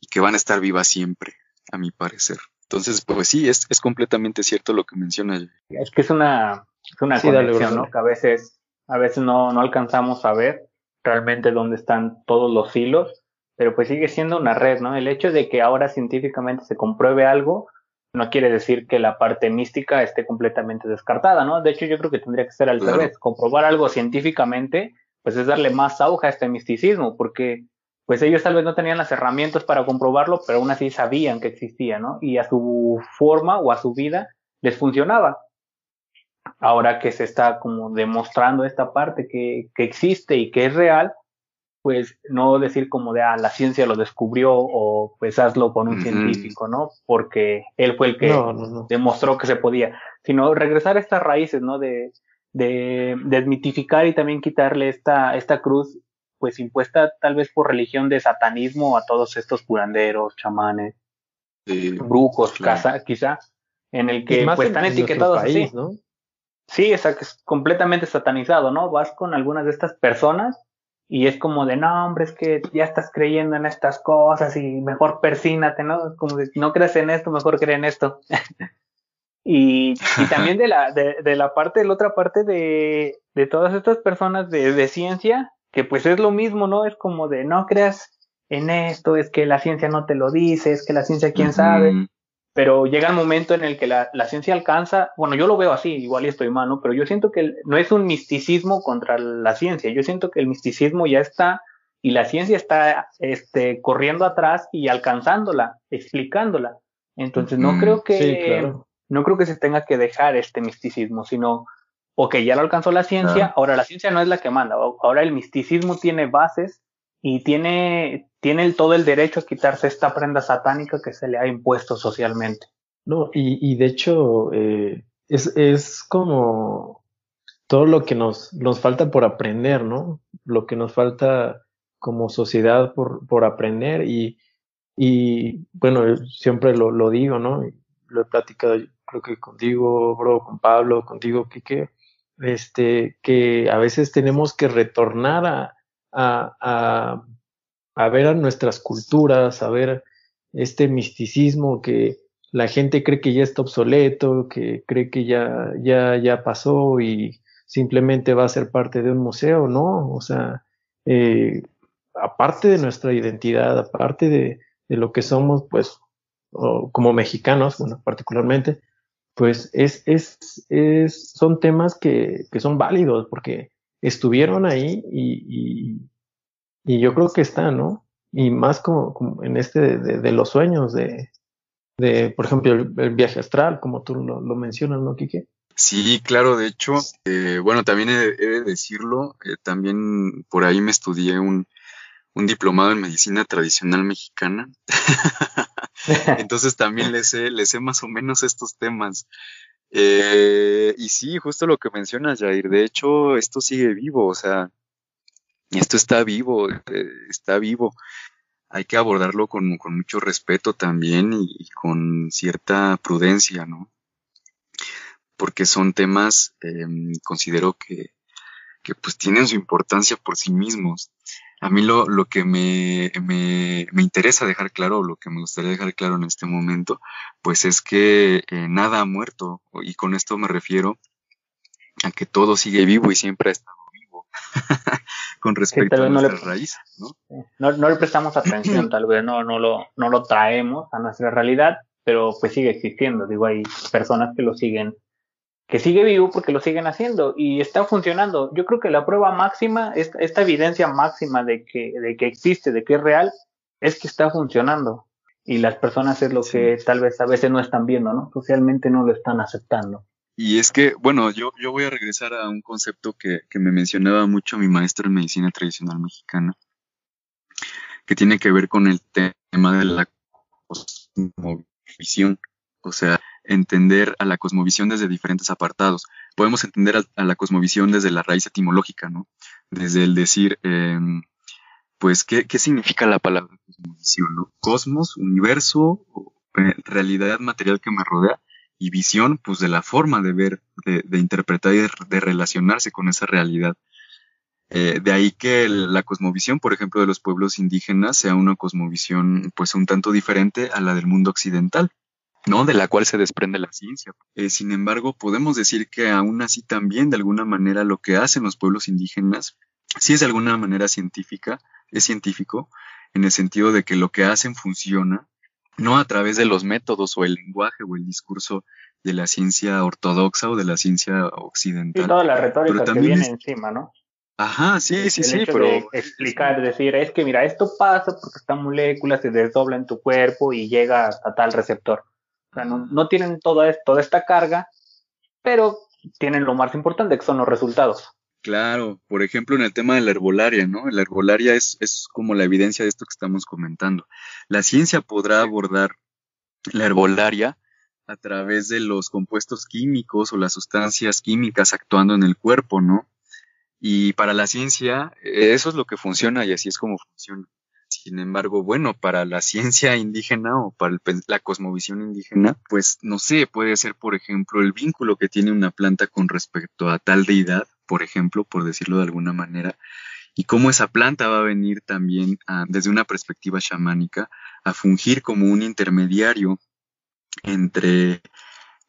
y que van a estar vivas siempre, a mi parecer. Entonces, pues sí, es, es completamente cierto lo que menciona.
Es que es una, es una sí, conexión, ¿no? Que a veces, a veces no, no alcanzamos a ver realmente dónde están todos los hilos pero pues sigue siendo una red, ¿no? El hecho de que ahora científicamente se compruebe algo no quiere decir que la parte mística esté completamente descartada, ¿no? De hecho, yo creo que tendría que ser al revés. Comprobar algo científicamente, pues es darle más auge a este misticismo, porque pues ellos tal vez no tenían las herramientas para comprobarlo, pero aún así sabían que existía, ¿no? Y a su forma o a su vida les funcionaba. Ahora que se está como demostrando esta parte que, que existe y que es real, pues no decir como de, ah, la ciencia lo descubrió o pues hazlo con un científico, ¿no? Porque él fue el que demostró que se podía, sino regresar a estas raíces, ¿no? De, de desmitificar y también quitarle esta, esta cruz, pues impuesta tal vez por religión de satanismo a todos estos curanderos, chamanes, brujos, quizá, en el que pues están etiquetados así. ¿no? Sí, es, es completamente satanizado, ¿no? Vas con algunas de estas personas y es como de, no, hombre, es que ya estás creyendo en estas cosas y mejor persínate, ¿no? Como de, no crees en esto, mejor cree en esto. y, y, también de la, de, de, la parte, de la otra parte de, de todas estas personas de, de ciencia, que pues es lo mismo, ¿no? Es como de, no creas en esto, es que la ciencia no te lo dice, es que la ciencia quién sabe pero llega el momento en el que la, ciencia alcanza, bueno, yo lo veo así, igual y estoy mal, ¿no? Pero yo siento que no es un misticismo contra la ciencia, yo siento que el misticismo ya está y la ciencia está este, corriendo atrás y alcanzándola, explicándola. Entonces no creo que no creo que se tenga que dejar este misticismo, sino ok, ya lo alcanzó la ciencia, ahora la ciencia no es la que manda, ahora el misticismo tiene bases y tiene, tiene todo el derecho a quitarse esta prenda satánica que se le ha impuesto socialmente.
No, y, de hecho eh, es, es como todo lo que nos, nos falta por aprender, ¿no? Lo que nos falta como sociedad por, por aprender y, y bueno, siempre lo, lo digo, ¿no? Lo he platicado creo que contigo, bro, con Pablo, contigo, Kike, este, que a veces tenemos que retornar a, ver a nuestras culturas, a ver este misticismo que la gente cree que ya está obsoleto, que cree que ya, ya, ya pasó y simplemente va a ser parte de un museo, ¿no? O sea, eh, aparte de nuestra identidad, aparte de, de lo que somos, pues, como mexicanos, bueno, particularmente, pues es, es, es, son temas que, que son válidos porque estuvieron ahí y, y, yo creo que están, ¿no? Y más como, en este de, los sueños de, de por ejemplo, el, viaje astral, como tú lo, mencionas, ¿no, Quique?
Sí, claro, de hecho, eh, bueno, también he, de decirlo, eh, también por ahí me estudié un, un diplomado en medicina tradicional mexicana. Entonces también le sé, le sé más o menos estos temas. Eh, y sí, justo lo que mencionas, Jair. De hecho, esto sigue vivo, o sea, esto está vivo, eh, está vivo. Hay que abordarlo con, mucho respeto también y, con cierta prudencia, ¿no? Porque son temas, em, considero que, que pues tienen su importancia por sí mismos. A mí lo, lo que me, me, me, interesa dejar claro, lo que me gustaría dejar claro en este momento, pues es que eh, nada ha muerto, y con esto me refiero a que todo sigue vivo y siempre ha estado con respecto a nuestras raíces, ¿no?
¿no? ¿no? le prestamos atención, tal vez no, no, lo, no lo traemos a nuestra realidad, pero pues sigue existiendo, digo, hay personas que lo siguen que sigue vivo porque lo siguen haciendo y está funcionando. Yo creo que la prueba máxima, esta, esta evidencia máxima de que, de que existe, de que es real, es que está funcionando. Y las personas es lo que tal vez a veces no están viendo, ¿no? Socialmente no lo están aceptando.
Y es que, bueno, yo, yo voy a regresar a un concepto que, que me mencionaba mucho mi maestro en medicina tradicional mexicana, que tiene que ver con el tema de la cosmovisión. O sea, entender a la cosmovisión desde diferentes apartados. Podemos entender a, la cosmovisión desde la raíz etimológica, ¿no? Desde el decir, em, pues, ¿qué, ¿qué, significa la palabra cosmovisión, ¿no? Cosmos, universo, eh, realidad material que me rodea, y visión, pues, de la forma de ver, de, interpretar y de, relacionarse con esa realidad. Eh, de ahí que la cosmovisión, por ejemplo, de los pueblos indígenas sea una cosmovisión, pues, un tanto diferente a la del mundo occidental. ¿no? De la cual se desprende la ciencia. Eh, sin embargo, podemos decir que aún así también, de alguna manera, lo que hacen los pueblos indígenas, sí es de alguna manera científica, es científico, en el sentido de que lo que hacen funciona, no a través de los métodos o el lenguaje o el discurso de la ciencia ortodoxa o de la ciencia occidental.
Y toda la retórica que viene encima, ¿no?
Ajá, sí, sí, sí,
pero... De explicar, decir, es que mira, esto pasa porque esta molécula se desdobla en tu cuerpo y llega hasta tal receptor sea, no, tienen toda, toda esta carga, pero tienen lo más importante, que son los resultados.
Claro, por ejemplo, en el tema de la herbolaria, ¿no? La herbolaria es, es como la evidencia de esto que estamos comentando. La ciencia podrá abordar la herbolaria a través de los compuestos químicos o las sustancias químicas actuando en el cuerpo, ¿no? Y para la ciencia, eso es lo que funciona y así es como funciona. Sin embargo, bueno, para la ciencia indígena o para la cosmovisión indígena, pues no sé, puede ser, por ejemplo, el vínculo que tiene una planta con respecto a tal deidad, por ejemplo, por decirlo de alguna manera, y cómo esa planta va a venir también desde una perspectiva chamánica a fungir como un intermediario entre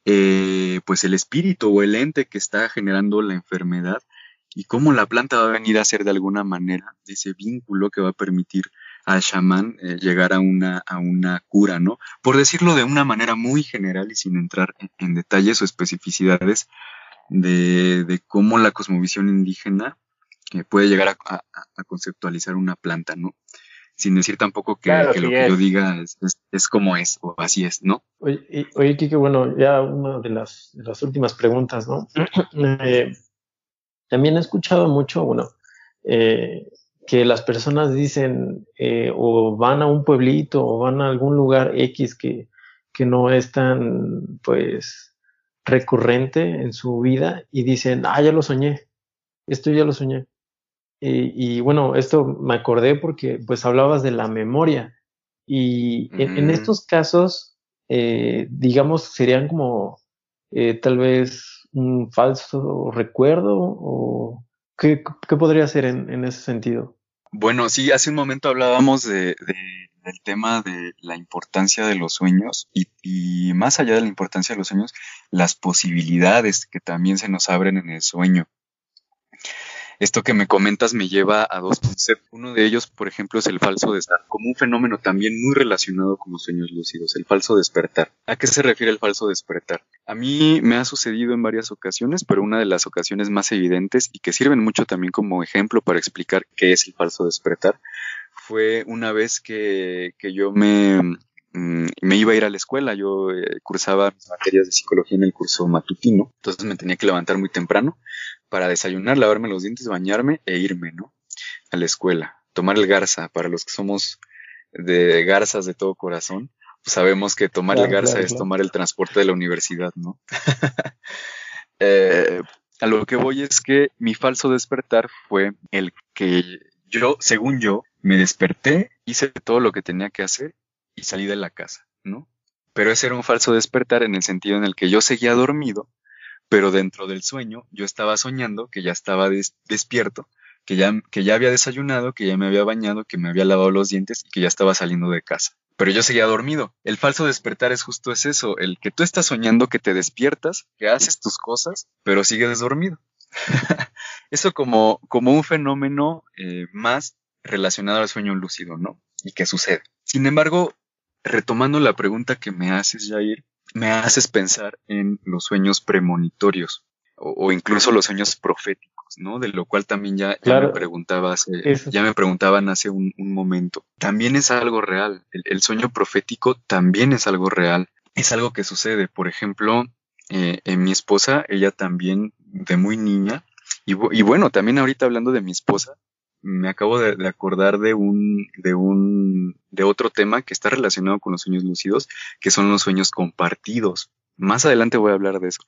eh, pues el espíritu o el ente que está generando la enfermedad y cómo la planta va a venir a ser de alguna manera ese vínculo que va a permitir al chamán eh, llegar a una, a una cura, ¿no? Por decirlo de una manera muy general y sin entrar en, detalles o especificidades de, cómo la cosmovisión indígena eh, puede llegar a, conceptualizar una planta, ¿no? Sin decir tampoco que, lo que yo diga es, como es o así es, ¿no?
Oye, oye Kike, bueno, ya una de las, las últimas preguntas, ¿no? Eh, también he escuchado mucho, bueno, eh, que las personas dicen eh, o van a un pueblito o van a algún lugar X que, que no es tan, pues, recurrente en su vida y dicen, ah, ya lo soñé, esto ya lo soñé. Y, bueno, esto me acordé porque pues hablabas de la memoria y en, estos casos, eh, digamos, serían como eh, tal vez un falso recuerdo o qué, qué podría ser en, en ese sentido.
Bueno, sí, hace un momento hablábamos de, del tema de la importancia de los sueños y, y, más allá de la importancia de los sueños, las posibilidades que también se nos abren en el sueño esto que me comentas me lleva a dos conceptos. Uno de ellos, por ejemplo, es el falso despertar, como un fenómeno también muy relacionado con los sueños lúcidos, el falso despertar. ¿A qué se refiere el falso despertar? A mí me ha sucedido en varias ocasiones, pero una de las ocasiones más evidentes y que sirven mucho también como ejemplo para explicar qué es el falso despertar, fue una vez que, que yo me, mm, me iba a ir a la escuela, yo eh, cursaba materias de psicología en el curso matutino, entonces me tenía que levantar muy temprano para desayunar, lavarme los dientes, bañarme e irme, ¿no? A la escuela. Tomar el garza, para los que somos de garzas de todo corazón, pues sabemos que tomar el garza es tomar el transporte de la universidad, ¿no? Eh, a lo que voy es que mi falso despertar fue el que yo, según yo, me desperté, hice todo lo que tenía que hacer y salí de la casa, ¿no? Pero ese era un falso despertar en el sentido en el que yo seguía dormido pero dentro del sueño yo estaba soñando que ya estaba despierto, que ya, que ya había desayunado, que ya me había bañado, que me había lavado los dientes y que ya estaba saliendo de casa. Pero yo seguía dormido. El falso despertar es justo es eso, el que tú estás soñando que te despiertas, que haces tus cosas, pero sigues dormido. eso como, como un fenómeno eh, más relacionado al sueño lúcido, ¿no? Y que sucede. Sin embargo, retomando la pregunta que me haces, Jair, me haces pensar en los sueños premonitorios o, incluso los sueños proféticos, ¿no? De lo cual también ya, me preguntaba ya me preguntaban hace un, momento. También es algo real. El, sueño profético también es algo real. Es algo que sucede. Por ejemplo, eh, en mi esposa, ella también de muy niña, y, y bueno, también ahorita hablando de mi esposa, me acabo de, acordar de un, de un, de otro tema que está relacionado con los sueños lúcidos, que son los sueños compartidos. Más adelante voy a hablar de eso.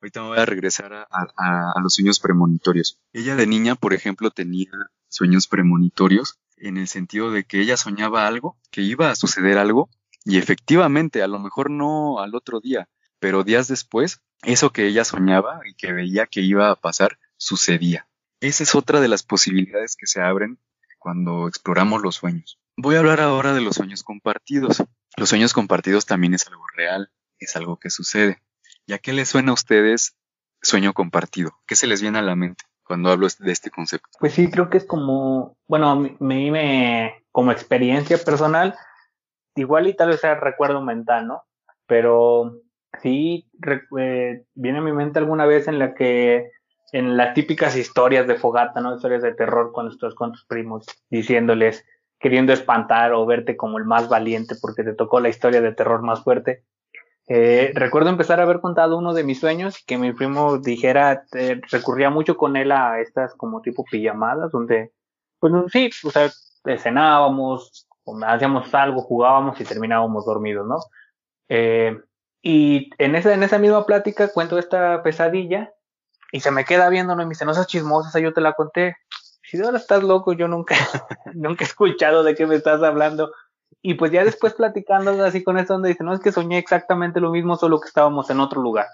Ahorita voy a regresar a, a, los sueños premonitorios. Ella de niña, por ejemplo, tenía sueños premonitorios en el sentido de que ella soñaba algo, que iba a suceder algo, y efectivamente, a lo mejor no al otro día, pero días después, eso que ella soñaba y que veía que iba a pasar, sucedía. Esa es otra de las posibilidades que se abren cuando exploramos los sueños. Voy a hablar ahora de los sueños compartidos. Los sueños compartidos también es algo real, es algo que sucede. ¿Y a qué les suena a ustedes sueño compartido? ¿Qué se les viene a la mente cuando hablo de este concepto?
Pues sí, creo que es como, bueno, me, me como experiencia personal, igual y tal vez sea recuerdo mental, ¿no? Pero sí, eh, viene a mi mente alguna vez en la que en las típicas historias de fogata, ¿no? Historias de terror cuando estás con tus primos diciéndoles, queriendo espantar o verte como el más valiente porque te tocó la historia de terror más fuerte. Eh, recuerdo empezar a haber contado uno de mis sueños que mi primo dijera, recurría mucho con él a estas como tipo pijamadas, donde, pues sí, o sea, cenábamos, hacíamos algo, jugábamos y terminábamos dormidos, ¿no? Eh, y en esa, en esa misma plática cuento esta pesadilla y se me queda viendo. Y me dice, no seas chismosa, yo te la conté. Si ahora estás loco, yo nunca, nunca he escuchado de qué me estás hablando. Y pues ya después platicando así con esto donde dice, no es que soñé exactamente lo mismo, solo que estábamos en otro lugar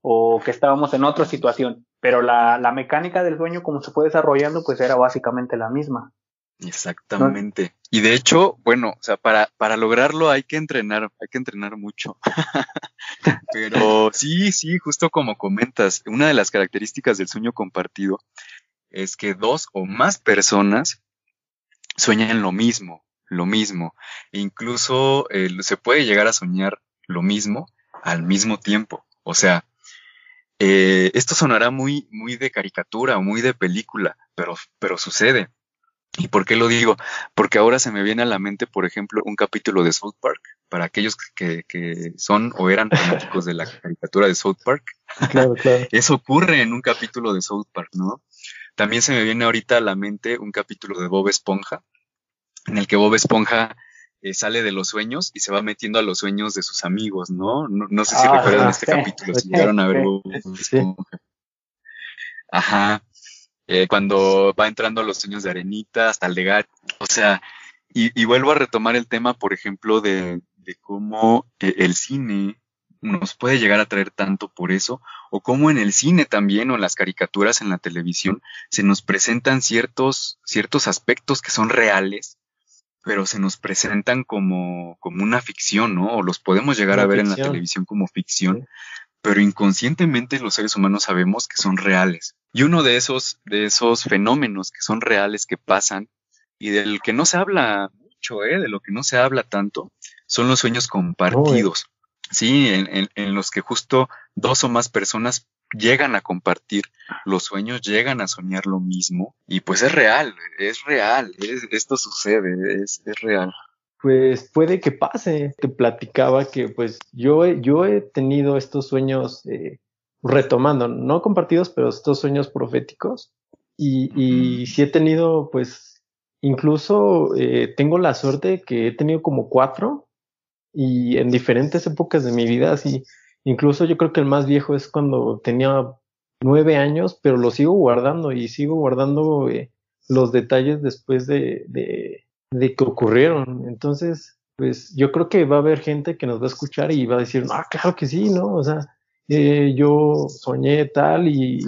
o que estábamos en otra situación, pero la, la mecánica del sueño como se fue desarrollando pues era básicamente la misma.
Exactamente. Y de hecho, bueno, o sea, para, para lograrlo hay que entrenar, hay que entrenar mucho. Pero sí, sí, justo como comentas, una de las características del sueño compartido es que dos o más personas sueñan lo mismo lo mismo. incluso eh, se puede llegar a soñar lo mismo al mismo tiempo. O sea, eh, esto sonará muy, muy de caricatura muy de película, pero, pero sucede. ¿Y por qué lo digo? Porque ahora se me viene a la mente, por ejemplo, un capítulo de South Park. Para aquellos que, que son o eran fanáticos de la caricatura de South Park. Claro, claro. Eso ocurre en un capítulo de South Park, ¿no? También se me viene ahorita a la mente un capítulo de Bob Esponja, en el que Bob Esponja eh, sale de los sueños y se va metiendo a los sueños de sus amigos, ¿no? No, sé si ah, recuerdan este capítulo, si llegaron a ver Bob Esponja. Ajá. Eh, cuando va entrando a los sueños de Arenita hasta el de. O sea, y, vuelvo a retomar el tema, por ejemplo, de, cómo eh, el cine nos puede llegar a traer tanto por eso, o cómo en el cine también o en las caricaturas en la televisión se nos presentan ciertos, ciertos aspectos que son reales, pero se nos presentan como, como una ficción, ¿no? O los podemos llegar a ver en la televisión como ficción, pero inconscientemente los seres humanos sabemos que son reales. Y uno de esos, de esos fenómenos que son reales, que pasan, y del que no se habla mucho, ¿eh? De lo que no se habla tanto, son los sueños compartidos. Sí, en, en, los que justo dos o más personas llegan a compartir los sueños, llegan a soñar lo mismo y pues es real, es real, esto sucede, es, es, real.
Pues puede que pase, te platicaba que pues yo, yo he tenido estos sueños eh, retomando, no compartidos, pero estos sueños proféticos y, y sí he tenido pues incluso eh, tengo la suerte que he tenido como cuatro y en diferentes épocas de mi vida así Incluso yo creo que el más viejo es cuando tenía nueve años, pero lo sigo guardando y sigo guardando eh, los detalles después de, de, de, que ocurrieron. Entonces, pues yo creo que va a haber gente que nos va a escuchar y va a decir, ah, claro que sí, ¿no? O sea, eh, yo soñé tal y,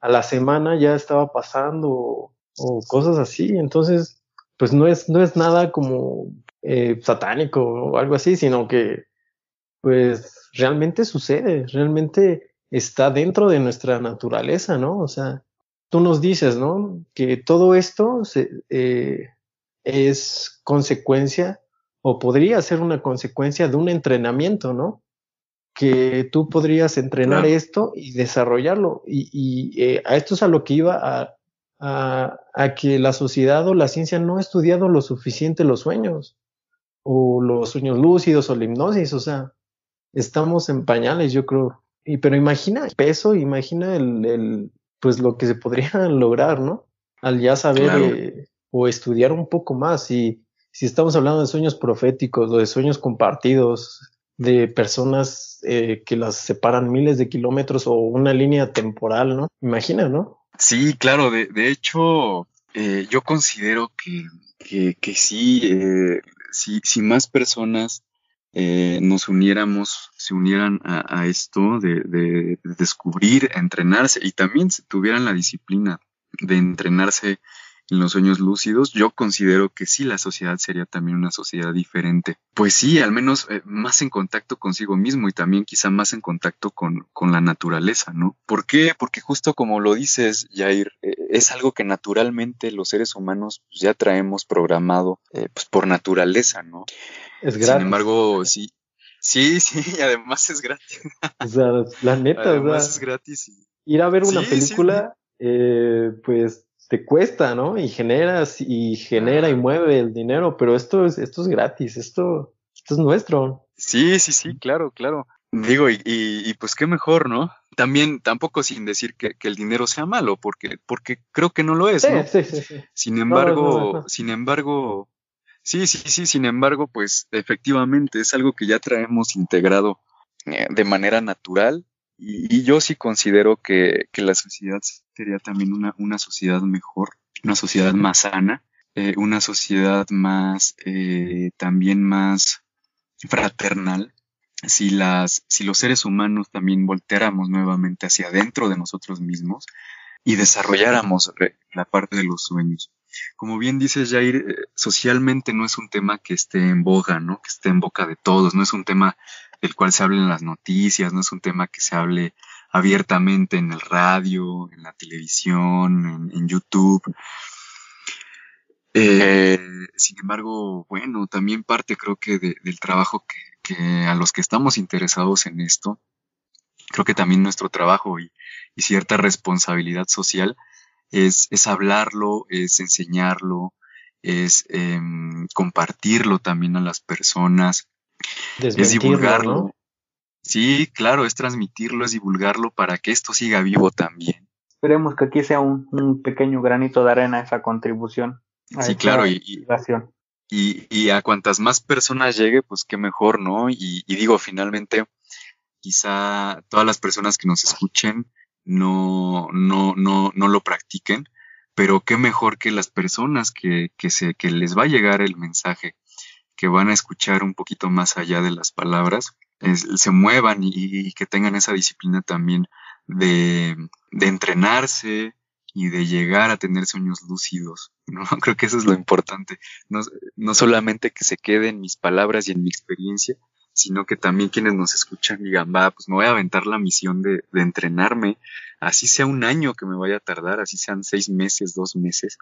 a la semana ya estaba pasando o, cosas así. Entonces, pues no es, no es nada como eh, satánico o algo así, sino que, pues realmente sucede, realmente está dentro de nuestra naturaleza, ¿no? O sea, tú nos dices, ¿no? Que todo esto eh, es consecuencia o podría ser una consecuencia de un entrenamiento, ¿no? Que tú podrías entrenar esto y desarrollarlo. Y, eh, a esto es a lo que iba a, a, a, que la sociedad o la ciencia no ha estudiado lo suficiente los sueños, o los sueños lúcidos o la hipnosis, o sea, estamos en pañales, yo creo. Y, pero imagina el peso, imagina el, el, pues lo que se podría lograr, ¿no? Al ya saber eh, o estudiar un poco más. Y si estamos hablando de sueños proféticos o de sueños compartidos, de personas eh, que las separan miles de kilómetros o una línea temporal, ¿no? Imagina, ¿no?
Sí, claro, de, de hecho, eh, yo considero que, que, que sí, eh, si, si más personas eh, nos uniéramos, se unieran a, esto de, de, descubrir, entrenarse y también tuvieran la disciplina de entrenarse en los sueños lúcidos, yo considero que sí la sociedad sería también una sociedad diferente. Pues sí, al menos eh, más en contacto consigo mismo y también quizá más en contacto con, con la naturaleza, ¿no? ¿Por qué? Porque justo como lo dices, Jair, eh, es algo que naturalmente los seres humanos pues, ya traemos programado pues por naturaleza, ¿no? Es gratis. Sin embargo, sí. Sí, sí, y además es gratis.
O sea, la neta, además es gratis. Ir a ver una película, Eh, pues te cuesta, ¿no? Y generas y genera y mueve el dinero, pero esto es, esto es gratis, esto, esto es nuestro.
Sí, sí, sí, claro, claro. Digo, y, y, pues qué mejor, ¿no? También, tampoco sin decir que, que, el dinero sea malo, porque, porque creo que no lo es, ¿no?
Sí, sí, sí.
Sin embargo, sin embargo, sí, sí, sí, sin embargo, pues efectivamente es algo que ya traemos integrado eh, de manera natural y, yo sí considero que, que la sociedad sería también una, una sociedad mejor, una sociedad más sana, eh, una sociedad más, eh, también más fraternal, si, las, si los seres humanos también volteáramos nuevamente hacia adentro de nosotros mismos y desarrolláramos la parte de los sueños. Como bien dices, Jair, eh, socialmente no es un tema que esté en boga, ¿no? Que esté en boca de todos, no es un tema del cual se hable en las noticias, no es un tema que se hable abiertamente en el radio, en la televisión, en, YouTube. Eh, sin embargo, bueno, también parte creo que de, del trabajo que, a los que estamos interesados en esto, creo que también nuestro trabajo y, cierta responsabilidad social es, es, hablarlo, es enseñarlo, es eh, compartirlo también a las personas, es divulgarlo. ¿no? Sí, claro, es transmitirlo, es divulgarlo para que esto siga vivo también.
Esperemos que aquí sea un, un pequeño granito de arena esa contribución.
Sí, claro, y, y, y, a cuantas más personas llegue, pues qué mejor, ¿no? Y, y, digo, finalmente, quizá todas las personas que nos escuchen no, no, no, no lo practiquen, pero qué mejor que las personas que, que, se, que les va a llegar el mensaje, que van a escuchar un poquito más allá de las palabras, se muevan y, que tengan esa disciplina también de, de entrenarse, y de llegar a tener sueños lúcidos. ¿no? Creo que eso es lo importante. No, no solamente que se quede en mis palabras y en mi experiencia, sino que también quienes nos escuchan digan, va, pues me voy a aventar la misión de, de entrenarme, así sea un año que me vaya a tardar, así sean seis meses, dos meses,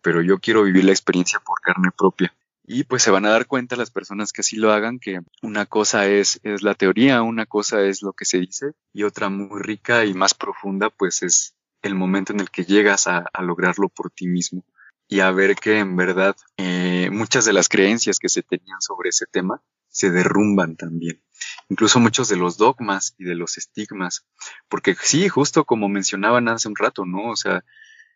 pero yo quiero vivir la experiencia por carne propia. Y pues se van a dar cuenta las personas que así lo hagan que una cosa es, es la teoría, una cosa es lo que se dice y otra muy rica y más profunda pues es el momento en el que llegas a, a lograrlo por ti mismo y a ver que en verdad eh, muchas de las creencias que se tenían sobre ese tema se derrumban también. Incluso muchos de los dogmas y de los estigmas. Porque sí, justo como mencionaban hace un rato, ¿no? O sea,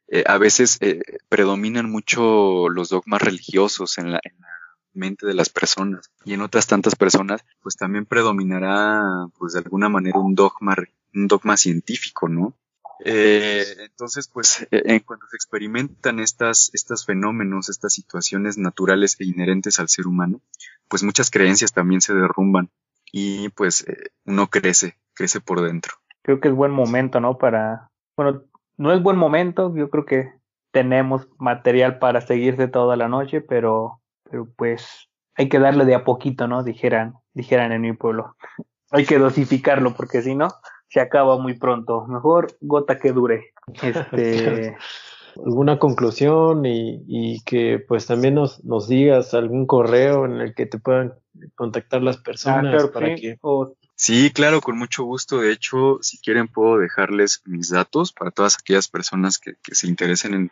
eh, a veces eh, predominan mucho los dogmas religiosos en la, en la mente de las personas y en otras tantas personas pues también predominará pues de alguna manera un dogma un dogma científico no eh, entonces, pues, eh, en cuanto se experimentan estas, estos fenómenos, estas situaciones naturales e inherentes al ser humano, pues muchas creencias también se derrumban y pues eh, uno crece, crece por dentro.
Creo que es buen momento, ¿no? Para, bueno, no es buen momento, yo creo que tenemos material para seguirse toda la noche, pero, pero pues hay que darle de a poquito, ¿no? Dijeran, dijeran en mi pueblo. hay que dosificarlo porque si no, se acaba muy pronto. Mejor gota que dure. Este.
alguna conclusión y, y, que pues también nos, nos digas algún correo en el que te puedan contactar las personas
ah, claro,
para
sí.
que
O-
Sí, claro, con mucho gusto. De hecho, si quieren puedo dejarles mis datos para todas aquellas personas que, que se interesen en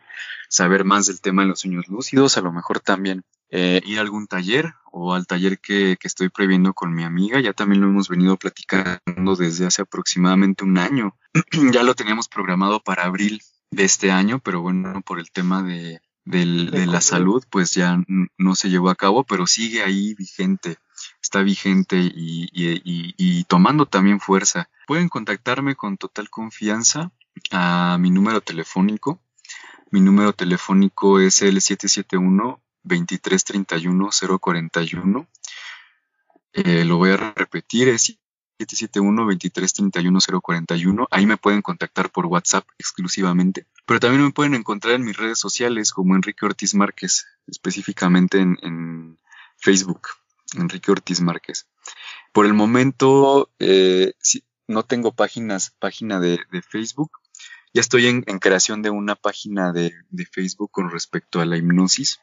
saber más del tema de los sueños lúcidos, a lo mejor también eh, ir a algún taller o al taller que, que estoy previendo con mi amiga. Ya también lo hemos venido platicando desde hace aproximadamente un año. ya lo teníamos programado para abril de este año, pero bueno, por el tema de, del- de la salud, pues ya no se llevó a cabo, pero sigue ahí vigente está vigente y, y- y- tomando también fuerza. Pueden contactarme con total confianza a mi número telefónico. Mi número telefónico es el 771-2331-041. Eh, lo voy a repetir, es 771-2331-041. Ahí me pueden contactar por WhatsApp exclusivamente. Pero también me pueden encontrar en mis redes sociales como Enrique Ortiz Márquez, específicamente en, en Facebook. Enrique Ortiz Márquez. Por el momento, eh, sí, no tengo páginas, página de, de Facebook. Ya estoy en, en creación de una página de, de Facebook con respecto a la hipnosis.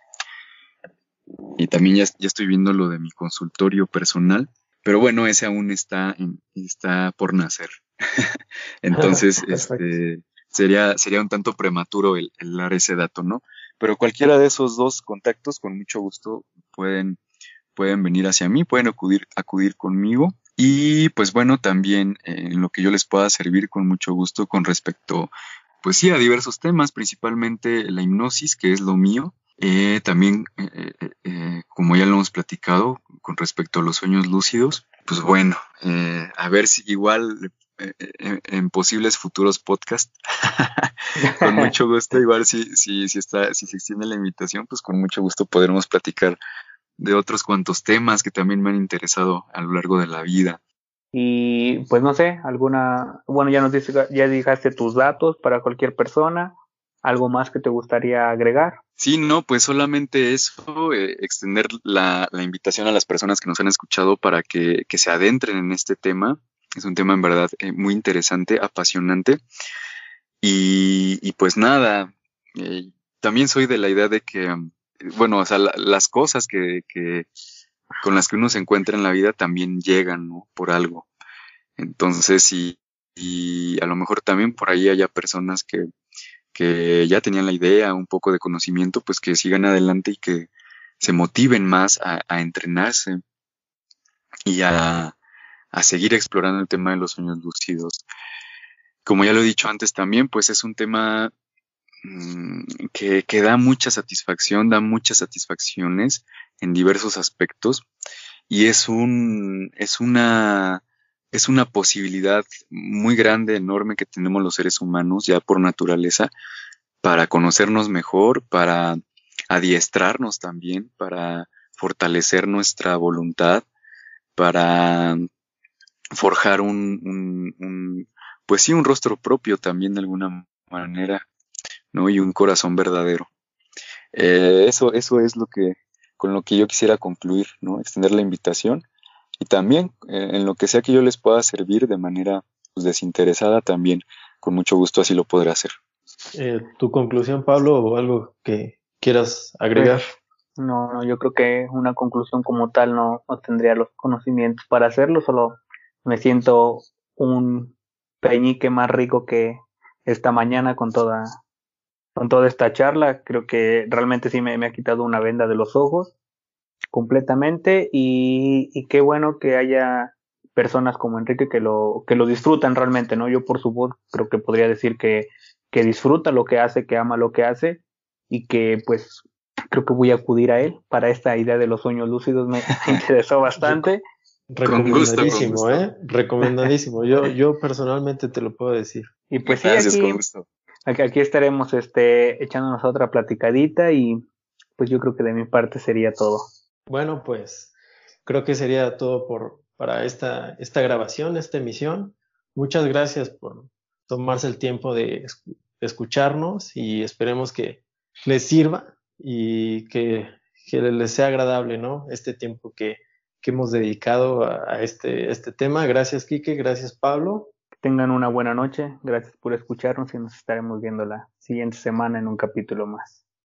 Y también ya, ya estoy viendo lo de mi consultorio personal. Pero bueno, ese aún está, en- está por nacer. Entonces, este, sería, sería un tanto prematuro el, el dar ese dato, ¿no? Pero cualquiera de esos dos contactos, con mucho gusto, pueden pueden venir hacia mí, pueden acudir, acudir conmigo. Y pues bueno, también eh, en lo que yo les pueda servir con mucho gusto con respecto, pues sí, a diversos temas, principalmente la hipnosis, que es lo mío. Eh, también, eh, como ya lo hemos platicado, con respecto a los sueños lúcidos, pues bueno, a ver si igual en, posibles futuros podcasts. con mucho gusto, igual si, si, si, está, si se extiende la invitación, pues con mucho gusto podremos platicar de otros cuantos temas que también me han interesado a lo largo de la vida.
Y pues no sé, alguna, bueno, ya nos dice, ya dejaste tus datos para cualquier persona, algo más que te gustaría agregar.
Sí, no, pues solamente eso, eh, extender la, la, invitación a las personas que nos han escuchado para que, que, se adentren en este tema. Es un tema en verdad eh, muy interesante, apasionante. Y, y pues nada, eh, también soy de la idea de que bueno, o sea, las cosas que, que, con las que uno se encuentra en la vida también llegan, ¿no? Por algo. Entonces, y, y a lo mejor también por ahí haya personas que, que ya tenían la idea, un poco de conocimiento, pues que sigan adelante y que se motiven más a, a entrenarse y a, a seguir explorando el tema de los sueños lúcidos. Como ya lo he dicho antes también, pues es un tema que, que, da mucha satisfacción, da muchas satisfacciones en diversos aspectos. Y es un, es una, es una posibilidad muy grande, enorme que tenemos los seres humanos ya por naturaleza para conocernos mejor, para adiestrarnos también, para fortalecer nuestra voluntad, para forjar un, un, un pues sí, un rostro propio también de alguna manera ¿no? Y un corazón verdadero. Eh, eso, eso es lo que, con lo que yo quisiera concluir, ¿no? Extender la invitación y también eh, en lo que sea que yo les pueda servir de manera pues, desinteresada, también con mucho gusto así lo podré hacer.
Eh, ¿Tu conclusión, Pablo, o algo que quieras agregar?
Pues, no, no, yo creo que una conclusión como tal no, no tendría los conocimientos para hacerlo, solo me siento un peñique más rico que esta mañana con toda con toda esta charla. Creo que realmente sí me, ha quitado una venda de los ojos completamente y, y, qué bueno que haya personas como Enrique que lo, que lo disfrutan realmente, ¿no? Yo por su voz creo que podría decir que, que disfruta lo que hace, que ama lo que hace y que pues creo que voy a acudir a él para esta idea de los sueños lúcidos, me interesó bastante.
Recomendadísimo, ¿eh? Recomendadísimo. Yo, yo personalmente te lo puedo decir.
Y pues sí, aquí, Aquí, estaremos este, echándonos otra platicadita y pues yo creo que de mi parte sería todo.
Bueno, pues creo que sería todo por, para esta, esta grabación, esta emisión. Muchas gracias por tomarse el tiempo de, escucharnos y esperemos que les sirva y que, les sea agradable, ¿no? Este tiempo que, que hemos dedicado a, a este, este tema. Gracias, Quique. Gracias, Pablo
tengan una buena noche. Gracias por escucharnos y nos estaremos viendo la siguiente semana en un capítulo más.